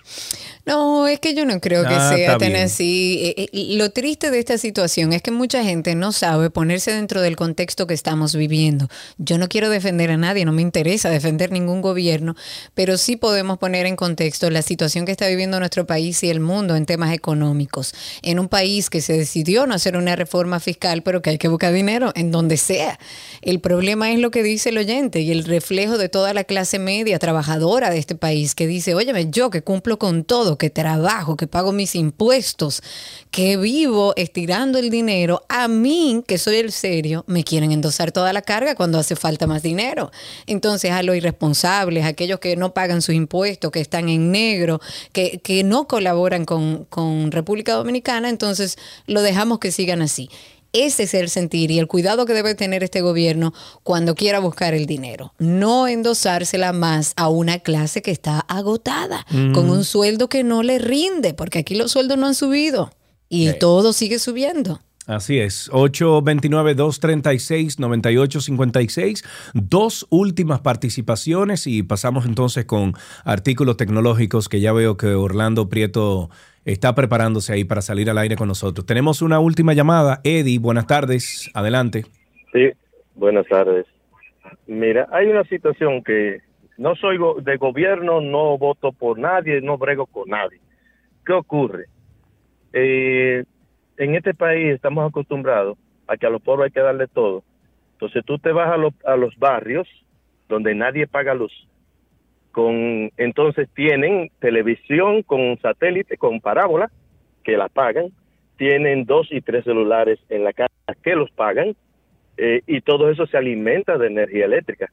No, es que yo no creo que Ah, sea está tan bien. así. Eh, eh, Lo triste de esta situación es que mucha gente no sabe ponerse dentro del contexto que estamos viviendo. Yo no quiero defender a nadie, no me interesa defender ningún gobierno, pero sí podemos poner en contexto la situación que está viviendo nuestro país y el mundo en temas económicos. En un país que se decidió no hacer una reforma fiscal, pero que hay que buscar dinero en donde sea. El problema es lo que dice el oyente y el reflejo de toda la clase media trabajadora de este país que dice, óyeme, yo que cumplo con todo, que trabajo, que pago mis impuestos, que vivo estirando el dinero, a mí, que soy el serio, me quieren endosar toda la carga cuando hace falta más dinero. Entonces a los irresponsables, a aquellos que no pagan sus impuestos, que están en negro, que, que no colaboran con, con República Dominicana, entonces lo dejamos que sigan así. Ese es el sentir y el cuidado que debe tener este gobierno cuando quiera buscar el dinero. No endosársela más a una clase que está agotada, Mm. con un sueldo que no le rinde, porque aquí los sueldos no han subido y todo sigue subiendo. Así es, 829-236-9856. Dos últimas participaciones y pasamos entonces con artículos tecnológicos que ya veo que Orlando Prieto está preparándose ahí para salir al aire con nosotros. Tenemos una última llamada. Eddie, buenas tardes. Adelante. Sí, buenas tardes. Mira, hay una situación que no soy de gobierno, no voto por nadie, no brego con nadie. ¿Qué ocurre? Eh, en este país estamos acostumbrados a que a los pobres hay que darle todo. Entonces tú te vas a los barrios donde nadie paga luz. Con, entonces tienen televisión con satélite, con parábola, que la pagan. Tienen dos y tres celulares en la casa que los pagan. eh, y todo eso se alimenta de energía eléctrica.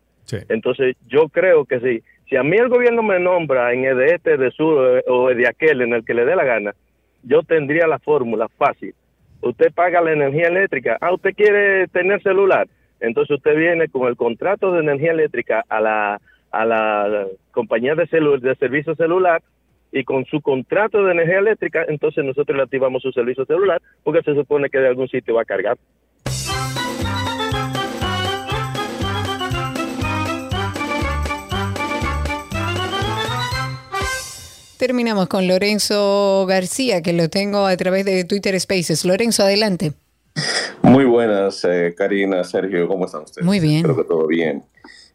Entonces, yo creo que si, si a mí el gobierno me nombra en el de este, de sur eh, o de aquel, en el que le dé la gana, yo tendría la fórmula fácil. Usted paga la energía eléctrica. Ah, usted quiere tener celular. Entonces usted viene con el contrato de energía eléctrica a la, a la compañía de, celu- de servicio celular y con su contrato de energía eléctrica, entonces nosotros le activamos su servicio celular porque se supone que de algún sitio va a cargar. Terminamos con Lorenzo García, que lo tengo a través de Twitter Spaces. Lorenzo, adelante. Muy buenas, eh, Karina, Sergio, ¿cómo están ustedes? Muy bien. Espero que todo bien.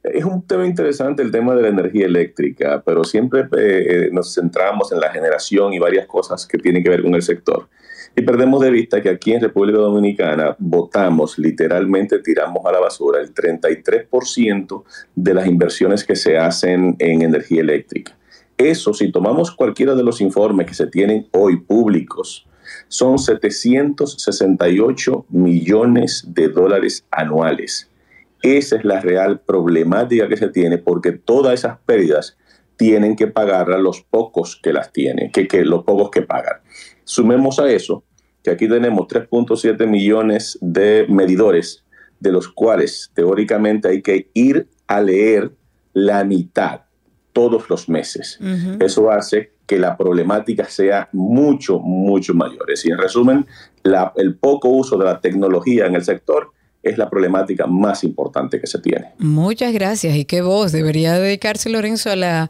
Es un tema interesante el tema de la energía eléctrica, pero siempre eh, nos centramos en la generación y varias cosas que tienen que ver con el sector. Y perdemos de vista que aquí en República Dominicana votamos, literalmente tiramos a la basura el 33% de las inversiones que se hacen en energía eléctrica. Eso, si tomamos cualquiera de los informes que se tienen hoy públicos, son 768 millones de dólares anuales. Esa es la real problemática que se tiene porque todas esas pérdidas tienen que pagarlas los pocos que las tienen, que, que los pocos que pagan. Sumemos a eso que aquí tenemos 3.7 millones de medidores, de los cuales teóricamente hay que ir a leer la mitad todos los meses. Eso hace que la problemática sea mucho, mucho mayor. Y en resumen, la- el poco uso de la tecnología en el sector es la problemática más importante que se tiene. Muchas gracias. Y qué voz. Debería dedicarse Lorenzo a la,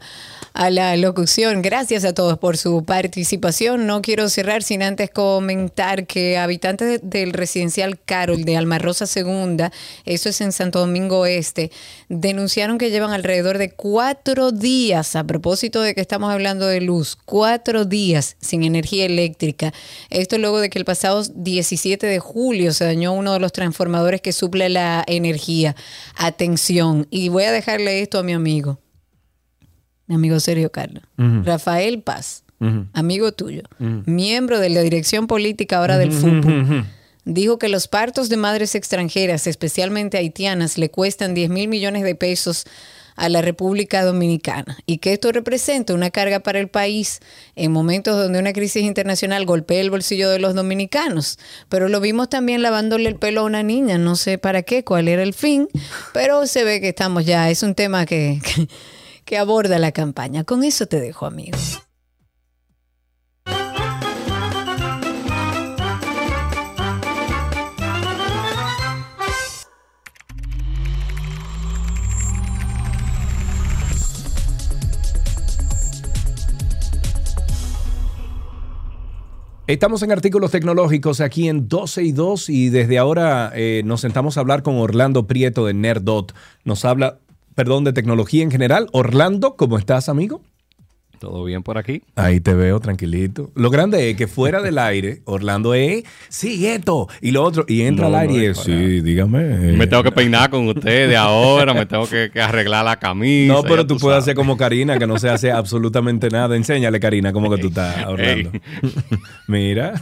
a la locución. Gracias a todos por su participación. No quiero cerrar sin antes comentar que habitantes de- del residencial Carol de Almarrosa Segunda, eso es en Santo Domingo Este, denunciaron que llevan alrededor de cuatro días, a propósito de que estamos hablando de luz, cuatro días sin energía eléctrica. Esto luego de que el pasado 17 de julio se dañó uno de los transformadores que suple la energía. Atención. Y voy a dejarle esto a mi amigo, mi amigo Sergio Carlos. Rafael Paz, amigo tuyo, miembro de la dirección política ahora del ujú. Dijo que los partos de madres extranjeras, especialmente haitianas, le cuestan 10 mil millones de pesos a la República Dominicana y que esto representa una carga para el país en momentos donde una crisis internacional golpea el bolsillo de los dominicanos. Pero lo vimos también lavándole el pelo a una niña, no sé para qué, cuál era el fin, pero se ve que estamos ya, es un tema que, que, que aborda la campaña. Con eso te dejo, amigo. Estamos en artículos tecnológicos aquí en 12 y 2 y desde ahora eh, nos sentamos a hablar con Orlando Prieto de Nerdot. Nos habla, perdón, de tecnología en general. Orlando, ¿cómo estás, amigo? ¿Todo bien por aquí? Ahí te veo tranquilito. Lo grande es que fuera del aire, Orlando es, sí, esto y lo otro, y entra No, al aire no y es sí, dígame. Me tengo que peinar con ustedes ahora, me tengo que, que arreglar la camisa. No, pero tú puedes hacer como Karina, que no se hace absolutamente nada. Enséñale, Karina, cómo que tú estás, Orlando. Mira.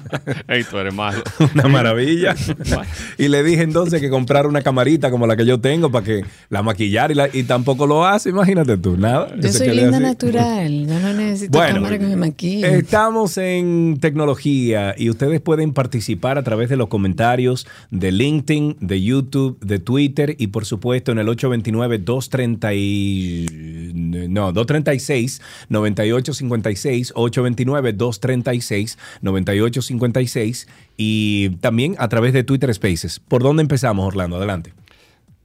Ey, tú eres malo. Una maravilla. y le dije entonces que comprara una camarita como la que yo tengo para que la maquillar y, la- y tampoco lo hace, imagínate tú, nada. Yo soy linda natural, no necesito Bueno, cámara que me maquille. Estamos en tecnología y ustedes pueden participar a través de los comentarios de LinkedIn, de YouTube, de Twitter y por supuesto en el 829-230 y- no, 236-9856, 829-236-9856 y también a través de Twitter Spaces. ¿Por dónde empezamos, Orlando? Adelante.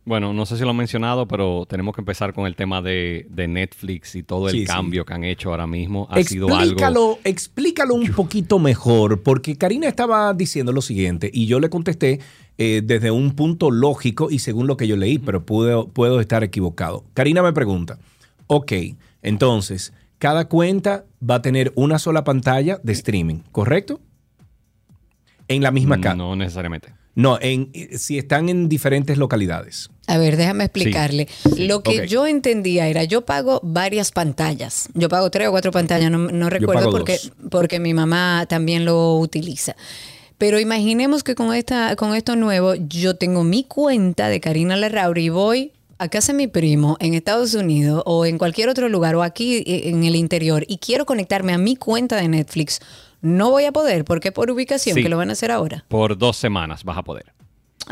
Bueno, no sé si lo han mencionado, pero tenemos que empezar con el tema de, de Netflix y todo el Sí, sí. cambio que han hecho ahora mismo. Ha sido algo... Explícalo, explícalo un poquito mejor, porque Karina estaba diciendo lo siguiente y yo le contesté eh, desde un punto lógico y según lo que yo leí, pero puedo, puedo estar equivocado. Karina me pregunta, ok, entonces, cada cuenta va a tener una sola pantalla de streaming, ¿correcto? En la misma casa. No necesariamente. No, en, si están en diferentes localidades. A ver, déjame explicarle. Lo que yo entendía era, yo pago varias pantallas. Yo pago tres o cuatro pantallas, no, no recuerdo porque, dos. porque mi mamá también lo utiliza. Pero imaginemos que con, esta, con esto nuevo, yo tengo mi cuenta de Karina Larrauri y voy a casa de mi primo en Estados Unidos o en cualquier otro lugar o aquí eh, en el interior y quiero conectarme a mi cuenta de Netflix. No voy a poder porque por ubicación, Sí. que lo van a hacer ahora. Por dos semanas vas a poder.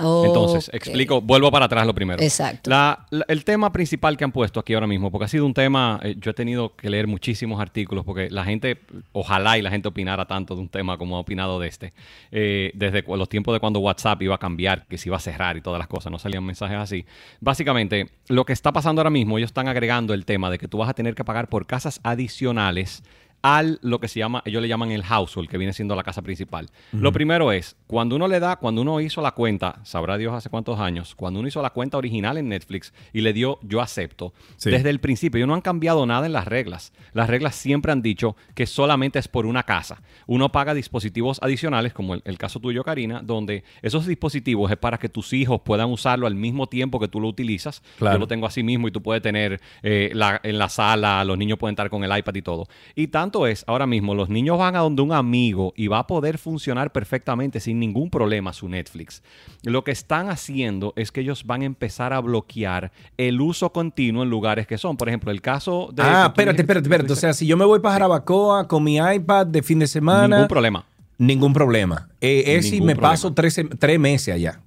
Oh, Entonces, explico, vuelvo para atrás lo primero. Exacto. La- la- el tema principal que han puesto aquí ahora mismo, porque ha sido un tema, eh, yo he tenido que leer muchísimos artículos, porque la gente, ojalá y la gente opinara tanto de un tema como ha opinado de este, eh, desde los tiempos de cuando WhatsApp iba a cambiar, que se iba a cerrar y todas las cosas, no salían mensajes así. Básicamente, lo que está pasando ahora mismo, ellos están agregando el tema de que tú vas a tener que pagar por casas adicionales al lo que se llama, ellos le llaman el household, que viene siendo la casa principal. Lo primero es, cuando uno le da, cuando uno hizo la cuenta, sabrá Dios hace cuántos años, cuando uno hizo la cuenta original en Netflix y le dio yo acepto, Sí. desde el principio, ellos no han cambiado nada en las reglas. Las reglas siempre han dicho que solamente es por una casa. Uno paga dispositivos adicionales, como el, el caso tuyo, Karina, donde esos dispositivos es para que tus hijos puedan usarlo al mismo tiempo que tú lo utilizas. Claro. Yo lo tengo así mismo y tú puedes tener eh, la- en la sala, los niños pueden estar con el iPad y todo. Y tanto es, ahora mismo, los niños van a donde un amigo y va a poder funcionar perfectamente sin ningún problema su Netflix. Lo que están haciendo es que ellos van a empezar a bloquear el uso continuo en lugares que son. Por ejemplo, el caso de... Ah, espérate, espérate, espérate. O sea, si yo me voy para Jarabacoa con mi iPad de fin de semana. Ningún problema. Ningún problema. Eh, es si me problema. paso tres, tres meses allá.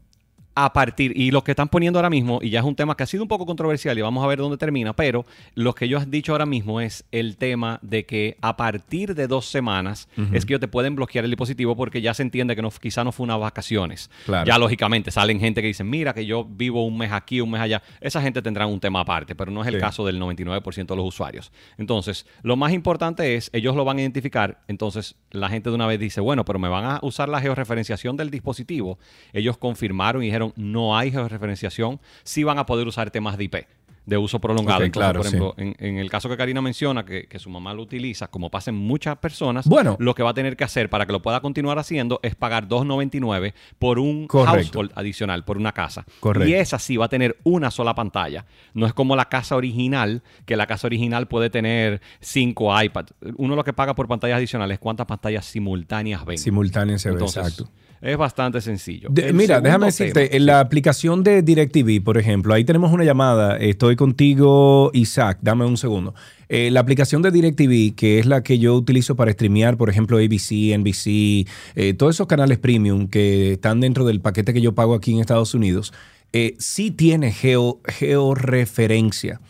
A partir, y lo que están poniendo ahora mismo, y ya es un tema que ha sido un poco controversial y vamos a ver dónde termina, pero lo que ellos han dicho ahora mismo es el tema de que a partir de dos semanas es que ellos te pueden bloquear el dispositivo porque ya se entiende que no, quizá no fue unas vacaciones. Claro. Ya lógicamente salen gente que dicen, mira que yo vivo un mes aquí, un mes allá. Esa gente tendrá un tema aparte, pero no es el Sí. caso del 99% de los usuarios. Entonces, lo más importante es, ellos lo van a identificar, entonces la gente de una vez dice, bueno, pero me van a usar la georreferenciación del dispositivo. Ellos confirmaron y dijeron, no hay georreferenciación, sí van a poder usar temas de IP de uso prolongado. Ok, Entonces, claro, por sí. ejemplo, en, en el caso que Karina menciona, que, que su mamá lo utiliza, como pasa en muchas personas, Bueno. lo que va a tener que hacer para que lo pueda continuar haciendo es pagar 2.99 por un Correcto. household adicional, por una casa. Correcto. Y esa sí va a tener una sola pantalla. No es como la casa original, que la casa original puede tener cinco iPads. Uno lo que paga por pantallas adicionales es cuántas pantallas simultáneas ven. Simultáneo se ve, Entonces, exacto. Es bastante sencillo. De- mira, déjame tema- decirte, en la aplicación de DirecTV, por ejemplo, ahí tenemos una llamada. Estoy contigo, Isaac. Dame un segundo. Eh, la aplicación de DirecTV, que es la que yo utilizo para streamear, por ejemplo, ABC, NBC, eh, todos esos canales premium que están dentro del paquete que yo pago aquí en Estados Unidos, eh, sí tiene geo, georreferencia.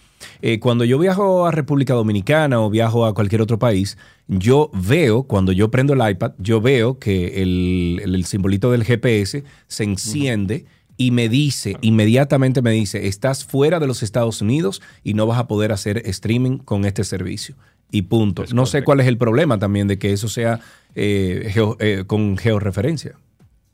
Cuando yo viajo a República Dominicana o viajo a cualquier otro país, yo veo, cuando yo prendo el iPad, yo veo que el, el- el simbolito del GPS se enciende y me dice, inmediatamente me dice, estás fuera de los Estados Unidos y no vas a poder hacer streaming con este servicio. Y punto. no sé cuál es el problema también de que eso sea eh, geo- eh, con georreferencia.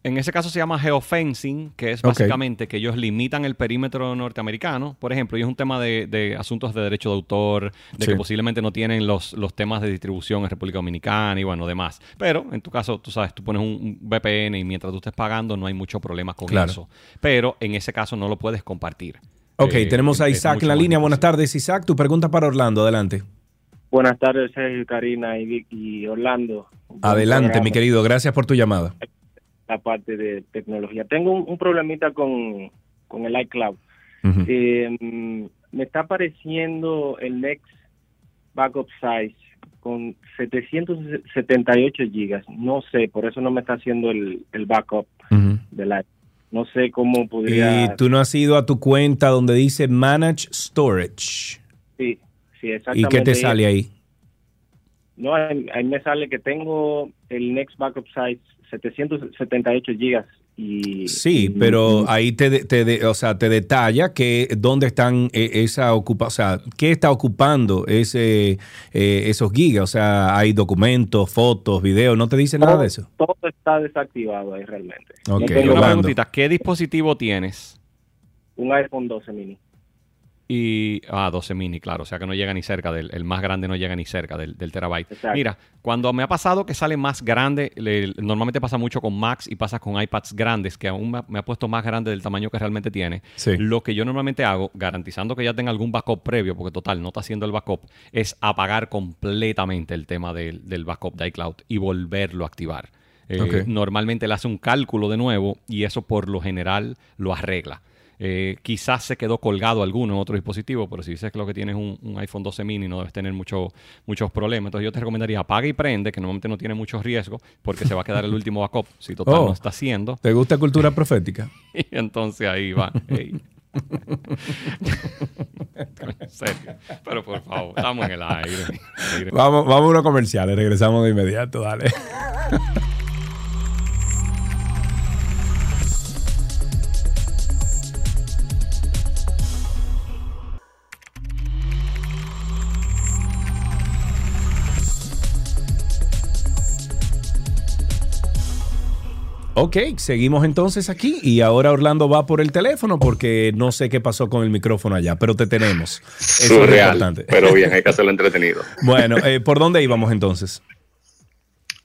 En ese caso se llama geofencing, que es básicamente que ellos limitan el perímetro norteamericano, por ejemplo, y es un tema de, de asuntos de derecho de autor, de Sí. que posiblemente no tienen los, los temas de distribución en República Dominicana y bueno, demás. Pero en tu caso, tú sabes, tú pones un, un VPN y mientras tú estés pagando no hay mucho problema con Claro. eso. Pero en ese caso no lo puedes compartir. Ok, Eh, tenemos a Isaac en la línea. Buenas tardes, Isaac. Tu pregunta para Orlando, adelante. Buenas tardes, Sergio, Karina y, Vic- y Orlando. Adelante, mi querido. Gracias por tu llamada. La parte de tecnología. Tengo un, un problemita con, con el iCloud. Eh, mm, me está apareciendo el Next Backup Size con 778 gigas. No sé, por eso no me está haciendo el, el backup Ujú. del iCloud. No sé cómo podría... Y tú no has ido a tu cuenta donde dice Manage Storage. Sí, sí, ¿Y exactamente. qué te sale ahí? No, ahí, ahí me sale que tengo el Next Backup Size 778 gigas y Sí, y- pero ahí te, de- te de- o sea, te detalla que dónde están eh, esa ocupa, o sea, qué está ocupando ese eh, esos gigas, o sea, hay documentos, fotos, videos, no te dice nada de eso. todo está desactivado ahí realmente. Ok, No Y tengo una preguntita, ¿qué dispositivo tienes? un iPhone 12 mini. Y, ah, 12 mini, claro, o sea que no llega ni cerca del, el más grande no llega ni cerca del, del terabyte. Exacto. Mira, cuando me ha pasado que sale más grande, le- normalmente pasa mucho con Macs y pasa con iPads grandes, que aún me ha, me ha puesto más grande del tamaño que realmente tiene. Sí. Lo que yo normalmente hago, garantizando que ya tenga algún backup previo, porque total, no está haciendo el backup, es apagar completamente el tema del, del backup de iCloud y volverlo a activar. Eh. Normalmente le hace un cálculo de nuevo y eso por lo general lo arregla. Eh, quizás se quedó colgado alguno en otro dispositivo, pero si dices que lo que tienes es un, un iPhone 12 mini no debes tener mucho, muchos problemas. Entonces yo te recomendaría apaga y prende, que normalmente no tiene mucho riesgo, porque se va a quedar el último backup si total Oh. no está haciendo. ¿Te gusta cultura profética? Y entonces ahí va. en serio. Pero por favor, estamos en el aire. aire. Vamos, vamos a unos comerciales, regresamos de inmediato, dale. Ok, seguimos entonces aquí y ahora Orlando va por el teléfono porque no sé qué pasó con el micrófono allá, pero te tenemos. Eso es Surreal, importante. pero bien, hay que hacerlo entretenido. Bueno, eh, ¿por dónde íbamos entonces?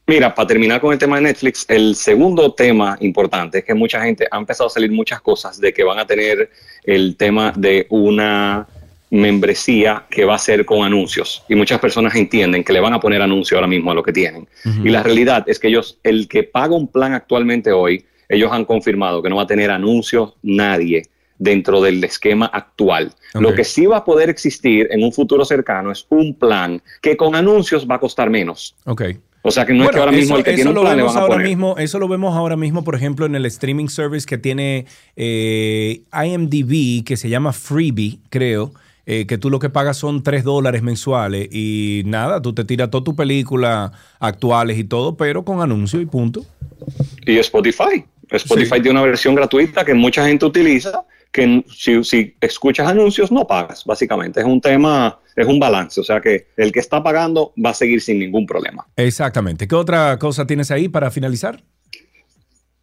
Mira, para terminar con el tema de Netflix, el segundo tema importante es que mucha gente ha empezado a salir muchas cosas de que van a tener el tema de una membresía que va a ser con anuncios y muchas personas entienden que le van a poner anuncio ahora mismo a lo que tienen. Y la realidad es que ellos, el que paga un plan actualmente hoy, ellos han confirmado que no va a tener anuncios nadie dentro del esquema actual. Lo que sí va a poder existir en un futuro cercano es un plan que con anuncios va a costar menos. Ok. O sea que no es que ahora mismo el que tiene un lo plan le van a ahora poner. mismo, eso lo vemos ahora mismo, por ejemplo, en el streaming service que tiene eh, IMDb, que se llama Freebie, creo, eh, que tú lo que pagas son 3 dólares mensuales y nada, tú te tiras toda tu película actuales y todo, pero con anuncio y punto. Y Spotify. Spotify tiene una versión gratuita que mucha gente utiliza, que si, si escuchas anuncios no pagas, básicamente. Es un tema, es un balance. O sea que el que está pagando va a seguir sin ningún problema. Exactamente. ¿Qué otra cosa tienes ahí para finalizar?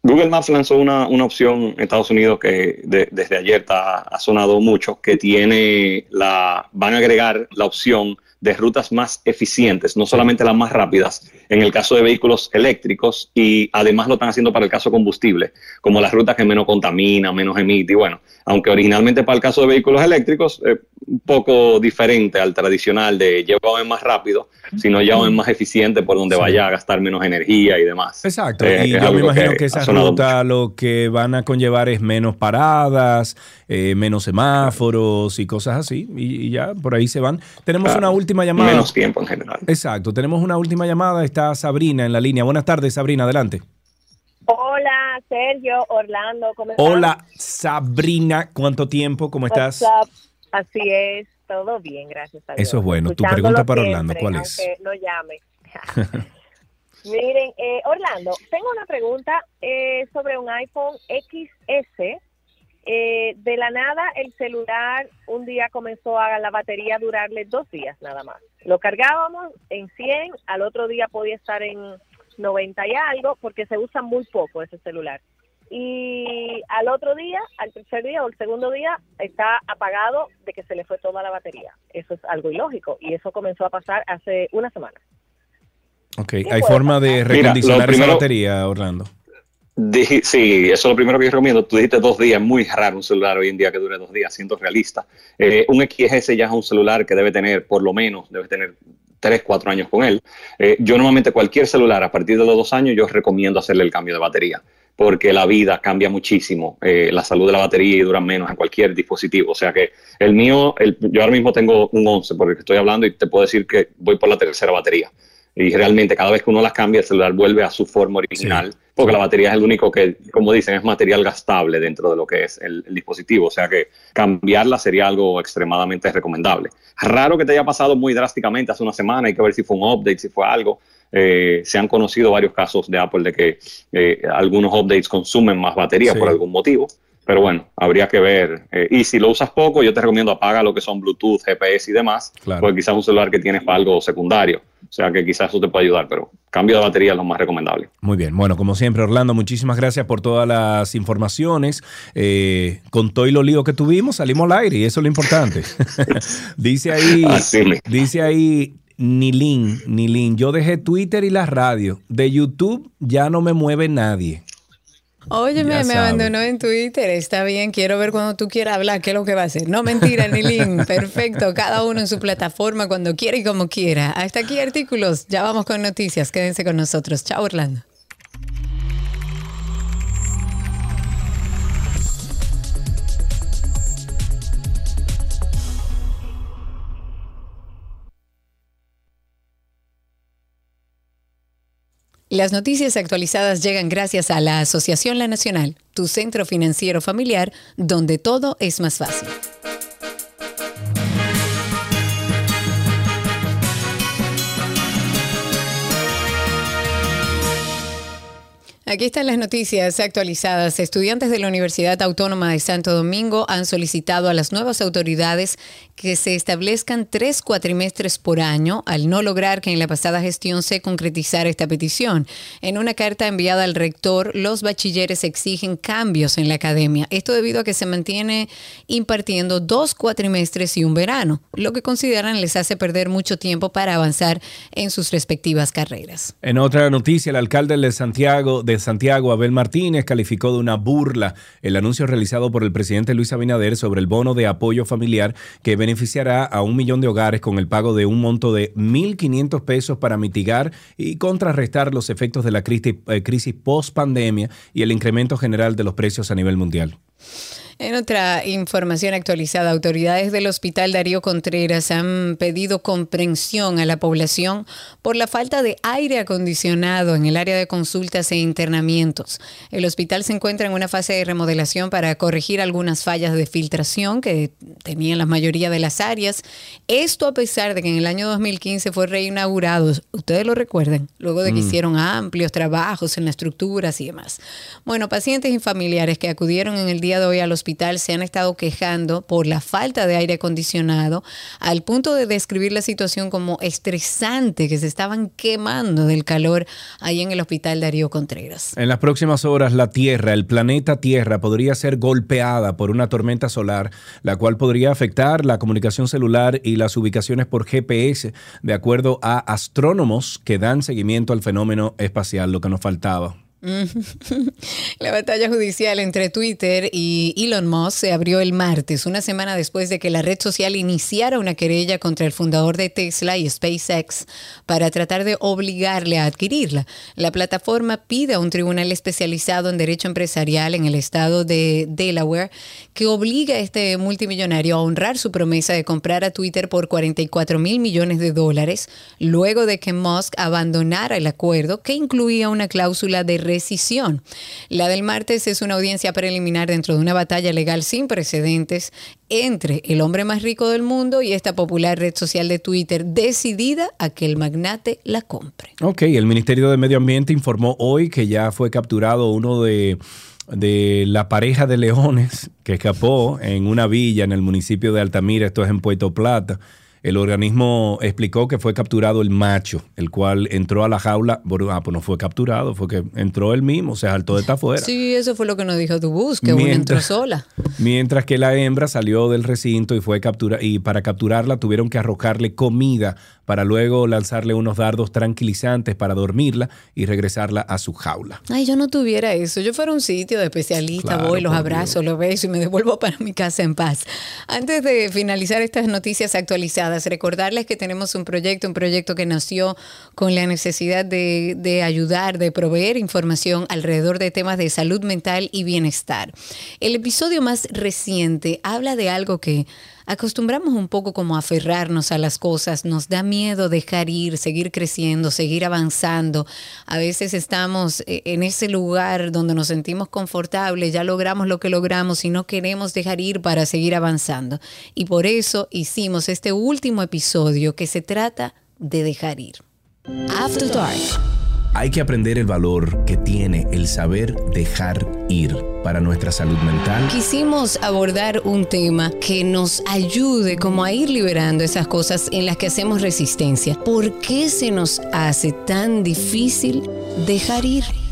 Google Maps lanzó una, una opción en Estados Unidos que de- desde ayer ha sonado mucho, que tiene la, van a agregar la opción de rutas más eficientes, no solamente las más rápidas, en el caso de vehículos eléctricos y además lo están haciendo para el caso combustible, como las rutas que menos contamina, menos emite. Y bueno, aunque originalmente para el caso de vehículos eléctricos, eh, un poco diferente al tradicional de llévame más rápido, sino llévame más eficiente por donde vaya a gastar menos energía y demás. Exacto, Eh, y yo me imagino que, esa ruta lo que van a conllevar es menos paradas, eh, menos semáforos y cosas así, y, y ya por ahí se van. Tenemos Claro. una última llamada. Menos tiempo en general. Exacto, tenemos una última llamada, está Sabrina en la línea. Buenas tardes, Sabrina, adelante. Hola, Sergio, Orlando, ¿cómo estás? Hola, Sabrina, ¿cuánto tiempo? ¿Cómo estás? Así es, todo bien, gracias a Dios. Eso es bueno. Tu pregunta para siempre, Orlando, ¿cuál es? no llame. Miren, eh, Orlando, tengo una pregunta eh, sobre un iPhone XS. Eh, de la nada, el celular un día comenzó a la batería durarle dos días nada más. Lo cargábamos en 100, al otro día podía estar en 90 y algo, porque se usa muy poco ese celular. Y al otro día, al tercer día o el segundo día, está apagado de que se le fue toda la batería. Eso es algo ilógico y eso comenzó a pasar hace una semana. Ok, ¿hay forma de Mira, recondicionar primero- esa batería, Orlando? Dije- sí, eso es lo primero que yo recomiendo. Tú dijiste dos días, muy raro un celular hoy en día que dure dos días, siendo realista. Eh, un XS ya es un celular que debe tener, por lo menos, debe tener tres, cuatro años con él. Eh, yo normalmente cualquier celular a partir de los dos años, yo recomiendo hacerle el cambio de batería, porque la vida cambia muchísimo, eh, la salud de la batería dura menos en cualquier dispositivo. O sea que el mío, el- yo ahora mismo tengo un 11 por el que estoy hablando y te puedo decir que voy por la tercera batería. Y realmente cada vez que uno las cambia, el celular vuelve a su forma original, porque la batería es el único que, como dicen, es material gastable dentro de lo que es el, el dispositivo. O sea que cambiarla sería algo extremadamente recomendable. Raro que te haya pasado muy drásticamente hace una semana, hay que ver si fue un update, si fue algo. Eh, se han conocido varios casos de Apple de que eh, algunos updates consumen más batería Sí. por algún motivo. Pero bueno, habría que ver. Eh, y si lo usas poco, yo te recomiendo apaga lo que son Bluetooth, GPS y demás, Claro. porque quizás un celular que tienes para algo secundario. O sea que quizás eso te puede ayudar, pero cambio de batería es lo más recomendable. Muy bien, bueno, como siempre, Orlando, muchísimas gracias por todas las informaciones. Eh, con todo y lo lío que tuvimos, salimos al aire y eso es lo importante. dice ahí, Así dice ahí Nilin, Nilin, yo dejé Twitter y la radio. De YouTube ya no me mueve nadie. Óyeme, Ya me sabe. abandonó en Twitter. Está bien, quiero ver cuando tú quieras hablar qué es lo que va a hacer. No, mentira, Nilín. Perfecto. Cada uno en su plataforma cuando quiera y como quiera. Hasta aquí artículos. Ya vamos con noticias. Quédense con nosotros. Chao, Orlando. Las noticias actualizadas llegan gracias a la Asociación La Nacional, tu centro financiero familiar, donde todo es más fácil. Aquí están las noticias actualizadas. Estudiantes de la Universidad Autónoma de Santo Domingo han solicitado a las nuevas autoridades que se establezcan tres cuatrimestres por año al no lograr que en la pasada gestión se concretizara esta petición. En una carta enviada al rector, los bachilleres exigen cambios en la academia. Esto debido a que se mantiene impartiendo dos cuatrimestres y un verano, lo que consideran les hace perder mucho tiempo para avanzar en sus respectivas carreras. En otra noticia, el alcalde de Santiago, de Santiago, Abel Martínez, calificó de una burla el anuncio realizado por el presidente Luis Abinader sobre el bono de apoyo familiar que beneficiará a un millón de hogares con el pago de un monto de 1.500 pesos para mitigar y contrarrestar los efectos de la crisis, eh, crisis post-pandemia y el incremento general de los precios a nivel mundial. En otra información actualizada, autoridades del Hospital Darío Contreras han pedido comprensión a la población por la falta de aire acondicionado en el área de consultas e internamientos. El hospital se encuentra en una fase de remodelación para corregir algunas fallas de filtración que tenían la mayoría de las áreas. Esto a pesar de que en el año 2015 fue reinaugurado, ustedes lo recuerdan, luego de que Mm. hicieron amplios trabajos en las estructuras y demás. Bueno, pacientes y familiares que acudieron en el día de hoy al hospital se han estado quejando por la falta de aire acondicionado, al punto de describir la situación como estresante, que se estaban quemando del calor ahí en el hospital Darío Contreras. En las próximas horas, la Tierra, el planeta Tierra, podría ser golpeada por una tormenta solar, la cual podría afectar la comunicación celular y las ubicaciones por GPS, de acuerdo a astrónomos que dan seguimiento al fenómeno espacial, lo que nos faltaba. La batalla judicial entre Twitter y Elon Musk se abrió el martes, una semana después de que la red social iniciara una querella contra el fundador de Tesla y SpaceX para tratar de obligarle a adquirirla. La plataforma pide a un tribunal especializado en derecho empresarial en el estado de Delaware que obligue a este multimillonario a honrar su promesa de comprar a Twitter por 44 mil millones de dólares, luego de que Musk abandonara el acuerdo que incluía una cláusula de decisión. La del martes es una audiencia preliminar dentro de una batalla legal sin precedentes entre el hombre más rico del mundo y esta popular red social de Twitter decidida a que el magnate la compre. Ok, el Ministerio de Medio Ambiente informó hoy que ya fue capturado uno de de la pareja de leones que escapó en una villa en el municipio de Altamira, esto es en Puerto Plata. El organismo explicó que fue capturado el macho, el cual entró a la jaula. ah, pues no fue capturado, fue que entró él mismo, se saltó de esta afuera. Sí, eso fue lo que nos dijo tu bus, que uno entró sola. Mientras que la hembra salió del recinto y fue capturada, y para capturarla tuvieron que arrojarle comida para luego lanzarle unos dardos tranquilizantes para dormirla y regresarla a su jaula. Ay, yo no tuviera eso. Yo fuera un sitio de especialista, voy, los abrazo, los beso y me devuelvo para mi casa en paz. Antes de finalizar estas noticias actualizadas, recordarles que tenemos un proyecto, un proyecto que nació con la necesidad de, de ayudar, de proveer información alrededor de temas de salud mental y bienestar. El episodio más reciente habla de algo que acostumbramos un poco como aferrarnos a las cosas, nos da miedo dejar ir, seguir creciendo, seguir avanzando. A veces estamos eh, en ese lugar donde nos sentimos confortables, ya logramos lo que logramos y no queremos dejar ir para seguir avanzando. Y por eso hicimos este último episodio que se trata de dejar ir. After Dark. Hay que aprender el valor que tiene el saber dejar ir para nuestra salud mental. Quisimos abordar un tema que nos ayude como a ir liberando esas cosas en las que hacemos resistencia. ¿Por qué se nos hace tan difícil dejar ir?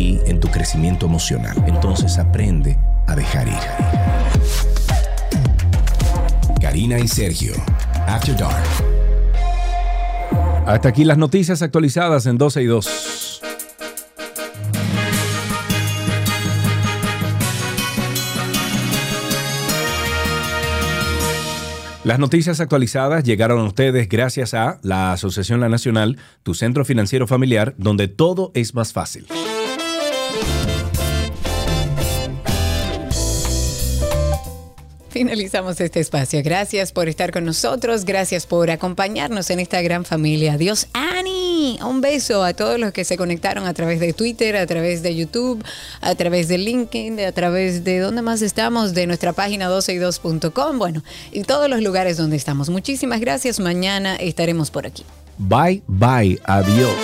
en tu crecimiento emocional. Entonces aprende a dejar ir. Karina y Sergio, After Dark. Hasta aquí las noticias actualizadas en 12 y 2. Las noticias actualizadas llegaron a ustedes gracias a la Asociación La Nacional, tu centro financiero familiar, donde todo es más fácil. Finalizamos este espacio. Gracias por estar con nosotros. Gracias por acompañarnos en esta gran familia. Adiós, Ani. Un beso a todos los que se conectaron a través de Twitter, a través de YouTube, a través de LinkedIn, a través de donde más estamos, de nuestra página 12y2.com. Bueno, y todos los lugares donde estamos. Muchísimas gracias. Mañana estaremos por aquí. Bye, bye. Adiós.